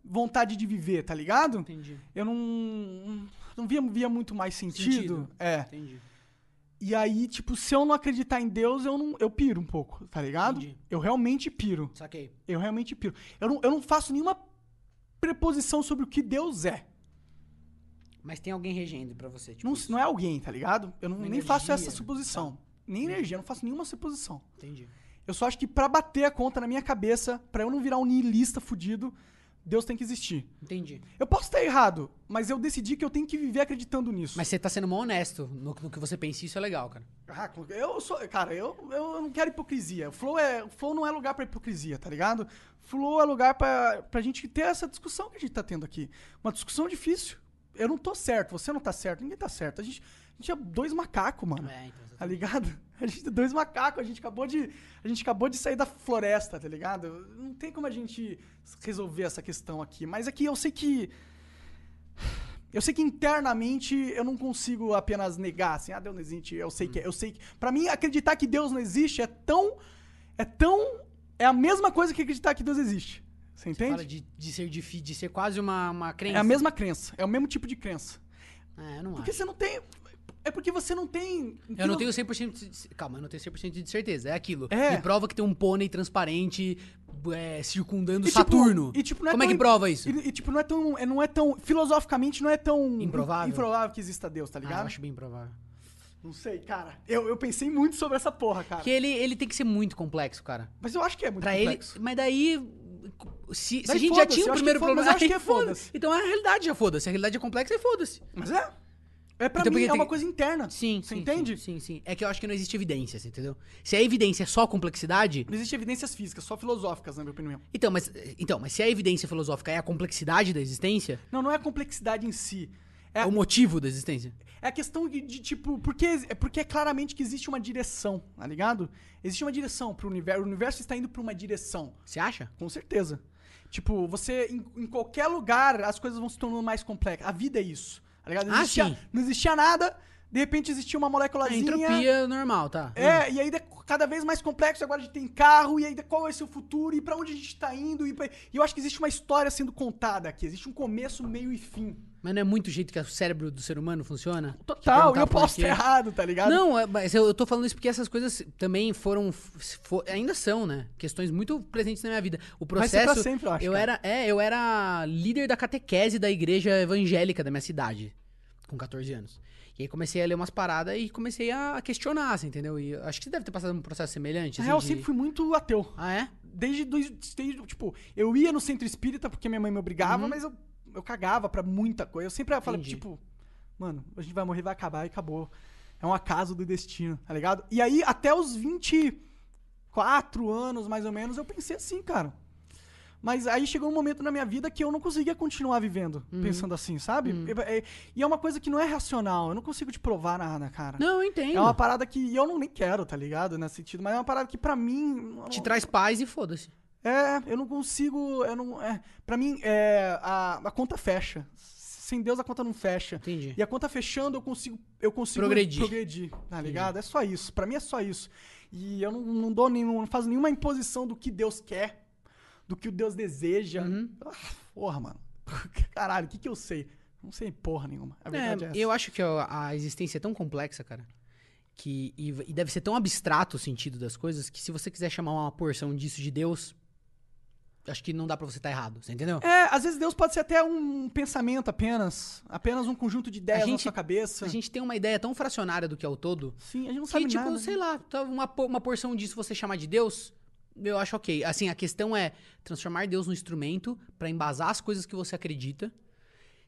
vontade de viver, tá ligado? Entendi. Eu não. Não via, via muito mais sentido. Sentido. É. Entendi. E aí, tipo, se eu não acreditar em Deus, eu não. Eu piro um pouco, tá ligado? Entendi. Eu realmente piro. Saquei. Eu realmente piro. Eu não, eu não faço nenhuma preposição sobre o que Deus é. Mas tem alguém regendo pra você. Tipo, Não, isso. não é alguém, tá ligado? Eu não, nem faço essa energia, né? suposição. Nem energia, eu não faço nenhuma suposição. Entendi. Eu só acho que pra bater a conta na minha cabeça, pra eu não virar um nihilista fudido, Deus tem que existir. Entendi. Eu posso estar errado, mas eu decidi que eu tenho que viver acreditando nisso. Mas você tá sendo mó honesto no, no que você pensa, isso é legal, cara. Ah, eu sou. Cara, eu, eu não quero hipocrisia. O flow, é, o flow não é lugar pra hipocrisia, tá ligado? Flow é lugar pra, pra gente ter essa discussão que a gente tá tendo aqui. Uma discussão difícil. Eu não tô certo, você não tá certo, ninguém tá certo. A gente, a gente é dois macacos, mano. É, então. Tá ligado? [LAUGHS] A gente é dois macacos, a gente acabou de. A gente acabou de sair da floresta, tá ligado? Não tem como a gente resolver essa questão aqui. Mas aqui eu sei que. Eu sei que internamente eu não consigo apenas negar assim, ah, Deus não existe. Eu sei que. Eu sei que. Pra mim, acreditar que Deus não existe é tão. É tão. É a mesma coisa que acreditar que Deus existe. Você entende? Fala de, de ser difícil, de ser quase uma, uma crença. É a mesma crença. É o mesmo tipo de crença. É, eu não Porque acho. você não tem. É porque você não tem. Eu não tenho 100% de... Calma, eu não tenho 100% de certeza. É aquilo. É. Me prova que tem um pônei transparente é, circundando E, tipo, Saturno. e, tipo, não é Como é tão- que prova isso? E, e, tipo, não é tão. é- Não é tão. Filosoficamente, não é tão. Improvável? Improvável que exista Deus, tá Ah, ligado? eu acho bem provável. Não sei, cara. Eu, eu pensei muito sobre essa porra, cara. Porque ele, ele tem que ser muito complexo, cara. Mas eu acho que é muito Pra complexo. ele. Mas daí. Se, se a gente já foda-se, tinha o primeiro que foda- mas problema. eu acho que é [LAUGHS] aí foda. foda-se. Então a realidade já foda-se. A realidade é complexa e foda-se. Mas é. É pra Então, mim, é uma tem- coisa interna. Sim, Você sim, entende? Sim, sim, sim. É que eu acho que não existe evidência, entendeu? Se a evidência é só complexidade. Não existe evidências físicas, só filosóficas, na minha opinião. Então, mas, então, mas se a evidência filosófica é a complexidade da existência, Não, não é a complexidade em si. É, é o motivo da existência. é a questão de, de, tipo, porque, é porque é claramente que existe uma direção, tá ligado? Existe uma direção pro universo. O universo está indo pra uma direção. Você acha? Com certeza. Tipo, você, em, em qualquer lugar, as coisas vão se tornando mais complexas. A vida é isso. Tá ligado? Não Ah, existia, sim. não existia nada, de repente existia uma moléculazinha. entropia normal, tá? É, e aí é cada vez mais complexo, agora a gente tem carro, e aí qual vai ser o futuro, e pra onde a gente tá indo, e, pra- e eu acho que existe uma história sendo contada aqui, existe um começo, meio e fim. Mas não é muito o jeito que o cérebro do ser humano funciona? Total, eu posso estar errado, tá ligado? Não, é- mas eu, eu tô falando isso porque essas coisas também foram, fo- ainda são, né? Questões muito presentes na minha vida. O pra processo, sempre, eu acho, cara. era, é, eu era líder da catequese da igreja evangélica da minha cidade, com 14 anos. E aí comecei a ler umas paradas e comecei a questionar, assim, entendeu? E eu acho que você deve ter passado um processo semelhante. Na assim, real, eu de- sempre fui muito ateu. Ah, é? Desde, dois- desde, tipo, eu ia no centro espírita porque minha mãe me obrigava, Uhum. mas eu, eu cagava pra muita coisa. Eu sempre falei, Entendi. tipo, mano, a gente vai morrer, vai acabar e acabou. É um acaso do destino, tá ligado? E aí, até os 24 anos, mais ou menos, eu pensei assim, cara. Mas aí chegou um momento na minha vida que eu não conseguia continuar vivendo Uhum. pensando assim, sabe? E- é- E é uma coisa que não é racional. Eu não consigo te provar nada, cara. Não, eu entendo. É uma parada que eu não nem quero, tá ligado? Nesse sentido. Mas é uma parada que pra mim. Te traz paz e foda-se. É, eu não consigo. Eu não, é, pra mim, é, a, a conta fecha. Sem Deus a conta não fecha. Entendi. E a conta fechando, eu consigo, eu consigo Progredir. progredir tá ligado? É só isso. Pra mim é só isso. E eu não, não dou nenhum, não faço nenhuma imposição do que Deus quer, do que o Deus deseja. Uhum. Ah, porra, mano. [LAUGHS] Caralho, o que que eu sei? Não sei porra nenhuma. A verdade é, É, essa. eu acho que a, a existência é tão complexa, cara. Que, e, e deve ser tão abstrato o sentido das coisas que se você quiser chamar uma porção disso de Deus, acho que não dá pra você estar errado, você entendeu? É, às vezes Deus pode ser até um pensamento apenas. Apenas um conjunto de ideias na gente- sua cabeça. A gente tem uma ideia tão fracionária do que é o todo Sim, a gente não que, sabe tipo, nada. sei lá, tá uma, uma porção disso você chamar de Deus, eu acho ok. Assim, a questão é transformar Deus num instrumento pra embasar as coisas que você acredita.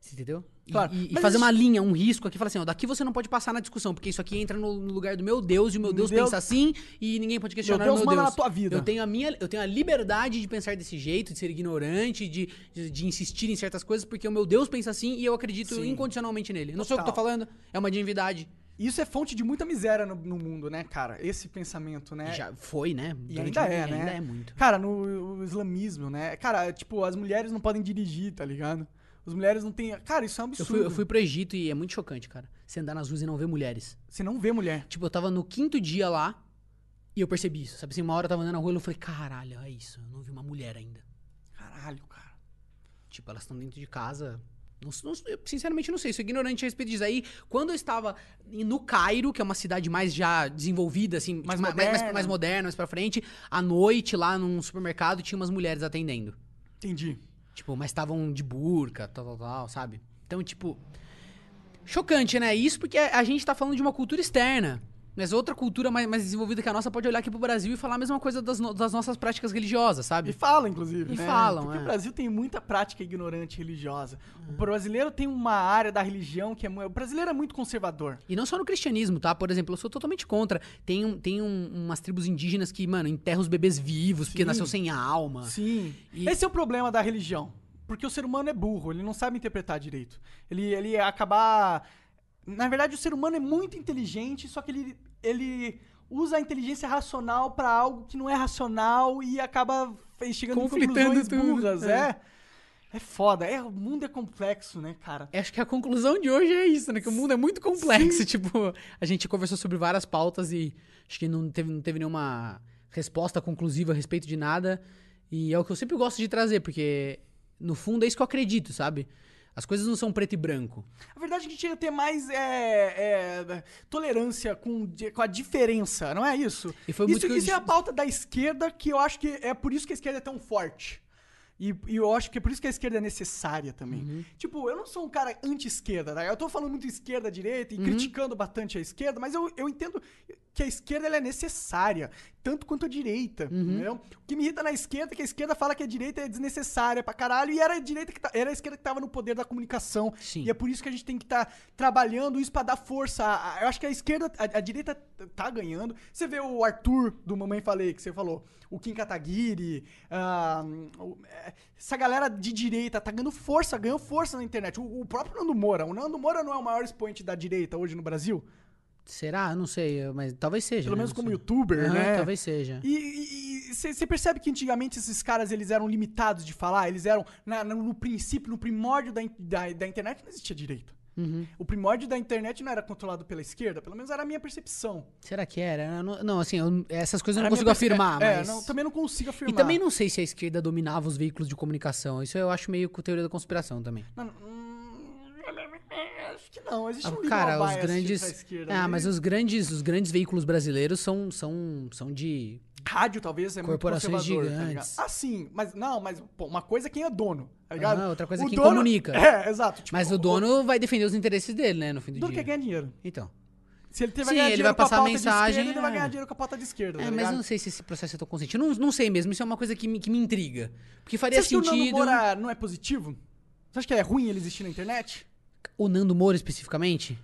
Você entendeu? E, Claro, e- e fazer uma linha, um risco aqui, falar assim, ó, daqui você não pode passar na discussão, porque isso aqui entra no, no lugar do meu Deus, e o meu Deus, Deus- pensa assim, e ninguém pode questionar Deus o meu Deus. na tua vida. Eu tenho a minha, eu tenho a liberdade de pensar desse jeito, de ser ignorante, de, de, de insistir em certas coisas, porque o meu Deus pensa assim e eu acredito Sim. incondicionalmente nele. Não sou eu que tô Total. falando, é uma divindade. Isso é fonte de muita miséria no, no mundo, né, cara? Esse pensamento, né? Já foi, né? E Durante ainda é, né? Ainda é muito. Cara, no o islamismo, né? Cara, tipo, as mulheres não podem dirigir, tá ligado? As mulheres não têm. Cara, isso é um Eu absurdo. fui, eu fui pro Egito e é muito chocante, cara. Você andar nas ruas e não ver mulheres. Você não vê mulher. Tipo, eu tava no quinto dia lá e eu percebi isso. Sabe assim, uma hora eu tava andando na rua e eu falei, caralho, é isso. Eu não vi uma mulher ainda. Caralho, cara. Tipo, elas estão dentro de casa. Não, não- eu, sinceramente, não sei. Sou ignorante a respeito disso. Aí, quando eu estava no Cairo, que é uma cidade mais já desenvolvida, assim, Mais tipo, mais, mais, moderna. mais moderna, mais pra frente, à noite, lá num supermercado, tinha umas mulheres atendendo. Entendi. Tipo, mas estavam de burca, tal, tal, tal, sabe? Então, tipo. Chocante, né? Isso porque a gente tá falando de uma cultura externa. Mas outra cultura mais, mais desenvolvida que a nossa pode olhar aqui pro Brasil e falar a mesma coisa das, no- das nossas práticas religiosas, E sabe? falam, inclusive. E né? falam, Porque é. o Brasil tem muita prática ignorante religiosa. O brasileiro tem uma área da religião que é. O brasileiro é muito conservador. E não só no cristianismo, tá? Por exemplo, eu sou totalmente contra. Tem, um, tem um- umas tribos indígenas que, mano, enterram os bebês vivos porque Sim. nasceu sem alma. Sim. E- Esse é o problema da religião. Porque o ser humano é burro, ele não sabe interpretar direito. Ele, ele acabar. Na verdade, o ser humano é muito inteligente, só que ele, ele usa a inteligência racional pra algo que não é racional e acaba chegando em Conflitando conclusões tudo. burras. É. É. é. foda. É, o mundo é complexo, né, cara? Acho que a conclusão de hoje é isso, né? Que o mundo é muito complexo. [LAUGHS] Tipo, a gente conversou sobre várias pautas e acho que não teve, não teve nenhuma resposta conclusiva a respeito de nada. E é o que eu sempre gosto de trazer, porque no fundo é isso que eu acredito, sabe? As coisas não são preto e branco. A verdade é que a gente tinha que ter mais é, é, tolerância com, com a diferença, não é isso? E foi isso que eu isso é a pauta da esquerda que eu acho que é por isso que a esquerda é tão forte. E, e eu acho que é por isso que a esquerda é necessária também. Uhum. Tipo, eu não sou um cara anti-esquerda, tá? Eu tô falando muito esquerda, direita Uhum. e criticando bastante a esquerda, mas eu, eu entendo que a esquerda ela é necessária, tanto quanto a direita, Uhum. O que me irrita na esquerda é que a esquerda fala que a direita é desnecessária pra caralho e era a direita que tá- era a esquerda que tava no poder da comunicação. Sim. E é por isso que a gente tem que estar trabalhando isso pra dar força. Eu acho que a esquerda, a, a direita tá ganhando. Você vê o Arthur do Mamãe Falei, que você falou, o Kim Kataguiri, é, essa galera de direita tá ganhando força, ganhou força na internet. O, o próprio Nando Moura, o Nando Moura não é o maior expoente da direita hoje no Brasil? Será? Eu não sei, mas talvez seja. Pelo né? menos Não como sei. youtuber, Aham, né? Talvez seja. E você percebe que antigamente esses caras eles eram limitados de falar, eles eram na- no, princípio, no primórdio da, da, da internet não existia direita. Uhum. O primórdio da internet não era controlado pela esquerda, pelo menos era a minha percepção. Será que era? Não, não, assim, eu- essas coisas eu não consigo perce- afirmar, é, mas... É, não, também não consigo afirmar. E também não sei se a esquerda dominava os veículos de comunicação. Isso eu acho meio com teoria da conspiração também. Não, hum, acho que não, existe um Ah, legal Cara, os grandes. pra esquerda, Ah, né? mas os grandes, os grandes veículos brasileiros são, são, são de. Rádio, talvez, é Corporações tá gigantes. ligado? Ah, sim, mas não, mas pô, uma coisa é quem é dono, tá ligado? Ah, outra coisa é O quem dono- comunica. [LAUGHS] É, exato. tipo, Mas o dono vai defender os interesses dele, né? No fim do O dono dia. quer ganhar dinheiro. Então. Se ele, Sim, ele vai com a passar a mensagem, esquerda, ele vai é. ganhar dinheiro com a pauta de esquerda, É, tá mas eu não sei se esse processo é tão consciente. Eu não, não sei mesmo. Isso é uma coisa que me, que me intriga. Porque faria Você acha que o Nando sentido. Moura não é positivo? Você acha que é ruim ele existir na internet? O Nando Moura especificamente?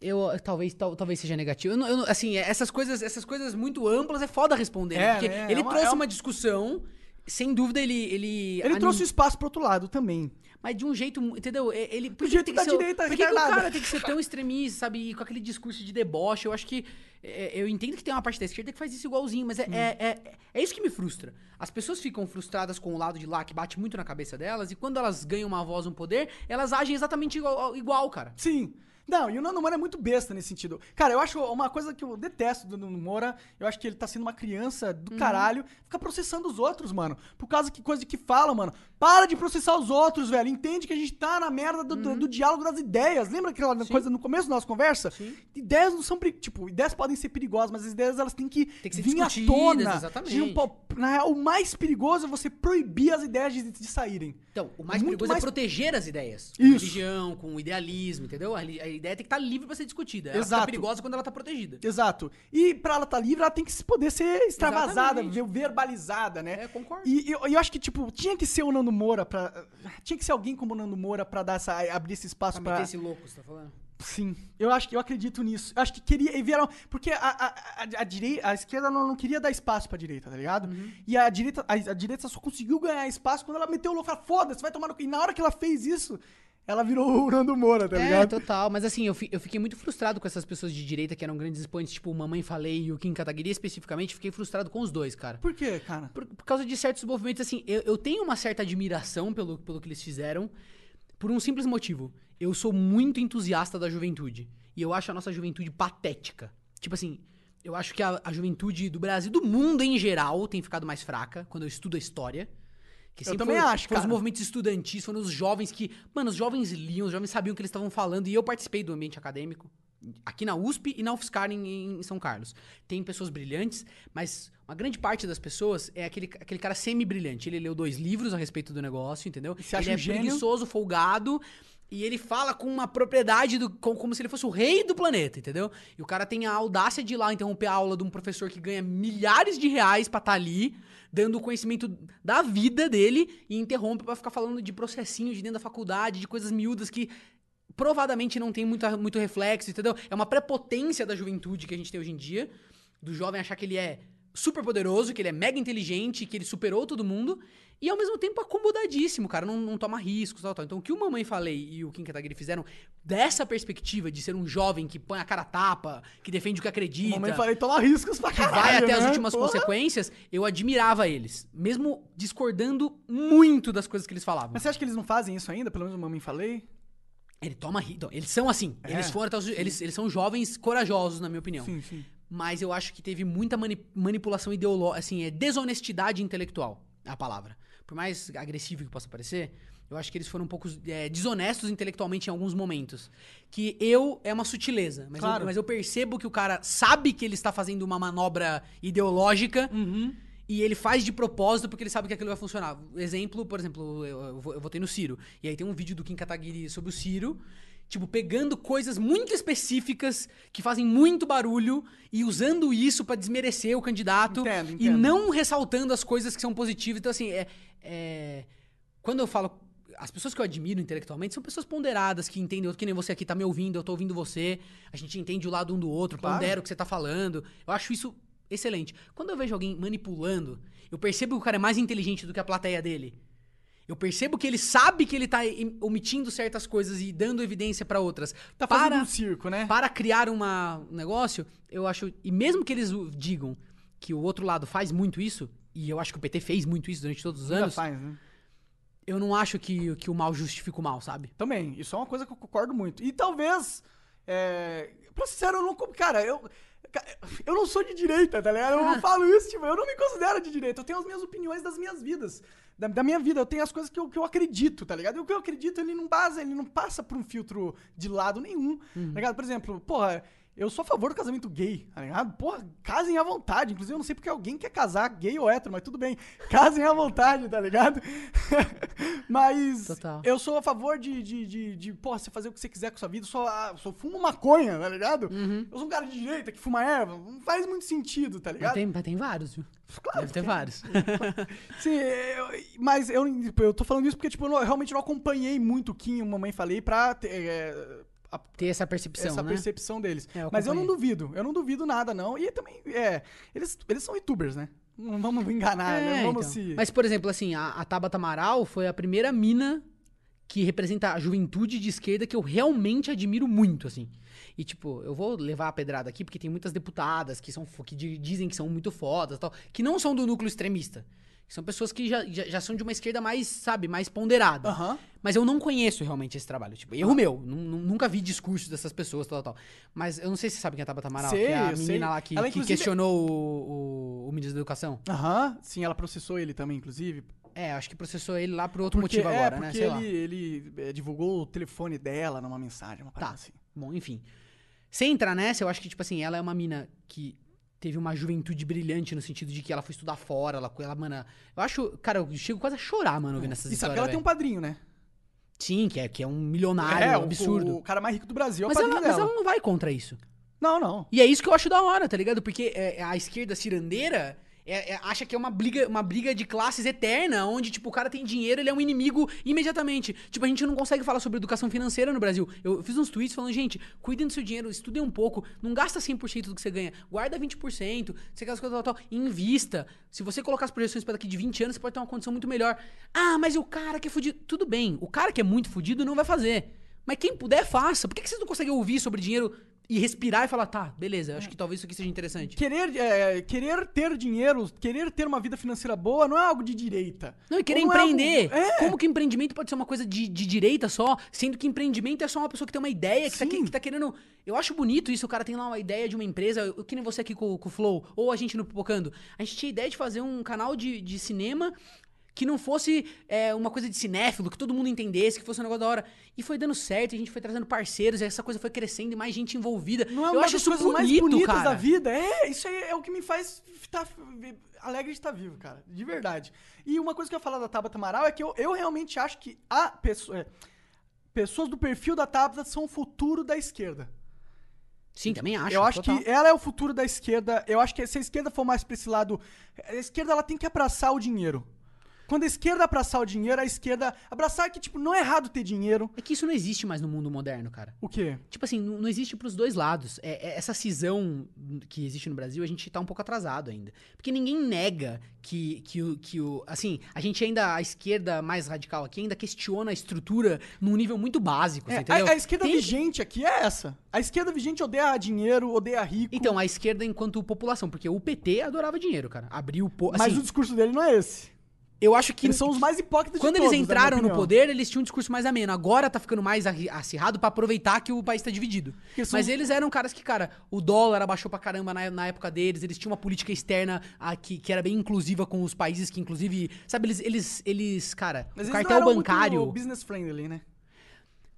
Eu talvez tal- talvez seja negativo. Eu não- eu assim, essas coisas essas coisas muito amplas é foda responder. É, porque né? ele É uma- trouxe é uma... uma- discussão, sem dúvida ele ele Ele anim- trouxe o espaço pro outro lado também. Mas de um jeito, entendeu? E- Ele por jeito tem que da ser direita Por que, que o cara tem que ser tão extremista, sabe? E com aquele discurso de deboche, eu acho que é, eu entendo que tem uma parte da esquerda que faz isso igualzinho, mas é, é, é, é isso que me frustra. As pessoas ficam frustradas com o lado de lá que bate muito na cabeça delas e quando elas ganham uma voz, um poder, elas agem exatamente igual, igual cara. Sim. Não, e o Nando Moura é muito besta nesse sentido. Cara, eu acho uma coisa que eu detesto do Nando Moura, eu acho que ele tá sendo uma criança do caralho, fica processando os outros, mano. Por causa que coisa que fala, mano. Para de processar os outros, velho. Entende que a gente tá na merda do, do- do diálogo das ideias. Lembra aquela coisa no começo da nossa conversa? Sim. Ideias não são. Tipo, ideias podem ser perigosas, mas as ideias elas têm que, Tem que vir à tona. exatamente. Um na real, o mais perigoso é você proibir as ideias de, de saírem. Então, o mais Muito perigoso mais- é proteger as ideias. Com Isso. religião, com idealismo, entendeu? A, a ideia tem que estar livre pra ser discutida. Ela Exato. fica perigosa quando ela tá protegida. Exato. E pra ela estar livre, ela tem que se- poder ser extravasada, Exatamente. ver- verbalizada, né? É, concordo. E eu, eu acho que, tipo, tinha que ser o Nando Moura pra. Tinha que ser alguém como o Nando Moura pra dar essa, abrir esse espaço Pra pra. esse louco, você tá falando? Sim. Eu acho que eu acredito nisso. Eu acho que queria. E vieram. Porque a, a, a, a, direi- a esquerda não, não queria dar espaço pra direita, tá ligado? Uhum. E a direita, a, direita só conseguiu ganhar espaço quando ela meteu o louco. Foda-se, vai tomar no. cu." E na hora que ela fez isso, ela virou o Nando Moura, tá é, ligado? total. Mas assim, eu, fi- eu fiquei muito frustrado com essas pessoas de direita que eram grandes expoentes, tipo o Mamãe Falei e o Kim Kataguiri especificamente. Fiquei frustrado com os dois, cara. Por quê, cara? Por, por causa de certos movimentos, assim, eu, eu tenho uma certa admiração pelo, pelo que eles fizeram, por um simples motivo. Eu sou muito entusiasta da juventude. E eu acho a nossa juventude patética. Tipo assim, eu acho que a, a juventude do Brasil, do mundo em geral, tem ficado mais fraca quando eu estudo a história. Que Eu sempre também foram- acho, foram os cara. movimentos estudantis, foram os jovens que. Mano, os jovens liam, os jovens sabiam o que eles estavam falando. E eu participei do ambiente acadêmico. Aqui na USP e na UFSCar em, em São Carlos. Tem pessoas brilhantes, mas uma grande parte das pessoas é aquele, aquele cara semi-brilhante. Ele leu dois livros a respeito do negócio, entendeu? se acha ele é um gênio. preguiçoso, folgado. E ele fala com uma propriedade do, com- como se ele fosse o rei do planeta, entendeu? E o cara tem a audácia de ir lá interromper a aula de um professor que ganha milhares de reais pra estar ali, dando o conhecimento da vida dele, e interrompe pra ficar falando de processinho de dentro da faculdade, de coisas miúdas que provadamente não tem muita, muito reflexo, entendeu? É uma prepotência da juventude que a gente tem hoje em dia, do jovem achar que ele é super poderoso, que ele é mega inteligente, que ele superou todo mundo, e ao mesmo tempo acomodadíssimo, cara, não, não toma riscos, tal, tal. Então o que o Mamãe Falei e o Kim Kataguiri fizeram dessa perspectiva de ser um jovem que põe a cara a tapa, que defende o que acredita, Mamãe falei, toma riscos pra que caralho, vai até as né? últimas Porra. consequências, eu admirava eles, mesmo discordando muito das coisas que eles falavam. Mas você acha que eles não fazem isso ainda? Pelo menos o Mamãe falei? Ele toma ri- então, Eles são assim. É. Eles foram eles, eles são jovens corajosos, na minha opinião. Sim, sim. Mas eu acho que teve muita mani- manipulação ideológica, assim, é desonestidade intelectual, é a palavra. Por mais agressivo que possa parecer, Eu acho que eles foram um pouco é, desonestos intelectualmente em alguns momentos. Que eu é uma sutileza, mas, Claro. eu, mas eu percebo que o cara sabe que ele está fazendo uma manobra ideológica Uhum. e ele faz de propósito porque ele sabe que aquilo vai funcionar. Exemplo, por exemplo, eu, eu eu votei no Ciro. E aí tem um vídeo do Kim Kataguiri sobre o Ciro, tipo, pegando coisas muito específicas que fazem muito barulho e usando isso pra desmerecer o candidato Entendo, e entendo. não ressaltando as coisas que são positivas. Então, assim, é, é- quando eu falo. As pessoas que eu admiro intelectualmente são pessoas ponderadas, que entendem, que nem você aqui tá me ouvindo, eu tô ouvindo você, a gente entende o lado um do outro, Claro. pondera o que você tá falando. Eu acho isso excelente. Quando eu vejo alguém manipulando, eu percebo que o cara é mais inteligente do que a plateia dele. Eu percebo que ele sabe que ele tá omitindo certas coisas e dando evidência pra outras. Tá fazendo para, um circo, né? para criar uma, um negócio, eu acho. E mesmo que eles digam que o outro lado faz muito isso, e eu acho que o PT fez muito isso durante todos os Já anos, faz, né? eu não acho que, que o mal justifica o mal, sabe? Também, isso é uma coisa que eu concordo muito. E talvez, é, pra ser sincero, eu não. Cara, eu. Eu não sou de direita, tá ligado? Eu não falo isso, tipo, eu não me considero de direita. Eu tenho as minhas opiniões das minhas vidas. Da, da minha vida, eu tenho as coisas que eu, que eu acredito, tá ligado? E o que eu acredito, ele não basa, ele não passa por um filtro de lado nenhum, tá ligado? Por exemplo, porra, eu sou a favor do casamento gay, tá ligado? Porra, casem à vontade. Inclusive, eu não sei porque alguém quer casar gay ou hétero, mas tudo bem. [LAUGHS] Casem à vontade, tá ligado? [LAUGHS] mas Total. eu sou a favor de, de, de, de, porra, você fazer o que você quiser com a sua vida. Eu sou, sou fumo maconha, tá ligado? Uhum. Eu sou um cara de direita que fuma erva. Não faz muito sentido, tá Mas ligado? tem, mas tem vários, viu? Claro Deve ter que- vários. [LAUGHS] Sim, eu- mas eu, eu tô falando isso porque, tipo, eu, não- eu realmente não acompanhei muito o Kim e a mamãe falei pra ter é, a- Ter essa percepção, essa né? percepção deles. É, eu mas eu não duvido, eu não duvido nada, não. E também, é, eles, eles são youtubers, né? Não vamos enganar, né? É, Não vamos então. se... Mas, por exemplo, assim, a, a Tabata Amaral foi a primeira mina que representa a juventude de esquerda que eu realmente admiro muito, assim. E, tipo, eu vou levar a pedrada aqui porque tem muitas deputadas que, são, que di- dizem que são muito fodas e tal, que não são do núcleo extremista. São pessoas que já, já, já são de uma esquerda mais, sabe, mais ponderada. Aham. Mas eu não conheço realmente esse trabalho. Tipo, erro meu. nu- nu- Nunca vi discursos dessas pessoas, tal, tal. Mas eu não sei se você sabe quem é a Tabata Amaral, Sei, que é a eu sei. menina lá que, Ela, que inclusive- questionou o, o, o ministro da Educação. Aham, sim, ela processou ele também, inclusive. É, acho que processou ele lá por outro Porque, motivo é, agora, né? porque Sei lá. ele, ele é, divulgou o telefone dela numa mensagem, uma parada Tá. assim. Bom, enfim. Sem entrar nessa, eu acho que, tipo assim, ela é uma mina que teve uma juventude brilhante no sentido de que ela foi estudar fora, ela, ela mano. Eu acho, cara, eu chego quase a chorar, mano, ouvindo essas E sabe histórias. que ela tem um padrinho, né? Sim, que é, que é um milionário, é, um o- absurdo. O, cara mais rico do Brasil é o mas, ela, mas ela não vai contra isso. Não, não. E é isso que eu acho da hora, tá ligado? Porque é, a esquerda cirandeira é- é- acha que é uma briga, uma briga de classes eterna, onde, tipo, o cara tem dinheiro, ele é um inimigo imediatamente. Tipo, a gente não consegue falar sobre educação financeira no Brasil. Eu fiz uns tweets falando, gente, cuidem do seu dinheiro, estudem um pouco, não gasta 100% do que você ganha, guarda 20%, você as coisas tal, tal, invista. Se você colocar as projeções pra daqui de 20 anos, você pode ter uma condição muito melhor. Ah, mas o cara que é fudido? Tudo bem, o cara que é muito fudido não vai fazer. Mas quem puder, faça. Por que que vocês não conseguem ouvir sobre dinheiro e respirar e falar, tá, beleza, acho que talvez isso aqui seja interessante. Querer, é, querer ter dinheiro, querer ter uma vida financeira boa não é algo de direita. Não, e querer não é algo- empreender. É. Como que empreendimento pode ser uma coisa de, de direita só, sendo que empreendimento é só uma pessoa que tem uma ideia, que tá, que, que tá querendo. Eu acho bonito isso, o cara tem lá uma ideia de uma empresa, eu- que nem você aqui com, com o Flow, ou a gente no Pipocando. A gente tinha ideia de fazer um canal de, de cinema que não fosse é, uma coisa de cinéfilo, que todo mundo entendesse, que fosse um negócio da hora. E foi dando certo, a gente foi trazendo parceiros, e essa coisa foi crescendo e mais gente envolvida. Não é eu uma acho das isso coisas bonito, mais bonitas cara. da vida. É, isso aí é o que me faz estar alegre de estar vivo, cara. De verdade. E uma coisa que eu ia falar da Tabata Amaral é que eu, eu realmente acho que a pessoa, é, pessoas do perfil da Tabata são o futuro da esquerda. Sim, também acho. eu acho total. que ela é o futuro da esquerda. Eu acho que se a esquerda for mais pra esse lado. A esquerda ela tem que abraçar o dinheiro. Quando a esquerda abraçar o dinheiro, a esquerda. Abraçar que, tipo, não é errado ter dinheiro. É que isso não existe mais no mundo moderno, cara. O quê? Tipo assim, não, não existe pros dois lados. É, é- essa cisão que existe no Brasil, a gente tá um pouco atrasado ainda. Porque ninguém nega que, que, o, que o. Assim, a gente ainda, a esquerda mais radical aqui, ainda questiona a estrutura num nível muito básico, É, entendeu? a, a esquerda Tem- vigente aqui é essa. A esquerda vigente odeia dinheiro, odeia rico. Então, a esquerda enquanto população, porque o PT adorava dinheiro, cara. Abriu. Po... mas Assim, o discurso dele não é esse. Eu acho que Eles são os mais hipócritas quando de eles todos, na entraram no poder, eles tinham um discurso mais ameno. Agora tá ficando mais acirrado pra aproveitar que o país tá dividido. Eles Mas eles eram caras que, cara, o dólar abaixou pra caramba na, na época deles, eles tinham uma política externa ah, que, que era bem inclusiva com os países que, inclusive, sabe, eles, eles, eles cara, Mas o eles cartel não bancário. muito business friendly, né?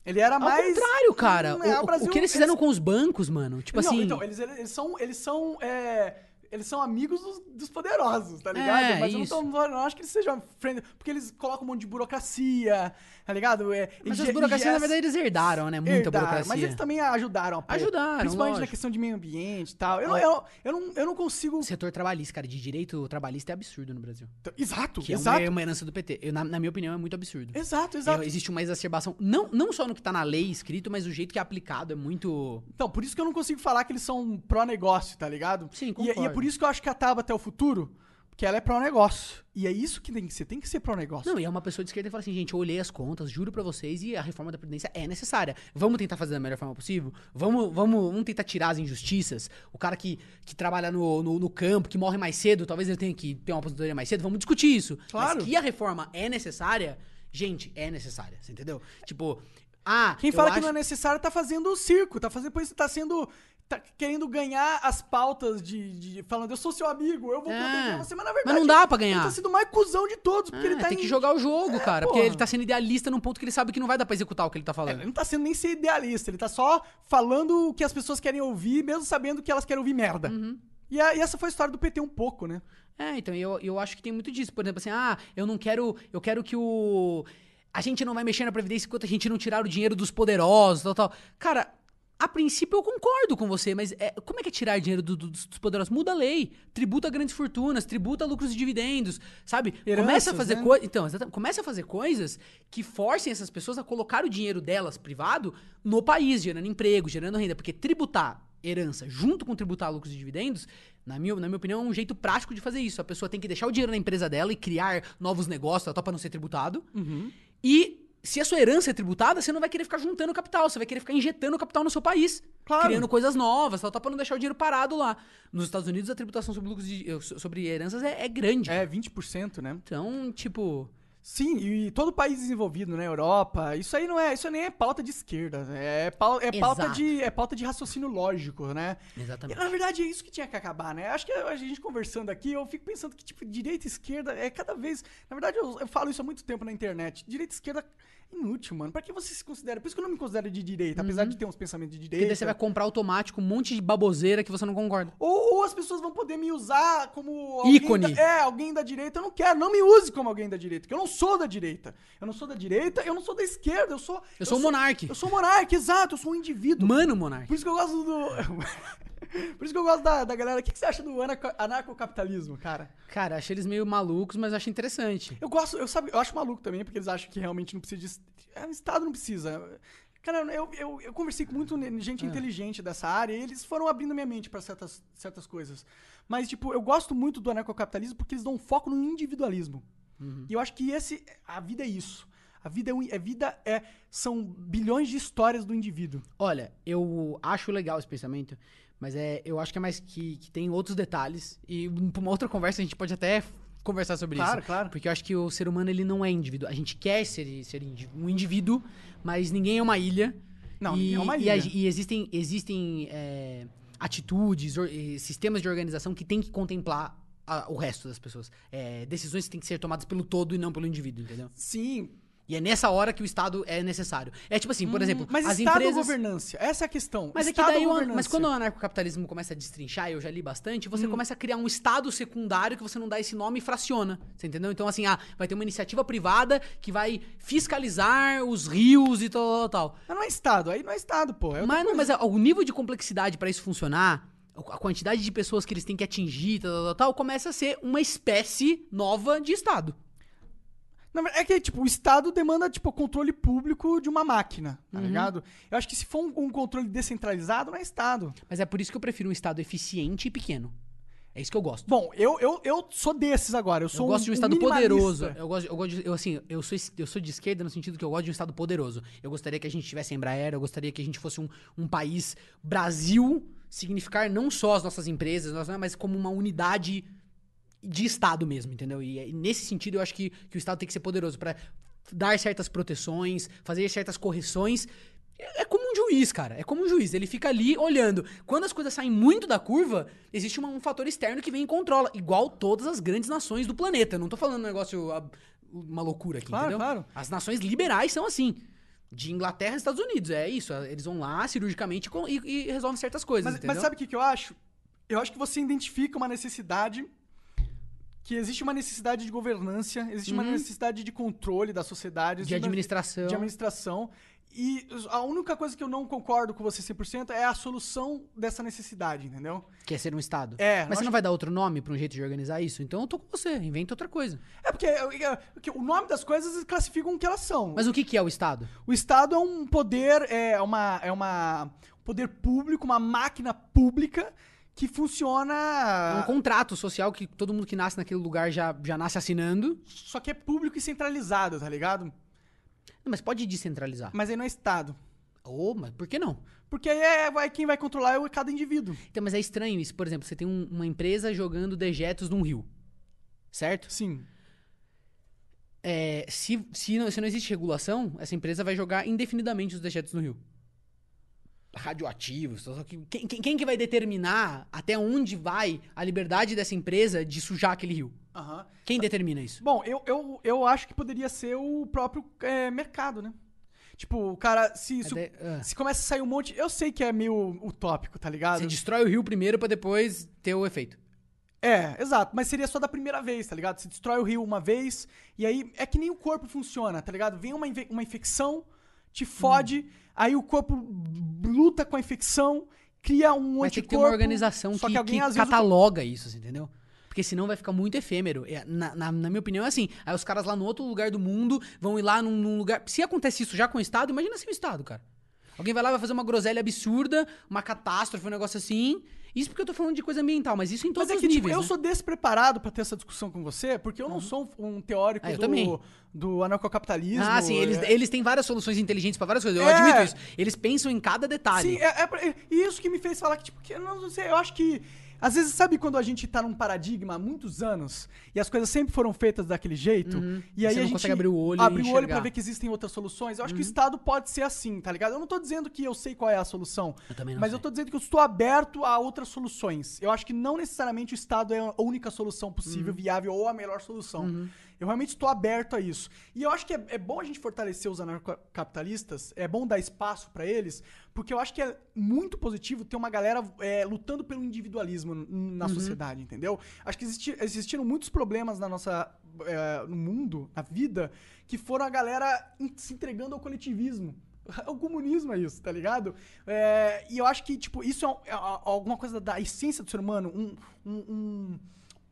Ele era Ao mais. contrário, cara. Hum, é, o, o Brasil- que eles fizeram com os bancos, mano? Tipo não, assim. então, eles, eles são. Eles são. é, eles são amigos dos, dos poderosos, tá ligado? É, Mas eu não, isso. tô- não, acho que eles sejam friendly. Porque eles colocam um monte de burocracia, tá ligado? É, Mas as burocracias, na verdade, eles herdaram, né? Muita herdaram, burocracia. Mas eles também ajudaram. pô. Ajudaram, Principalmente na lógico. questão de meio ambiente e tal. Eu, não, eu, eu, não, eu não consigo. O setor trabalhista, cara, de direito trabalhista é absurdo no Brasil. Exato, Que exato. é uma herança do PT. Eu, na, na minha opinião, é muito absurdo. Exato, exato. É, existe uma exacerbação, não, não só no que tá na lei escrito, mas o jeito que é aplicado é muito. Então, por isso que eu não consigo falar que eles são pró-negócio, tá ligado? Sim, e, é- e é concordo. por isso que eu acho que a Tabata é o futuro, porque ela é pró-negócio. E é isso que tem que ser, tem que ser pró-negócio. Não, e é uma pessoa de esquerda que fala assim, gente, eu olhei as contas, juro pra vocês, e a reforma da Previdência é necessária. Vamos tentar fazer da melhor forma possível? Vamos, vamos, vamos tentar tirar as injustiças? O cara que, que trabalha no, no, no campo, que morre mais cedo, talvez ele tenha que ter uma aposentadoria mais cedo, vamos discutir isso. Claro. Mas que a reforma é necessária, gente, é necessária, você entendeu? Tipo, ah, Quem fala que acho- não é necessário tá fazendo o circo, tá fazendo, pois tá sendo. Tá querendo ganhar as pautas de. de- falando, eu sou seu amigo, eu vou É. proteger você, mas na Mas verdade. não dá pra Ele ganhar. tá sendo o mais cuzão de todos, porque Ah, ele tá tem em- que jogar o jogo, É, cara. Porque porra. ele tá sendo idealista num ponto que ele sabe que não vai dar pra executar o que ele tá É, falando. Ele não tá sendo nem ser idealista, ele tá só falando o que as pessoas querem ouvir, mesmo sabendo que elas querem ouvir merda. Uhum. E, a- e essa foi a história do PT um pouco, né? É, então eu, eu acho que tem muito disso. Por exemplo, assim, ah, eu não quero. Eu quero que o. A gente não vai mexer na Previdência enquanto a gente não tirar o dinheiro dos poderosos, tal, tal. Cara, a princípio eu concordo com você, mas é, como é que é tirar dinheiro do- do- dos poderosos? Muda a lei. Tributa grandes fortunas, tributa lucros e dividendos, sabe? Heranças, começa a fazer né? coisas. Então, começa a fazer coisas que forcem essas pessoas a colocar o dinheiro delas privado no país, gerando emprego, gerando renda. Porque tributar herança junto com tributar lucros e dividendos, na minha, na minha opinião, é um jeito prático de fazer isso. A pessoa tem que deixar o dinheiro na empresa dela e criar novos negócios, tal, pra não ser tributado. E se a sua herança é tributada, você não vai querer ficar juntando capital, você vai querer ficar injetando capital no seu país. Claro. Criando coisas novas, tal, tal, pra não deixar o dinheiro parado lá. Nos Estados Unidos, a tributação sobre lucros de- sobre heranças é, é grande. É, 20%, né? Então, tipo. Sim, e todo país desenvolvido na Europa, isso aí não é, isso nem é pauta de esquerda, é, pau- é pauta Exato. de é pauta de raciocínio lógico, né? E, Exatamente. na verdade é isso que tinha que acabar, né? Acho que a gente conversando aqui, eu fico pensando que tipo direita e esquerda é cada vez, na verdade eu, eu falo isso há muito tempo na internet. Direita e esquerda inútil, mano. Pra que você se considera? Por isso que eu não me considero de direita, apesar de ter uns pensamentos de Porque direita. daí você vai comprar automático um monte de baboseira que você não concorda. Ou, ou as pessoas vão poder me usar como Ícone. Da, é, alguém da direita. Eu não quero, não me use como alguém da direita, porque eu não sou da direita. Eu não sou da direita, eu não sou da esquerda, eu sou. Eu sou um monarque. Eu sou monarca, exato, eu sou um indivíduo. Mano, Monark. Por isso que eu gosto do. [LAUGHS] Por isso que eu gosto da, da galera. O que, que você acha do anarco- anarcocapitalismo, cara? Cara, achei eles meio malucos, mas acho interessante. Eu gosto, eu, sabe, eu acho maluco também, porque eles acham que realmente não precisa de. é, O Estado não precisa. Cara, eu, eu, eu conversei com muita gente inteligente dessa área e eles foram abrindo minha mente pra certas, certas coisas. Mas, tipo, eu gosto muito do anarcocapitalismo porque eles dão um foco no individualismo. E eu acho que esse. A vida é isso. A vida é, um, é vida é são bilhões de histórias do indivíduo. Olha, eu acho legal esse pensamento, mas é, eu acho que é mais que, que tem outros detalhes. E pra uma outra conversa a gente pode até conversar sobre Claro, isso. claro. Porque eu acho que o ser humano ele não é indivíduo. A gente quer ser, ser um indivíduo, mas ninguém é uma ilha. Não, e, ninguém é uma e a- ilha. E, existem, existem é, atitudes, or- e sistemas de organização que tem que contemplar a- o resto das pessoas. É, decisões que têm que ser tomadas pelo todo e não pelo indivíduo, entendeu? Sim. E é nessa hora que o Estado é necessário. É tipo assim, por exemplo, Hum, Mas as Estado empresas... ou governância? Essa é a questão. Mas é que Estado daí, governância? mas quando o anarcocapitalismo começa a destrinchar, eu já li bastante, Hum. você começa a criar um estado secundário que você não dá esse nome e fraciona. Você entendeu? Então, assim, ah, vai ter uma iniciativa privada que vai fiscalizar os rios e tal, tal, tal. Mas não é Estado, aí não é Estado, pô. É Mas, não, mas o nível de complexidade pra isso funcionar, a quantidade de pessoas que eles têm que atingir, tal, tal, tal, começa a ser uma espécie nova de estado. É que, tipo, o Estado demanda, tipo, controle público de uma máquina, Uhum. tá ligado? Eu acho que se for um, um controle descentralizado, não é Estado. Mas é por isso que eu prefiro um estado eficiente e pequeno. É isso que eu gosto. Bom, eu, eu, eu sou desses agora. Eu Eu sou gosto de um estado poderoso. Eu gosto, eu gosto de, eu, assim, eu sou, eu sou de esquerda no sentido que eu gosto de um estado poderoso. Eu gostaria que a gente tivesse Embraer, eu gostaria que a gente fosse um, um país Brasil significar não só as nossas empresas, nós- mas como uma unidade de Estado mesmo, entendeu? E, é- nesse sentido eu acho que, que o Estado tem que ser poderoso pra dar certas proteções, fazer certas correções. É é como um juiz, cara. É como um juiz. Ele fica ali olhando. Quando as coisas saem muito da curva, existe uma- um fator externo que vem e controla. Igual todas as grandes nações do planeta. Eu não tô falando um negócio, uma loucura aqui, Claro, entendeu? claro. As nações liberais são assim. De Inglaterra e Estados Unidos. É isso. Eles vão lá cirurgicamente e, e resolvem certas coisas, Mas, entendeu? mas sabe o que, que eu acho? Eu acho que você identifica uma necessidade. Que existe uma necessidade de governança, existe uma necessidade de controle da sociedade. Uhum. De administração. de administração. E a única coisa que eu não concordo com você 100% é a solução dessa necessidade, entendeu? Quer ser um Estado. É, Mas você acho não vai dar outro nome pra um jeito de organizar isso? Então eu tô com você. Inventa outra coisa. É porque, é, porque o nome das coisas classificam o que elas são. Mas o que, que é o Estado? O Estado é um poder, é uma, é uma um poder público, uma máquina pública que É funciona. um contrato social que todo mundo que nasce naquele lugar já, já nasce assinando. Só que é público e centralizado, tá ligado? Não, Mas pode descentralizar. Mas aí não é Estado. Ô, mas por que não? Porque aí é, vai, quem vai controlar é cada indivíduo. Então, mas é estranho isso. Por exemplo, você tem um- uma empresa jogando dejetos num rio. Certo? Sim. É, se, se, não, se não existe regulação, essa empresa vai jogar indefinidamente os dejetos no rio. Radioativos. Só que quem, quem- quem que vai determinar até onde vai a liberdade dessa empresa de sujar aquele rio? Aham. Quem determina isso? Bom, eu, eu, eu acho que poderia ser o próprio é, mercado, né? Tipo, o cara, se, se, o- É de- ah. se começa a sair um monte. Eu sei que é meio utópico, tá ligado? Você destrói o rio primeiro pra depois ter o efeito. É, exato, mas seria só da primeira vez, tá ligado? Você destrói o rio uma vez, e aí é que nem o corpo funciona, tá ligado? Vem uma, uma infecção, te fode, Hum. aí o corpo luta com a infecção, cria um Mas tem que ter anticorpo. uma organização que, que, alguém, que cataloga isso, assim, entendeu? Porque senão vai ficar muito efêmero. É, Na, na- na minha opinião, é assim. Aí os caras lá no outro lugar do mundo vão ir lá num, num lugar. Se acontece isso já com o Estado, imagina sem o Estado, cara. Alguém vai lá e vai fazer uma groselha absurda, uma catástrofe, um negócio assim. Isso porque eu tô falando de coisa ambiental, mas isso em todos Mas é os que, tipo, níveis. eu né? sou despreparado pra ter essa discussão com você, porque eu não sou um, teórico Ah, eu do, também. do anarcocapitalismo. Ah, sim, eles, é- eles têm várias soluções inteligentes pra várias coisas. Eu É. admito isso. Eles pensam em cada detalhe. Sim, é, é isso que me fez falar que, tipo, que eu não sei, eu acho que. Às vezes, sabe quando a gente tá num paradigma há muitos anos e as coisas sempre foram feitas daquele jeito? E aí Você a gente consegue abrir o olho abre o olho pra ver que existem outras soluções. Eu acho que o Estado pode ser assim, tá ligado? Eu não tô dizendo que eu sei qual é a solução. Eu também não mas sei. eu tô dizendo que eu estou aberto a outras soluções. Eu acho que não necessariamente o Estado é a única solução possível, Uhum. viável ou a melhor solução. Eu realmente estou aberto a isso. E eu acho que é, é bom a gente fortalecer os anarcocapitalistas, é bom dar espaço pra eles, porque eu acho que é muito positivo ter uma galera é, lutando pelo individualismo na sociedade, entendeu? Acho que existi- existiram muitos problemas na nossa, é, no mundo, na vida, que foram a galera se entregando ao coletivismo. [LAUGHS] O comunismo é isso, tá ligado? É, e eu acho que, tipo, isso é, é a- alguma coisa da essência do ser humano, um- um- um-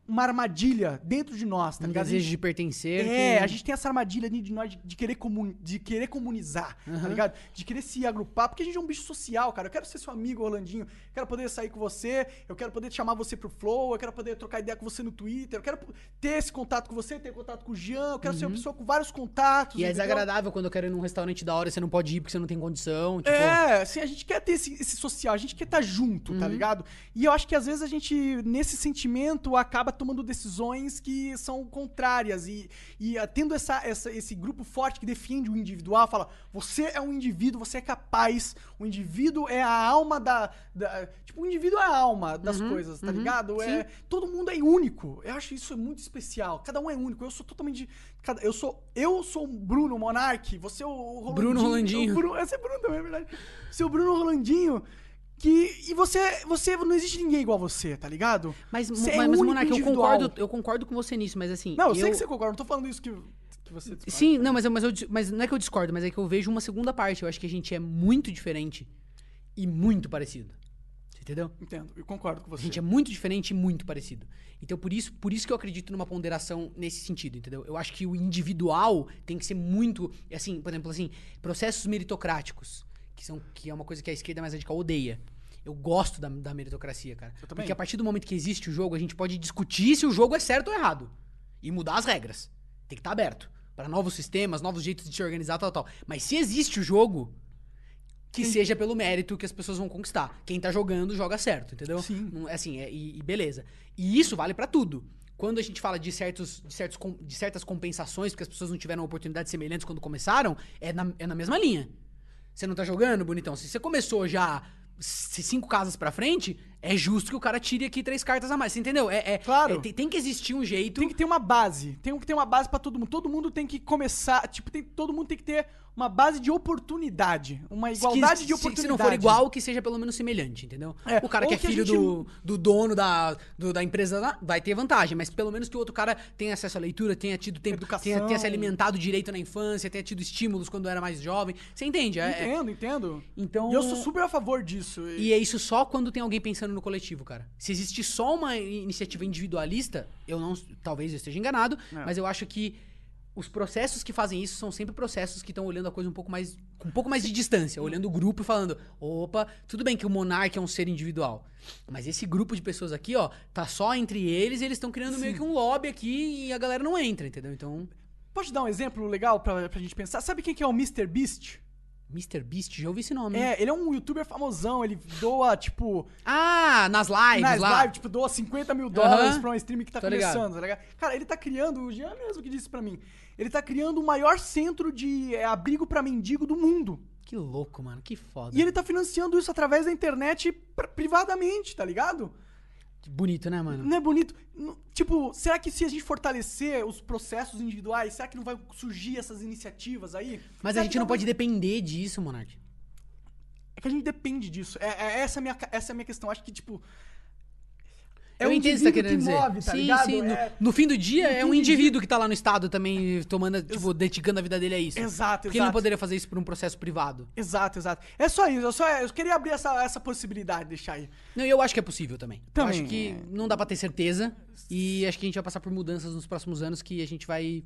uma armadilha dentro de nós, tá um ligado? desejo de pertencer. É, que- a gente tem essa armadilha de, de nós de, de querer comun, de querer comunizar, tá ligado? De querer se agrupar, porque a gente é um bicho social, cara. Eu quero ser seu amigo, Rolandinho. Eu quero poder sair com você, eu quero poder chamar você pro Flow, eu quero poder trocar ideia com você no Twitter, eu quero ter esse contato com você, ter contato com o Jean, eu quero ser uma pessoa com vários contatos. E é entendeu? desagradável quando eu quero ir num restaurante da hora e você não pode ir porque você não tem condição. Tipo, É, assim, a gente quer ter esse, esse social, a gente quer estar junto, Uhum. tá ligado? E eu acho que às vezes a gente, nesse sentimento, acaba tomando decisões que são contrárias. E, e ah, tendo essa, essa- esse grupo forte que defende o individual, fala: você é um indivíduo, você é capaz, o indivíduo é a alma da. da- tipo, o indivíduo é a alma das coisas, tá ligado? É, todo mundo é único. Eu acho isso muito especial. Cada um é único. Eu sou totalmente. cada- eu sou eu sou o Bruno Monark, você é o Rolandinho. Bruno Rolandinho. Bruno, esse é Bruno também, é verdade. Seu Bruno Rolandinho. Que, e você, você, não existe ninguém igual a você, tá ligado? Mas, Você mas, é mas Monark, eu concordo, eu concordo com você nisso, mas assim. Não, eu, sei que você concorda, não tô falando isso que, que você discorda. Sim, não, mas, eu, mas, eu, mas não é que eu discordo, mas é que eu vejo uma segunda parte. Eu acho que a gente é muito diferente e muito parecido. Você entendeu? Entendo, eu concordo com A você. gente é muito diferente e muito parecido. Então, por isso, por isso que eu acredito numa ponderação nesse sentido, entendeu? Eu acho que o individual tem que ser muito, assim, por exemplo, assim, processos meritocráticos, que são que é uma coisa que a esquerda mais radical odeia. Eu gosto da, da meritocracia, cara. Eu também. Porque a partir do momento que existe o jogo, a gente pode discutir se o jogo é certo ou errado e mudar as regras. Tem que estar aberto para novos sistemas, novos jeitos de se organizar, tal, tal. Mas se existe o jogo, que seja pelo mérito que as pessoas vão conquistar. Quem tá jogando, joga certo, entendeu? Sim. Não- Assim, é, e, e beleza. E isso vale pra tudo. quando a gente fala de, certos, de, certos, de certas compensações, porque as pessoas não tiveram oportunidades semelhantes quando começaram, é na, é na mesma linha. Você não tá jogando, bonitão? Se você começou já cinco casas pra frente, é justo que o cara tire aqui três cartas a mais. Você entendeu? É, é- Claro. é- tem, tem que existir um jeito. Tem que ter uma base. Tem que ter uma base pra todo mundo. Todo mundo tem que começar. Tipo, tem, todo mundo tem que ter uma base de oportunidade. Uma igualdade que, de oportunidade. Se não for igual, que seja pelo menos semelhante, entendeu? É, o cara que é que filho gente- do, do dono da, do- da empresa vai ter vantagem, mas pelo menos que o outro cara tenha acesso à leitura, tenha tido tempo, Educação. tenha, tenha se alimentado direito na infância, tenha tido estímulos quando era mais jovem. Você entende? É- é- Entendo, entendo. Então- E eu sou super a favor disso. E é isso só quando tem alguém pensando no coletivo, cara. Se existe só uma iniciativa individualista, eu não. Talvez eu esteja enganado, É. mas eu acho que os processos que fazem isso são sempre processos que estão olhando a coisa um pouco mais. com um pouco mais de distância, olhando o grupo e falando: opa, tudo bem que o monarca é um ser individual. Mas esse grupo de pessoas aqui, ó, tá só entre eles e eles estão criando meio que um lobby aqui e a galera não entra, entendeu? Então. Pode dar um exemplo legal pra, pra gente pensar? Sabe quem que é o Mr. Beast? Mr. Beast, já ouvi esse nome. É, ele é um youtuber famosão. Ele doa, tipo, Ah, nas lives nas lá. lives, tipo, doa 50 mil dólares Aham. pra um stream que tá Tô ligado. começando, tá ligado? Cara, ele tá criando, o Jean mesmo que disse pra mim, ele tá criando o maior centro de é, abrigo pra mendigo do mundo. Que louco, mano. Que foda. E ele tá financiando isso através da internet privadamente, tá ligado? Bonito, né, mano? Não é bonito? Tipo, será que se a gente fortalecer os processos individuais, será que não vai surgir essas iniciativas aí? Mas Será a gente não vai- pode depender disso, Monark. É que a gente depende disso. É, é- essa, é a minha, essa é a minha questão. Acho que, tipo. É eu o entendo o que você tá querendo dizer. move, tá sim, ligado? sim. No, É- no fim do dia, é um indivíduo que tá lá no estado também tomando, tipo, dedicando a vida dele a isso. Exato, Porque ele não poderia fazer isso por um processo privado. Exato, exato. É só isso. Eu, só, eu queria abrir essa, essa possibilidade, deixar aí. Não, eu acho que é possível também. Também, Eu acho que é. não dá pra ter certeza. E acho que a gente vai passar por mudanças nos próximos anos que a gente vai.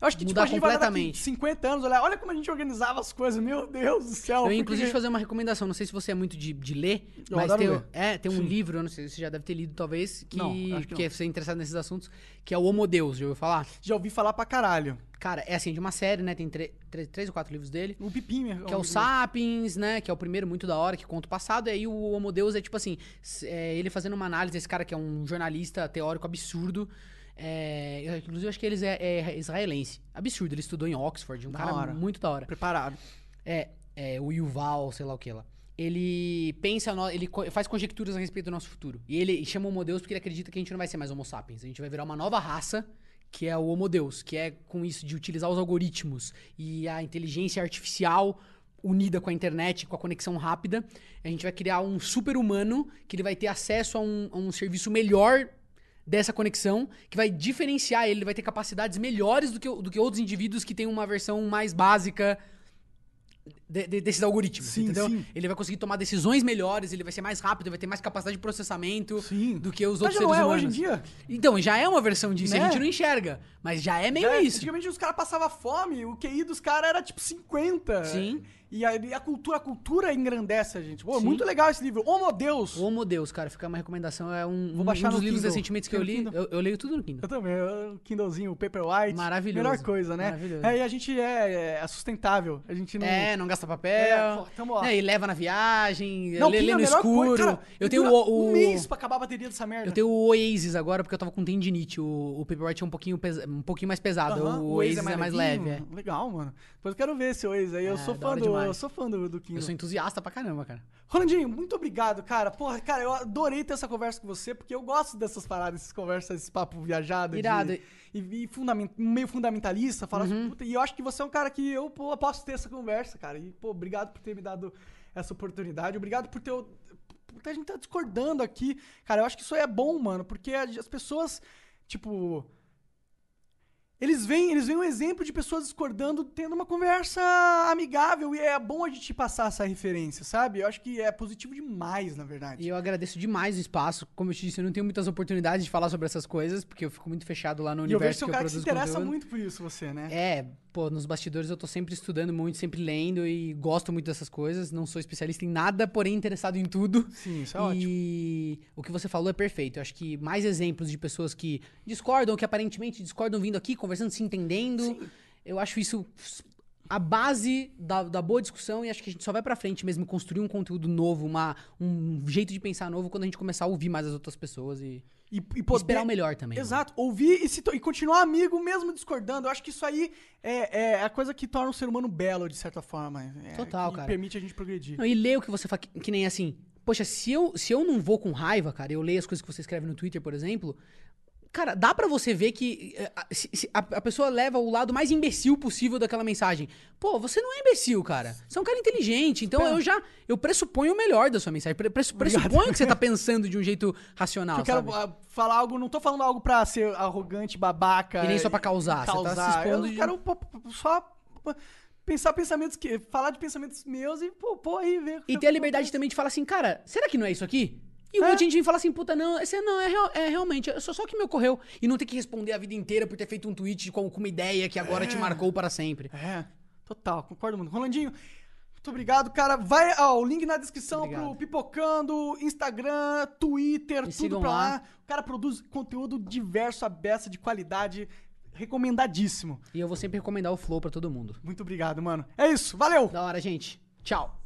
Eu acho que tipo, Mudar daqui completamente. 50 anos, olha, olha como a gente organizava as coisas, meu Deus do céu. Eu porque- inclusive fazer uma recomendação. Não sei se você é muito de, de ler, Eu mas tem, ler. é, tem um livro, eu não sei se você já deve ter lido, talvez, que, Não, que que é você é interessado nesses assuntos, que é o Homo Deus, já ouviu falar? Já ouvi falar pra caralho. Cara, é assim, de uma série, né? Tem três ou quatro livros dele. O Pipinho. Que é o Sapiens, né? Que é o primeiro muito da hora, que conta o passado. E aí o Homo Deus é tipo assim, é, ele fazendo uma análise, esse cara que é um jornalista teórico absurdo. É, inclusive, acho que ele é, é israelense. Absurdo, ele estudou em Oxford, um Da cara hora. muito da hora. Preparado. É, é, o Yuval, sei lá o que lá. Ele pensa, no- ele co- faz conjecturas a respeito do nosso futuro. E ele chama o Homo Deus porque ele acredita que a gente não vai ser mais Homo sapiens. A gente vai virar uma nova raça, que é o Homo Deus, que é com isso de utilizar os algoritmos e a inteligência artificial unida com a internet, com a conexão rápida. A gente vai criar um super-humano que ele vai ter acesso a um, a um serviço melhor dessa conexão, que vai diferenciar ele, ele vai ter capacidades melhores do que, do que outros indivíduos que têm uma versão mais básica de- de- desses algoritmos, Sim, entendeu? sim. Ele vai conseguir tomar decisões melhores, ele vai ser mais rápido, ele vai ter mais capacidade de processamento Sim. do que os Mas outros já não seres é humanos. hoje em dia? Então, já é uma versão disso, Né? a gente não enxerga, mas já é meio Já é- isso. Antigamente os caras passavam fome, o QI dos caras era tipo 50. Sim. E a, a cultura, a cultura engrandece a gente. Pô, muito legal esse livro. Homo Deus. O Homo Deus, cara, fica uma recomendação, é um, Vou um- baixar um dos livros Kindle. recentemente que eu li, eu, eu leio tudo no Kindle. Eu também, o Kindlezinho, o Paperwhite. Maravilhoso. Melhor coisa, né? Maravilhoso. É, e a gente é, é sustentável. A gente não. É, não gasta É, papel. pô, tamo, ó. né, e leva na viagem, Não, lê, lê é no escuro. coisa. Cara, eu tenho o, o- um mês pra acabar a bateria dessa merda. Eu tenho o Oasis agora porque eu tava com tendinite. O, o Paperwhite é um pouquinho, pesa- um pouquinho mais pesado. Aham, o Oasis é mais, leve. levinho. é. Legal, mano. Depois eu quero ver esse Oasis aí. Eu É, sou fã do. Demais. Eu sou fã do, do. Eu sou entusiasta pra caramba, cara. Rolandinho, muito obrigado, cara. Porra, cara, eu adorei ter essa conversa com você, porque eu gosto dessas paradas, essas conversas, esse papo viajado. de- Irado. e, e fundamen- meio fundamentalista. Falar assim, puta, e eu acho que você é um cara que eu pô, posso ter essa conversa, cara. E, pô, obrigado por ter me dado essa oportunidade. Obrigado por ter. o- Por a gente tá discordando aqui. Cara, eu acho que isso aí é bom, mano, porque as pessoas, tipo. Eles veem, eles veem um exemplo de pessoas discordando, tendo uma conversa amigável, e é bom a gente passar essa referência, sabe? Eu acho que é positivo demais, na verdade. E eu agradeço demais o espaço. Como eu te disse, eu não tenho muitas oportunidades de falar sobre essas coisas, porque eu fico muito fechado lá no E eu vejo que universo você é que um eu cara que se interessa conteúdo. muito por isso, você, né? É, pô, nos bastidores eu tô sempre estudando muito, sempre lendo e gosto muito dessas coisas. Não sou especialista em nada, porém interessado em tudo. Sim, isso é ótimo. E o que você falou é perfeito. Eu acho que mais exemplos de pessoas que discordam, que aparentemente discordam vindo aqui, conversando, se entendendo. Eu acho isso a base da, da boa discussão e acho que a gente só vai pra frente mesmo construir um conteúdo novo, uma, um jeito de pensar novo quando a gente começar a ouvir mais as outras pessoas e, E, e poder... esperar o melhor também. né? Exato, ouvir e, se e continuar amigo mesmo discordando. Eu acho que isso aí é, é a coisa que torna o ser humano belo, de certa forma. É, Total, que cara. permite a gente progredir. Não, e ler o que você fala, que, que nem assim. Poxa, se eu, se eu não vou com raiva, cara, eu leio as coisas que você escreve no Twitter, por exemplo. Cara, dá pra você ver que eh, a, pessoa leva o lado mais imbecil possível daquela mensagem. Pô, você não é imbecil, cara. Você é um cara inteligente. Então eu já. Eu pressuponho o melhor da sua mensagem. Pre- pressu- pressuponho que você tá [LAUGHS] pensando de um jeito racional. eu quero sabe? ah, falar algo, não tô falando algo pra ser arrogante, babaca. E nem só pra causar, você tá se expondo Eu de- quero só pensar pensamentos que. Falar de pensamentos meus e, pô, pô aí ver. E ter a liberdade também de falar assim, cara, será que não é isso aqui? E um É. monte de gente vem falar assim, puta, não, esse não, é, real- é realmente, é só, só que me ocorreu. E não ter que responder a vida inteira por ter feito um tweet com, com uma ideia que agora te marcou para sempre. É, total, concordo muito. Rolandinho, muito obrigado, cara. Vai, ó, o link na descrição pro. Pipocando, Instagram, Twitter, Me tudo pra lá. lá. O cara produz conteúdo diverso, a beça, de qualidade, recomendadíssimo. E eu vou sempre recomendar o Flow pra todo mundo. Muito obrigado, mano. É isso, valeu! Da hora, gente. Tchau.